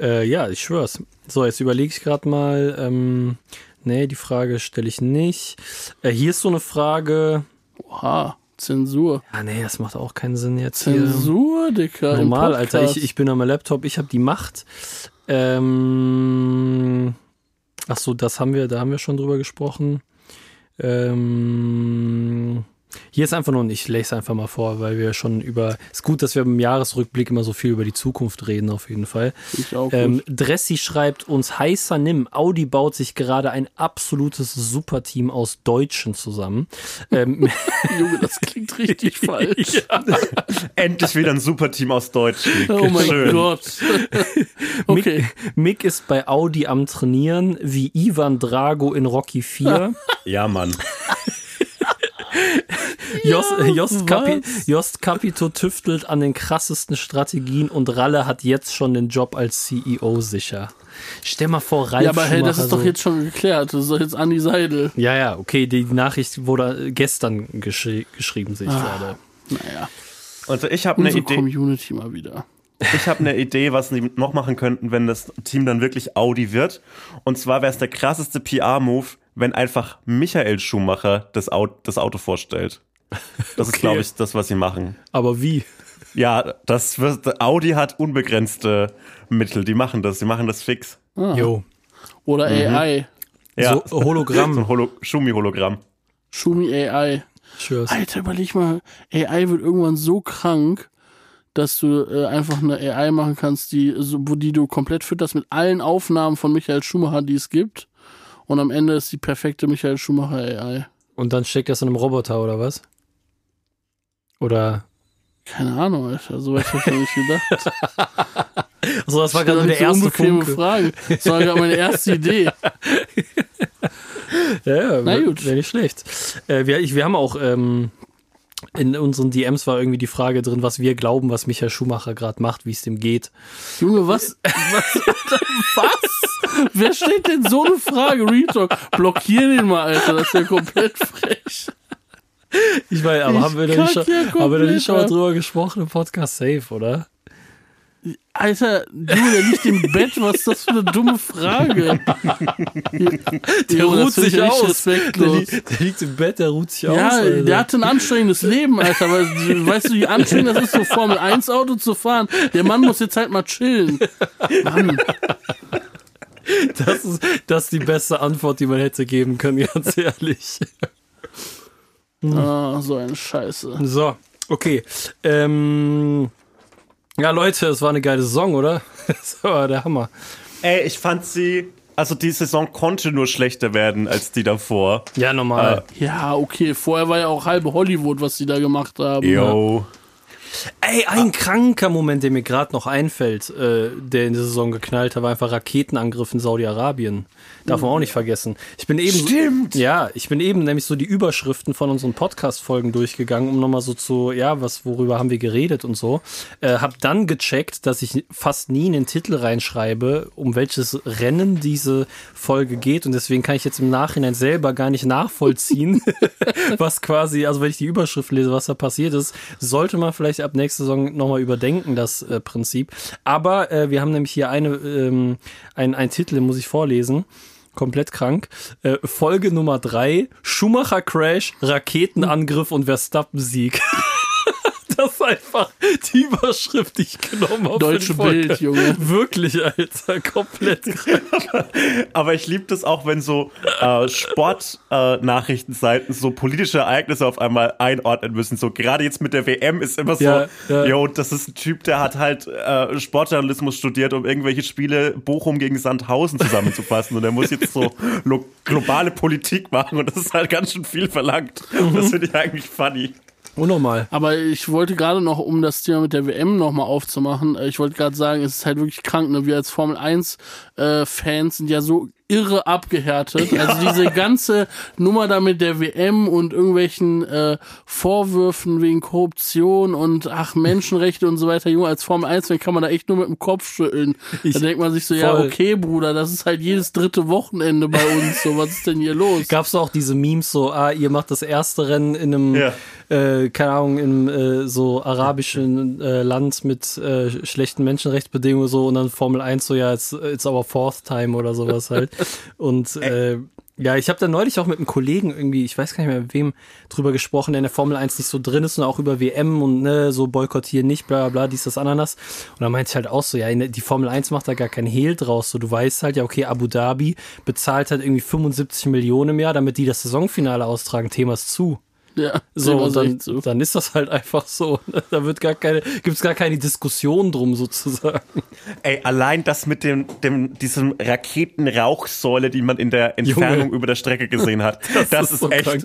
Äh, ja, ich schwör's. So, jetzt überlege ich gerade mal. Ähm, nee, die Frage stelle ich nicht. Äh, hier ist so eine Frage. Oha. Zensur. Ja, nee, das macht auch keinen Sinn jetzt. Zensur, hier. Dicker. Normal, Alter. Ich, ich bin am Laptop, ich habe die Macht. Ähm, ach so, das haben wir, da haben wir schon drüber gesprochen. Ähm, hier ist einfach nur, ich lese einfach mal vor, weil wir schon über, ist gut, dass wir im Jahresrückblick immer so viel über die Zukunft reden, auf jeden Fall. Ich auch ähm, Dressi schreibt uns, heißer Nimm, Audi baut sich gerade ein absolutes Superteam aus Deutschen zusammen. Ähm, Junge, das klingt richtig falsch. Ja. Endlich wieder ein Superteam aus Deutschen. Oh mein Schön. Gott. okay. Mick, Mick ist bei Audi am Trainieren, wie Ivan Drago in Rocky 4. ja, Mann. Jost, Jost, Capi, Jost Capito tüftelt an den krassesten Strategien und Ralle hat jetzt schon den Job als CEO sicher. Stell mal vor, Ralf Ja, aber hey, das ist doch jetzt schon geklärt. Das ist doch jetzt Andi Seidel. Ja, ja, okay, die Nachricht wurde gestern geschri geschrieben, sehe ich ah, gerade. Naja. Also ich habe eine Idee. Community mal wieder. Ich habe eine Idee, was sie noch machen könnten, wenn das Team dann wirklich Audi wird. Und zwar wäre es der krasseste PR-Move, wenn einfach Michael Schumacher das Auto, das Auto vorstellt. Das okay. ist, glaube ich, das, was sie machen. Aber wie? Ja, das wird, Audi hat unbegrenzte Mittel. Die machen das. Die machen das fix. Ah. Jo. Oder mhm. AI. Ja. So Hologramm. so ein Holo Schumi-Hologramm. Schumi AI. Cheers. Alter, überleg mal, AI wird irgendwann so krank, dass du äh, einfach eine AI machen kannst, die, so, wo die du komplett fütterst mit allen Aufnahmen von Michael Schumacher, die es gibt. Und am Ende ist die perfekte Michael Schumacher AI. Und dann steckt das in einem Roboter, oder was? Oder? Keine Ahnung, Alter. So weit habe ich noch nicht gedacht. so, das war gerade der erste Funke. Frage. Das war gerade meine erste Idee. ja, ja, Na gut. Wäre nicht schlecht. Äh, wir, ich, wir haben auch ähm, in unseren DMs war irgendwie die Frage drin, was wir glauben, was Michael Schumacher gerade macht, wie es dem geht. Junge, was? was? was? Wer stellt denn so eine Frage? Retalk. Blockier den mal, Alter. Das ist ja komplett frech. Ich meine, aber ich haben wir da nicht, schon, haben wir da nicht schon mal drüber gesprochen im Podcast Safe, oder? Alter, du, der liegt im Bett, was ist das für eine dumme Frage? Der ruht sich aus. Der, der liegt im Bett, der ruht sich aus. Ja, der hatte ein anstrengendes Leben, Alter. Aber weißt du, wie anstrengend das ist, so Formel 1 Auto zu fahren? Der Mann muss jetzt halt mal chillen. Mann. Das ist, das ist die beste Antwort, die man hätte geben können, ganz ehrlich. Ah, so eine Scheiße. So, okay. Ähm, ja, Leute, es war eine geile Saison, oder? Das war der Hammer. Ey, ich fand sie, also die Saison konnte nur schlechter werden als die davor. Ja, normal. Ja, okay. Vorher war ja auch halbe Hollywood, was die da gemacht haben. Yo. Ey, ein kranker Moment, der mir gerade noch einfällt, äh, der in der Saison geknallt hat, war einfach Raketenangriff in Saudi-Arabien. Darf man auch nicht vergessen. Ich bin eben, Stimmt. ja, ich bin eben nämlich so die Überschriften von unseren Podcast-Folgen durchgegangen, um nochmal so zu, ja, was, worüber haben wir geredet und so. Äh, hab dann gecheckt, dass ich fast nie in den Titel reinschreibe, um welches Rennen diese Folge geht und deswegen kann ich jetzt im Nachhinein selber gar nicht nachvollziehen, was quasi, also wenn ich die Überschrift lese, was da passiert ist, sollte man vielleicht ab nächster Saison nochmal überdenken, das äh, Prinzip. Aber äh, wir haben nämlich hier eine, ähm, ein, ein Titel, muss ich vorlesen. Komplett krank. Äh, Folge Nummer drei: Schumacher Crash, Raketenangriff und Verstappen-Sieg. das ist einfach die Überschrift, die ich genommen habe. Deutsche. Bild, Junge. Wirklich, Alter, komplett krank. Aber ich liebe das auch, wenn so äh, Sportnachrichtenseiten so politische Ereignisse auf einmal einordnen müssen. So gerade jetzt mit der WM ist immer so, Ja, ja. yo, das ist ein Typ, der hat halt äh, Sportjournalismus studiert, um irgendwelche Spiele Bochum gegen Sandhausen zusammenzufassen. Und er muss jetzt so lo- globale Politik machen und das ist halt ganz schön viel verlangt. Das finde ich eigentlich funny. Unnormal. Aber ich wollte gerade noch, um das Thema mit der WM nochmal aufzumachen, äh, ich wollte gerade sagen, es ist halt wirklich krank, ne? Wir als Formel 1 äh, sind ja so irre abgehärtet. Also diese ganze Nummer da mit der WM und irgendwelchen äh, Vorwürfen wegen Korruption und ach, Menschenrechte und so weiter, Junge, als Formel 1 Fan kann man da echt nur mit dem Kopf schütteln. Ich- da denkt man sich so, ja, voll. okay, Bruder, das ist halt jedes dritte Wochenende bei uns. So, was ist denn hier los? Gab's auch diese Memes so, ah, ihr macht das erste Rennen in einem, Ja. äh, keine Ahnung, im äh, so arabischen äh, Land mit äh, schlechten Menschenrechtsbedingungen so und dann Formel 1 so, ja, it's, it's our fourth time oder sowas halt. Und äh, ja, ich habe da neulich auch mit einem Kollegen irgendwie, ich weiß gar nicht mehr mit wem, drüber gesprochen, der in der Formel 1 nicht so drin ist und auch über WM und ne, so boykottieren nicht, bla bla bla, dies, das, Ananas. Und dann meinte ich halt auch so, ja, die Formel 1 macht da gar kein Hehl draus. So, du weißt halt, ja, okay, Abu Dhabi bezahlt halt irgendwie 75 Millionen im Jahr, damit die das Saisonfinale austragen. Thema ist zu. Ja, So, und dann, so. dann ist das halt einfach so. Da wird gar keine, gibt's gar keine Diskussion drum sozusagen. Ey, allein das mit dem, dem diesem Raketenrauchsäule, die man in der Entfernung Junge. über der Strecke gesehen hat. Das, ist ist, so echt. krank.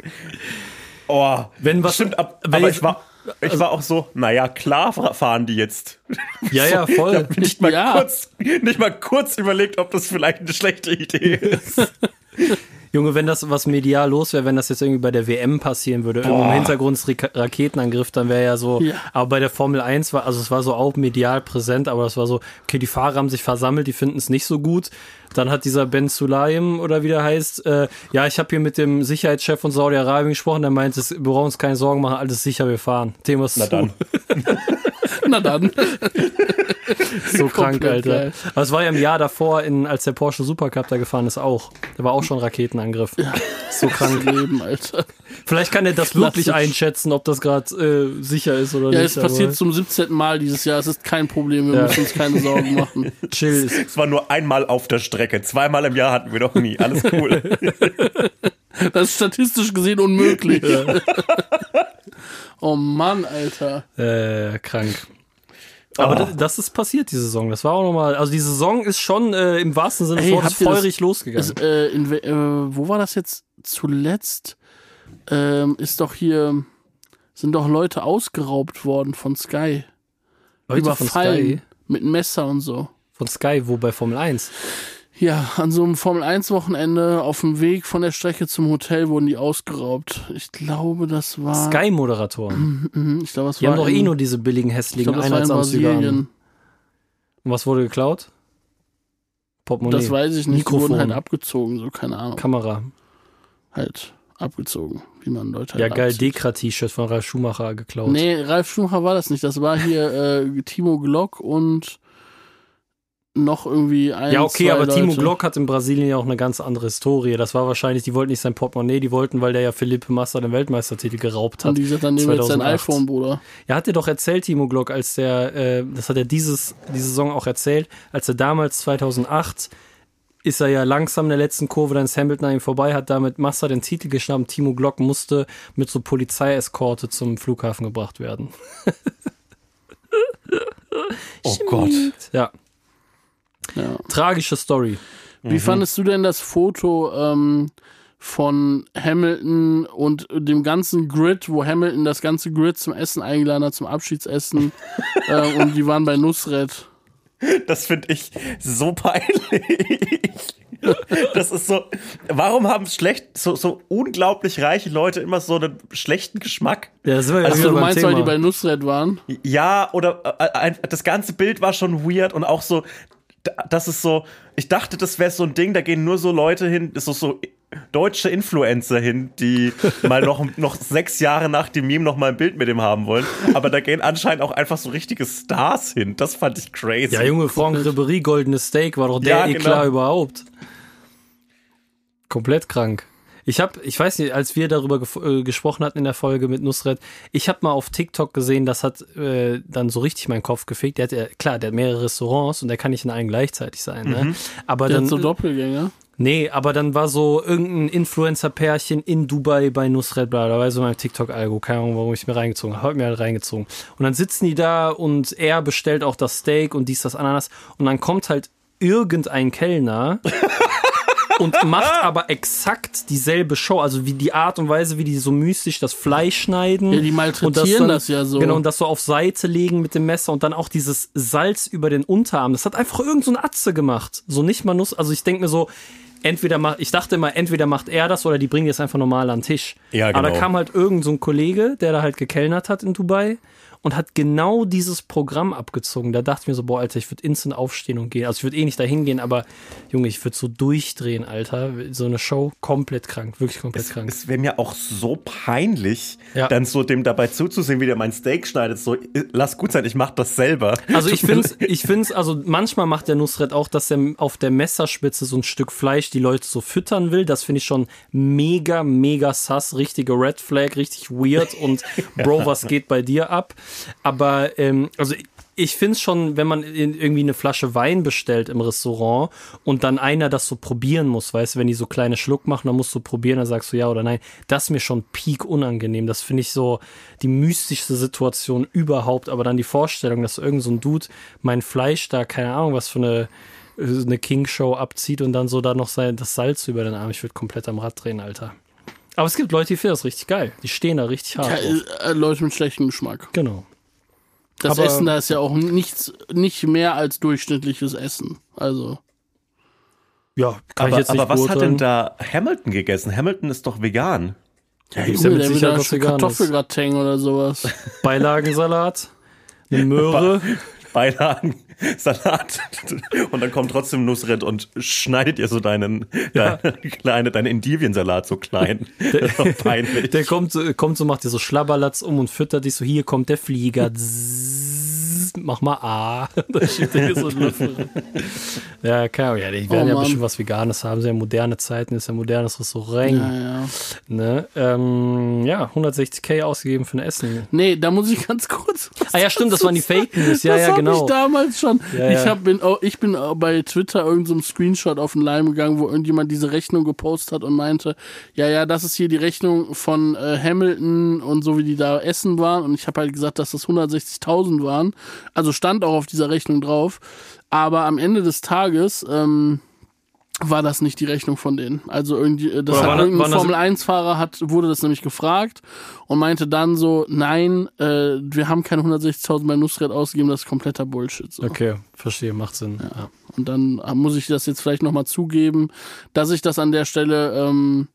Oh, Wenn was- stimmt, ab, wenn aber ich- ich war, ich war auch so, naja, klar fahren die jetzt. Ja, ja, Ich voll. habe nicht mal Ja. kurz, nicht mal kurz überlegt, ob das vielleicht eine schlechte Idee ist. Junge, wenn das was medial los wäre, wenn das jetzt irgendwie bei der WM passieren würde, irgendwo im Hintergrund Raketenangriff, dann wäre ja so, Ja. aber bei der Formel 1 war, also es war so auch medial präsent, aber das war so, okay, die Fahrer haben sich versammelt, die finden es nicht so gut. Dann hat dieser Ben Sulaim oder wie der heißt, äh, ja, ich habe hier mit dem Sicherheitschef von Saudi-Arabien gesprochen, der meint, wir brauchen uns keine Sorgen machen, alles sicher, wir fahren. Thema ist Na zu. dann. Na dann. So krank, Komplett Alter. geil. Aber es war ja im Jahr davor, in, als der Porsche Supercup da gefahren ist, auch. Da war auch schon Raketenangriff. So krank. Leben, Alter. Vielleicht kann er das wirklich Klassisch. einschätzen, ob das gerade äh, sicher ist oder Ja, nicht. es passiert aber zum 17. Mal dieses Jahr. Es ist kein Problem. Wir Ja. müssen uns keine Sorgen machen. Chill. Es war nur einmal auf der Strecke. Zweimal im Jahr hatten wir doch nie. Alles cool. Das ist statistisch gesehen unmöglich. oh Mann, Alter. Äh, krank. Aber das, das ist passiert, die Saison. Das war auch nochmal. Also die Saison ist schon äh, im wahrsten Sinne des Wortes ihr das- feurig losgegangen. Ist, äh, in, äh, wo war das jetzt zuletzt? Ähm, ist doch hier, sind doch Leute ausgeraubt worden von Sky. Leute von Überfallen. Sky. Mit Messer und so. Von Sky, wo bei Formel 1. Ja, an so einem Formel-1-Wochenende auf dem Weg von der Strecke zum Hotel wurden die ausgeraubt. Ich glaube, das war. Sky-Moderatoren. Mhm, Ich glaube, das Die war haben doch eh nur diese billigen, ich hässlichen in Einheitsanzüge. Und was wurde geklaut? Portemonnaie. Das weiß ich nicht. Die Mikrofon. wurden halt abgezogen, so keine Ahnung. Kamera. Halt abgezogen, wie man Leute halt Ja, geil. Dekra-T-Shirt von Ralf Schumacher geklaut. Nee, Ralf Schumacher war das nicht. Das war hier äh, Timo Glock und noch irgendwie ein. Ja, okay, zwei aber Timo Leute. Glock hat in Brasilien ja auch eine ganz andere Historie. Das war wahrscheinlich, die wollten nicht sein Portemonnaie, die wollten, weil der ja Felipe Massa den Weltmeistertitel geraubt hat. Und die sagt, dann nehmen wir jetzt sein 2008. iPhone, Bruder. Ja, hat dir doch erzählt, Timo Glock, als der, äh, das hat er dieses, diese Saison auch erzählt, als er damals 2008 ist er ja langsam in der letzten Kurve, dann ist Hamilton an ihm vorbei, hat damit Massa den Titel geschnappt. Timo Glock musste mit so Polizeieskorte zum Flughafen gebracht werden. Oh Gott. Ja, Ja. tragische Story. Wie fandest du denn das Foto ähm, von Hamilton und dem ganzen Grid, wo Hamilton das ganze Grid zum Essen eingeladen hat, zum Abschiedsessen äh, und die waren bei Nusret? Das finde ich so peinlich. Das ist so. Warum haben schlecht, so, so unglaublich reiche Leute immer so einen schlechten Geschmack? Ja, das sind wir ja Also du meinst, weil die Thema. bei Nusret waren? Ja, oder äh, ein, das ganze Bild war schon weird und auch so, das ist so, ich dachte, das wäre so ein Ding, da gehen nur so Leute hin, so, so deutsche Influencer hin, die mal noch, noch sechs Jahre nach dem Meme noch mal ein Bild mit dem haben wollen. Aber da gehen anscheinend auch einfach so richtige Stars hin. Das fand ich crazy. Ja, Junge, Franck Ribéry, goldenes Steak, war doch der Ja, Eklat genau. überhaupt. Komplett krank. Ich habe, ich weiß nicht, als wir darüber gef- äh, gesprochen hatten in der Folge mit Nusret, ich habe mal auf TikTok gesehen, das hat äh, dann so richtig meinen Kopf gefickt. Der hat ja, klar, der hat mehrere Restaurants und der kann nicht in allen gleichzeitig sein, ne? Aber Der dann, hat so Doppelgänger. nee, aber dann war so irgendein Influencer-Pärchen in Dubai bei Nusret, bla, da war so mein TikTok-Algo, keine Ahnung, warum ich mir reingezogen habe, hab mir halt reingezogen. Und dann sitzen die da und er bestellt auch das Steak und dies, das, Ananas und dann kommt halt irgendein Kellner und macht aber exakt dieselbe Show, also wie die Art und Weise, wie die so mystisch das Fleisch schneiden. Ja, die und malträtieren dann, das ja so. Genau, und das so auf Seite legen mit dem Messer und dann auch dieses Salz über den Unterarm. Das hat einfach irgend so ein Atze gemacht. So nicht mal Nuss. Also ich denke mir so, entweder macht, ich dachte immer, entweder macht er das oder die bringen jetzt einfach normal an den Tisch. Ja, Aber da genau. kam halt irgend so ein Kollege, der da halt gekellnert hat in Dubai und hat genau dieses Programm abgezogen. Da dachte ich mir so, boah, Alter, ich würde instant aufstehen und gehen. Also ich würde eh nicht dahin gehen, aber Junge, ich würde so durchdrehen, Alter. So eine Show komplett krank, wirklich komplett krank. Es wäre mir auch so peinlich, Ja. dann so dem dabei zuzusehen, wie der mein Steak schneidet. So, lass gut sein, ich mach das selber. Also ich finde ich find's, also manchmal macht der Nusret auch, dass er auf der Messerspitze so ein Stück Fleisch die Leute so füttern will. Das finde ich schon mega, mega sass, richtige Red Flag, richtig weird und Bro, was geht bei dir ab? Aber ähm, also ich finde es schon, wenn man irgendwie eine Flasche Wein bestellt im Restaurant und dann einer das so probieren muss, weißt du, wenn die so kleine Schluck machen, dann musst du probieren, dann sagst du ja oder nein. Das ist mir schon peak unangenehm. Das finde ich so die mystischste Situation überhaupt. Aber dann die Vorstellung, dass irgend so ein Dude mein Fleisch da, keine Ahnung, was für eine, äh, eine King-Show abzieht und dann so da noch sein, das Salz über den Arm. Ich würde komplett am Rad drehen, Alter. Aber es gibt Leute, die finden das richtig geil. Die stehen da richtig hart. Ja, drauf. äh, Leute mit schlechtem Geschmack. Genau. Das Aber- Essen da ist ja auch nichts, nicht mehr als durchschnittliches Essen. Also. Ja, kann ich aber jetzt nicht aber was hat denn da Hamilton gegessen? Hamilton ist doch vegan. Ja, gibt's ja mit der Sicherheit was. Kartoffelgratin oder sowas. Beilagensalat, eine Möhre. Beilagen, Salat. Und dann kommt trotzdem Nusret und schneidet ihr so deinen, deine, kleine, deinen Endiviensalat so klein. Das ist doch peinlich. Der kommt, so- kommt so, macht dir so Schlabberlatz um und füttert dich so, hier kommt der Flieger. Zzzz, mach mal A. da schiebt er dir so einen Löffel. Ja, klar, ja, die werden Oh ja bestimmt was Veganes haben. Sehr moderne Zeiten, ist ja ein modernes Restaurant. Ja, ja. Ne? Ähm, ja, 160k ausgegeben für ein Essen. Nee, da muss ich ganz kurz. Ah ja, stimmt, das waren die Fake News. Ja, das ja, genau. ich damals schon. Ja, ich, hab, bin, auch, ich bin bei Twitter irgendeinem Screenshot auf den Leim gegangen, wo irgendjemand diese Rechnung gepostet hat und meinte, ja, ja, das ist hier die Rechnung von äh, Hamilton und so wie die da essen waren. Und ich habe halt gesagt, dass das 160.000 waren. Also stand auch auf dieser Rechnung drauf. Aber am Ende des Tages ähm, war das nicht die Rechnung von denen. Also irgendwie, äh, das Oder hat irgendein waren das- Formel 1-Fahrer hat, wurde das nämlich gefragt und meinte dann so, nein, äh, wir haben keine 160.000 bei Nusret ausgegeben, das ist kompletter Bullshit. So. Okay, verstehe, macht Sinn. Ja. Und dann äh, muss ich das jetzt vielleicht nochmal zugeben, dass ich das an der Stelle, ähm,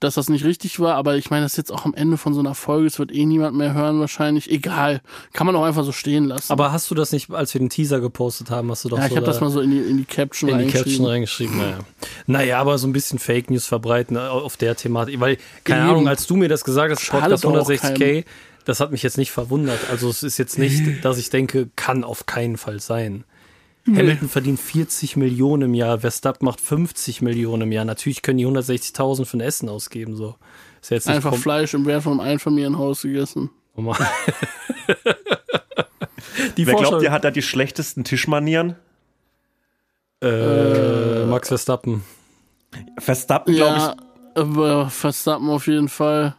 dass das nicht richtig war, aber ich meine, das ist jetzt auch am Ende von so einer Folge, es wird eh niemand mehr hören wahrscheinlich. Egal, kann man auch einfach so stehen lassen. Aber hast du das nicht, als wir den Teaser gepostet haben, hast du doch ja, ich so habe das da- mal so in die, in die Caption in die reingeschrieben. Caption reingeschrieben. Naja. naja, aber so ein bisschen Fake News verbreiten äh, auf der Thematik. Weil, keine Eben. Ahnung, als du mir das gesagt hast, Schadet Podcast doch auch 160k, das hat mich jetzt nicht verwundert. Also es ist jetzt nicht, dass ich denke, kann auf keinen Fall sein. Hamilton verdient 40 Millionen im Jahr, Verstappen macht 50 Millionen im Jahr. Natürlich können die 160.000 für ein Essen ausgeben, so. Ist jetzt Einfach Fleisch im Wert vom Einfamilienhaus gegessen. Oh Mann. die Wer glaubt, ihr hat da die schlechtesten Tischmanieren? Äh, Max Verstappen. Verstappen, glaube ja, ich. Verstappen auf jeden Fall.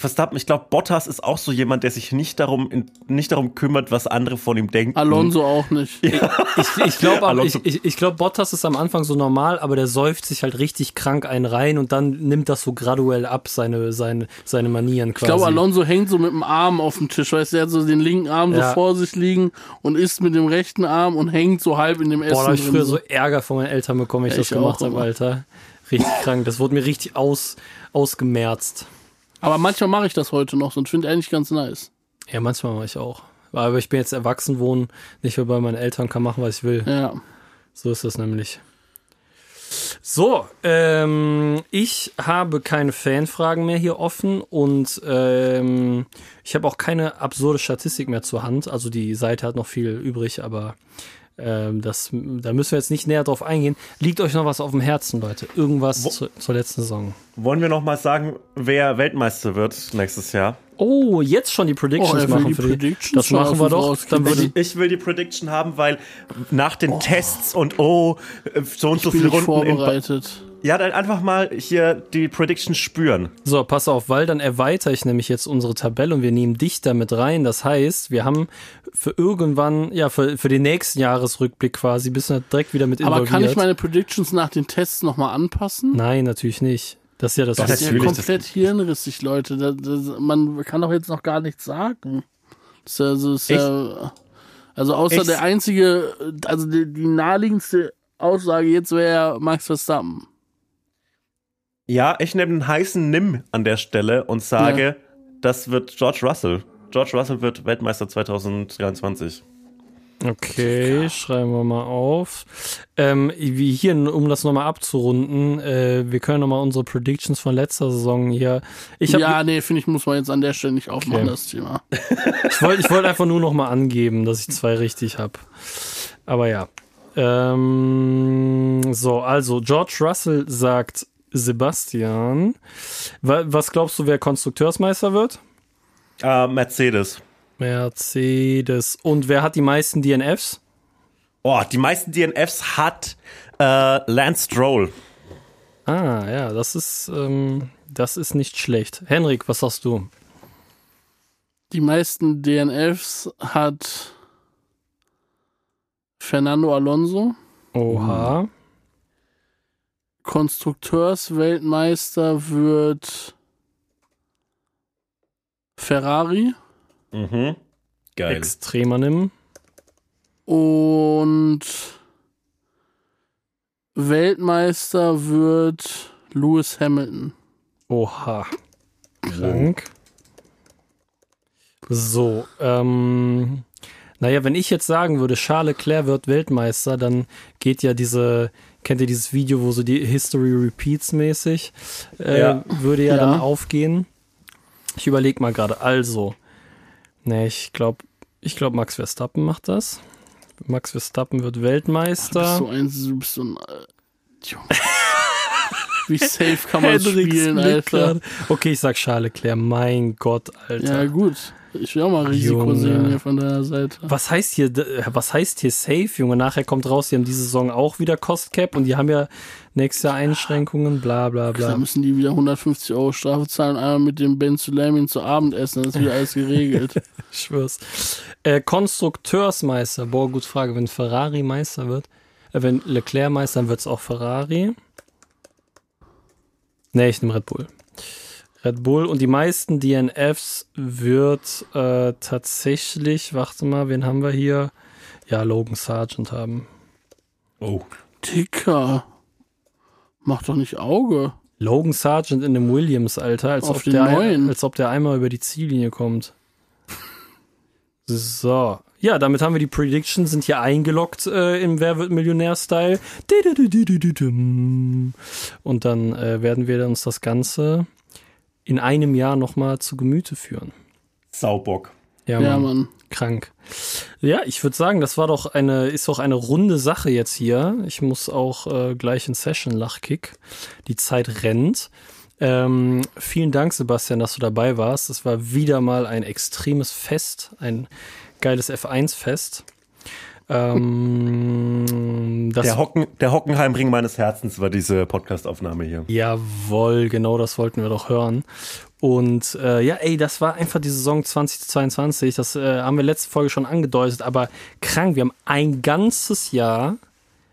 Verstappen, ich glaube, Bottas ist auch so jemand, der sich nicht darum, nicht darum kümmert, was andere von ihm denken. Alonso auch nicht. Ja. Ich, ich glaube, ich, ich, ich glaub, Bottas ist am Anfang so normal, aber der säuft sich halt richtig krank einen rein und dann nimmt das so graduell ab, seine, seine, seine Manieren quasi. Ich glaube, Alonso hängt so mit dem Arm auf dem Tisch, weißt du, er hat so den linken Arm ja. so vor sich liegen und isst mit dem rechten Arm und hängt so halb in dem Essen. Boah, da hab ich früher so Ärger von meinen Eltern bekommen, wenn ich, ich das gemacht habe, Alter. Richtig krank. Das wurde mir richtig aus, ausgemerzt. Aber manchmal mache ich das heute noch und finde eigentlich ganz nice. Ja, manchmal mache ich auch. Aber ich bin jetzt erwachsen, wohnen nicht mehr bei meinen Eltern, kann machen, was ich will. Ja. So ist das nämlich. So, ähm, ich habe keine Fanfragen mehr hier offen und ähm, ich habe auch keine absurde Statistik mehr zur Hand. Also die Seite hat noch viel übrig, aber das, da müssen wir jetzt nicht näher drauf eingehen. Liegt euch noch was auf dem Herzen, Leute? Irgendwas zu, zur letzten Saison? Wollen wir noch mal sagen, wer Weltmeister wird nächstes Jahr? Oh, jetzt schon die Predictions oh, machen. Die Predictions das machen wir doch. Dann ich, ich, will die Prediction haben, weil nach den oh. Tests und oh, so und so viele Runden. Vorbereitet. Ja, dann einfach mal hier die Prediction spüren. So, pass auf, weil dann erweitere ich nämlich jetzt unsere Tabelle und wir nehmen dich damit rein. Das heißt, wir haben für irgendwann, ja, für, für den nächsten Jahresrückblick quasi, bist du direkt wieder mit involviert. Aber kann ich meine Predictions nach den Tests nochmal anpassen? Nein, natürlich nicht. Das ist ja das, das ist ja komplett hirnrissig, Leute. Das, das, man kann doch jetzt noch gar nichts sagen. Das ist ja, das ist ja, also außer ich, der einzige, also die, die naheliegendste Aussage jetzt wäre Max Verstappen. Ja, ich nehme einen heißen Nimm an der Stelle und sage, ja. das wird George Russell. George Russell wird Weltmeister 2023. Okay, schreiben wir mal auf. Ähm, wie hier, um das nochmal abzurunden, äh, wir können nochmal unsere Predictions von letzter Saison hier. Ich hab, ja, nee, finde ich, muss man jetzt an der Stelle nicht aufmachen, okay. das Thema. Ich wollte ich wollt einfach nur nochmal angeben, dass ich zwei richtig habe. Aber ja. Ähm, so, also George Russell sagt Sebastian. Was glaubst du, wer Konstrukteursmeister wird? Uh, Mercedes. Mercedes. Und wer hat die meisten DNFs? Oh, die meisten DNFs hat äh, Lance Stroll. Ah, ja, das ist, ähm, das ist nicht schlecht. Henrik, was sagst du? Die meisten DNFs hat Fernando Alonso. Oha. Konstrukteursweltmeister wird Ferrari. Mhm. Geil. Extremer nimm. Und Weltmeister wird Lewis Hamilton. Oha. Krank. So, ähm, naja, wenn ich jetzt sagen würde, Charles Leclerc wird Weltmeister, dann geht ja diese, kennt ihr dieses Video, wo so die History Repeats mäßig, äh, ja. würde ja, ja, dann aufgehen. Ich überlege mal gerade, also, Nee, ich glaube, ich glaube, Max Verstappen macht das. Max Verstappen wird Weltmeister. Du bist so ein, du bist so ein äh, Wie safe kann man spielen, Alter? Okay, ich sag Charles Leclerc. Mein Gott, Alter. Ja, gut. Ich will auch mal Risiko Junge. sehen hier von der Seite. Was heißt hier, was heißt hier safe, Junge? Nachher kommt raus, die haben diese Saison auch wieder Cost Cap und die haben ja nächstes Jahr Einschränkungen, bla bla bla. Da müssen die wieder 150 Euro Strafe zahlen, einmal mit dem Ben Sulamin zu Abendessen, dann ist wieder alles geregelt. ich schwör's. Äh, Konstrukteursmeister, boah, gut Frage. Wenn Ferrari Meister wird, äh, wenn Leclerc Meister, dann wird's auch Ferrari. Nee, ich nehme Red Bull. Red Bull und die meisten DNFs wird äh, tatsächlich, warte mal, wen haben wir hier? Ja, Logan Sargent haben. Oh. Dicker. Mach doch nicht Auge. Logan Sargent in dem Williams, Alter, als, Auf ob, der, neuen. als ob der einmal über die Ziellinie kommt. So. Ja, damit haben wir die Predictions, sind hier eingeloggt äh, im Wer wird Millionär-Style. Und dann äh, werden wir uns das Ganze in einem Jahr nochmal zu Gemüte führen. Saubock. Ja, Mann. Ja, Mann. Krank. Ja, ich würde sagen, das war doch eine, ist doch eine runde Sache jetzt hier. Ich muss auch äh, gleich in Session Lachkick. Die Zeit rennt. Ähm, vielen Dank, Sebastian, dass du dabei warst. Es war wieder mal ein extremes Fest, ein geiles F1-Fest. Ähm, der, Hocken, der Hockenheimring meines Herzens war diese Podcastaufnahme hier. Jawohl, genau das wollten wir doch hören. Und äh, ja, ey, das war einfach die Saison 2022. Das äh, haben wir letzte Folge schon angedeutet, aber krank. Wir haben ein ganzes Jahr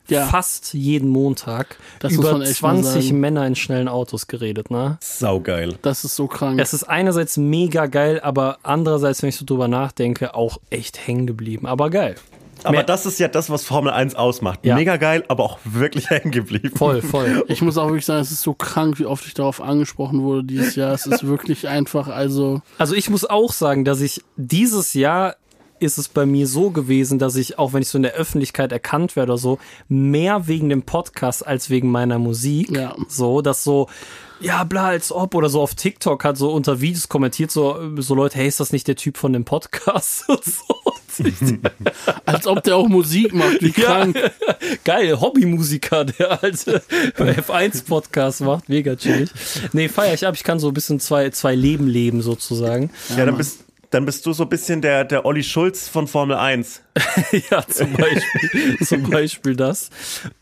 ja. fast jeden Montag das über 20 Männer in schnellen Autos geredet, ne? Saugeil. Das ist so krank. Es ist einerseits mega geil, aber andererseits, wenn ich so drüber nachdenke, auch echt hängen geblieben. Aber geil. Aber das ist ja das, was Formel 1 ausmacht. Ja. Mega geil, aber auch wirklich hängen geblieben. Voll, voll. Ich muss auch wirklich sagen, es ist so krank, wie oft ich darauf angesprochen wurde dieses Jahr. Es ist wirklich einfach, also. Also ich muss auch sagen, dass ich dieses Jahr ist es bei mir so gewesen, dass ich, auch wenn ich so in der Öffentlichkeit erkannt werde oder so, mehr wegen dem Podcast als wegen meiner Musik. Ja. So, dass so, ja, bla, als ob, oder so auf TikTok hat so unter Videos kommentiert, so, so Leute, hey, ist das nicht der Typ von dem Podcast? so. als ob der auch Musik macht, wie krank. Ja, geil, Hobbymusiker, der alte F1-Podcast macht, mega chillig. Nee, feier ich ab, ich kann so ein bisschen zwei, zwei Leben leben, sozusagen. Ja, ja dann bist dann bist du so ein bisschen der, der Olli Schulz von Formel 1. ja, zum Beispiel, zum Beispiel das.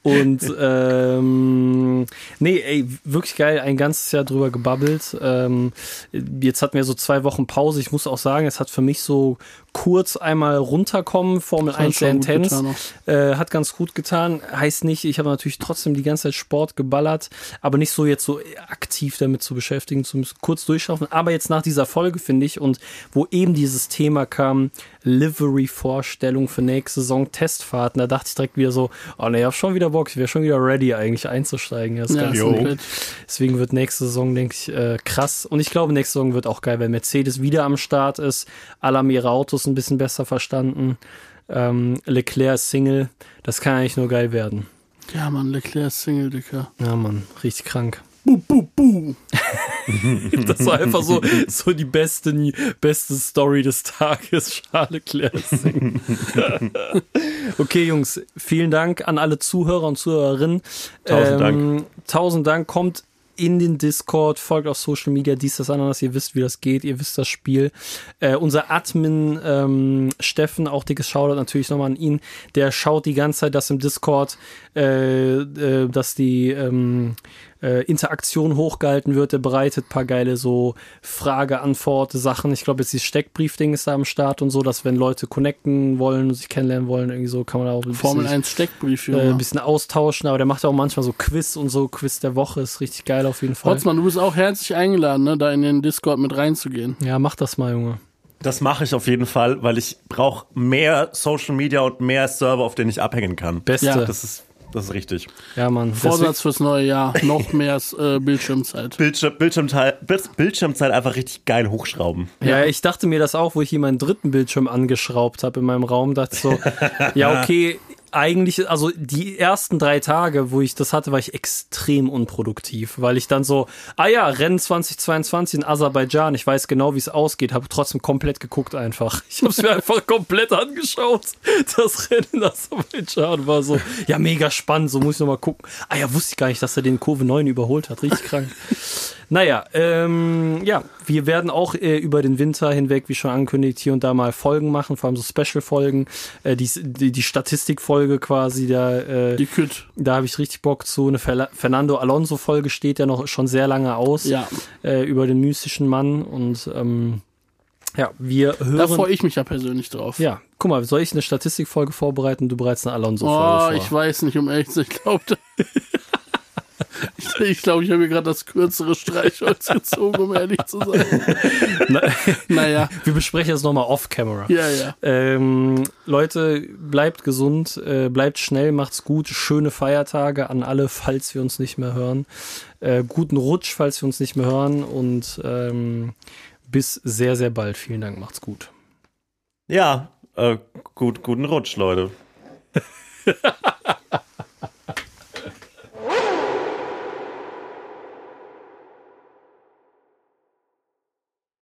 Und ähm, nee, ey, wirklich geil, ein ganzes Jahr drüber gebabbelt. Ähm, jetzt hatten wir so zwei Wochen Pause. Ich muss auch sagen, es hat für mich so kurz einmal runterkommen, Formel 1 sehr intens. Äh, hat ganz gut getan. Heißt nicht, ich habe natürlich trotzdem die ganze Zeit Sport geballert, aber nicht so jetzt so aktiv damit zu beschäftigen, zumindest kurz durchschaffen. Aber jetzt nach dieser Folge, finde ich, und wo eben dieses Thema kam, Livery-Vorstellung für nächste Saison, Testfahrten, da dachte ich direkt wieder so, oh ne, ich hab schon wieder Bock, ich wäre schon wieder ready eigentlich einzusteigen. Das ja, Deswegen wird nächste Saison, denke ich, äh, krass. Und ich glaube, nächste Saison wird auch geil, weil Mercedes wieder am Start ist, alle haben ihre Autos ein bisschen besser verstanden. Ähm, Leclerc ist Single, das kann eigentlich nur geil werden. Ja, Mann, Leclerc ist Single, Dicker. Ja, Mann, richtig krank. Buh, buh, buh. das war einfach so, so die beste, beste Story des Tages. Charles singen. okay, Jungs, vielen Dank an alle Zuhörer und Zuhörerinnen. Tausend ähm, Dank. Tausend Dank. Kommt in den Discord, folgt auf Social Media, dies, das, anderes. Ihr wisst, wie das geht, ihr wisst das Spiel. Äh, unser Admin ähm, Steffen, auch dickes Shoutout natürlich nochmal an ihn, der schaut die ganze Zeit, dass im Discord, äh, äh, dass die ähm, äh, Interaktion hochgehalten wird. Der bereitet paar geile so Frage-Antwort-Sachen. Ich glaube, jetzt dieses Steckbrief-Ding ist da am Start und so, dass wenn Leute connecten wollen und sich kennenlernen wollen, irgendwie so kann man auch ein bisschen, Formel 1 Steckbrief, ja. Äh, ein bisschen austauschen, aber der macht auch manchmal so Quiz und so. Quiz der Woche ist richtig geil auf jeden Fall. Hotzmann, du bist auch herzlich eingeladen, ne, da in den Discord mit reinzugehen. Ja, mach das mal, Junge. Das mache ich auf jeden Fall, weil ich brauche mehr Social Media und mehr Server, auf denen ich abhängen kann. Beste. Ja. Das ist das ist richtig. Ja, Mann. Vorsatz fürs neue Jahr. Noch mehr äh, Bildschirmzeit. Bildschirm, Bildschirmzeit. Bildschirmzeit einfach richtig geil hochschrauben. Ja, ja, ich dachte mir das auch, wo ich hier meinen dritten Bildschirm angeschraubt habe in meinem Raum. Dachte so, ja, okay, eigentlich, also die ersten drei Tage, wo ich das hatte, war ich extrem unproduktiv, weil ich dann so, ah ja, Rennen 2022 in Aserbaidschan, ich weiß genau, wie es ausgeht, habe trotzdem komplett geguckt einfach. Ich habe es mir einfach komplett angeschaut. Das Rennen in Aserbaidschan war so, ja, mega spannend, so muss ich nochmal gucken. Ah ja, wusste ich gar nicht, dass er den Kurve 9 überholt hat, richtig krank. Naja, ähm, ja, wir werden auch äh, über den Winter hinweg, wie schon angekündigt, hier und da mal Folgen machen, vor allem so Special-Folgen. Äh, die, die, die Statistikfolge quasi, da, äh, die Küt. da habe ich richtig Bock zu. Eine Fer Fernando Alonso-Folge steht ja noch schon sehr lange aus. Ja. Äh, über den mystischen Mann und ähm, ja, wir hören. Da freue ich mich ja persönlich drauf. Ja, guck mal, soll ich eine Statistikfolge vorbereiten? Du bereits eine Alonso-Folge. Oh, vor. ich weiß nicht, um ehrlich zu sein. Ich glaube, Ich glaube, ich, glaub, ich habe mir gerade das kürzere Streichholz gezogen, um ehrlich zu sein. Na, naja. Wir besprechen das nochmal off-camera. Ja, ja. Ähm, Leute, bleibt gesund, äh, bleibt schnell, macht's gut. Schöne Feiertage an alle, falls wir uns nicht mehr hören. Äh, guten Rutsch, falls wir uns nicht mehr hören. Und ähm, bis sehr, sehr bald. Vielen Dank, macht's gut. Ja, äh, gut, guten Rutsch, Leute.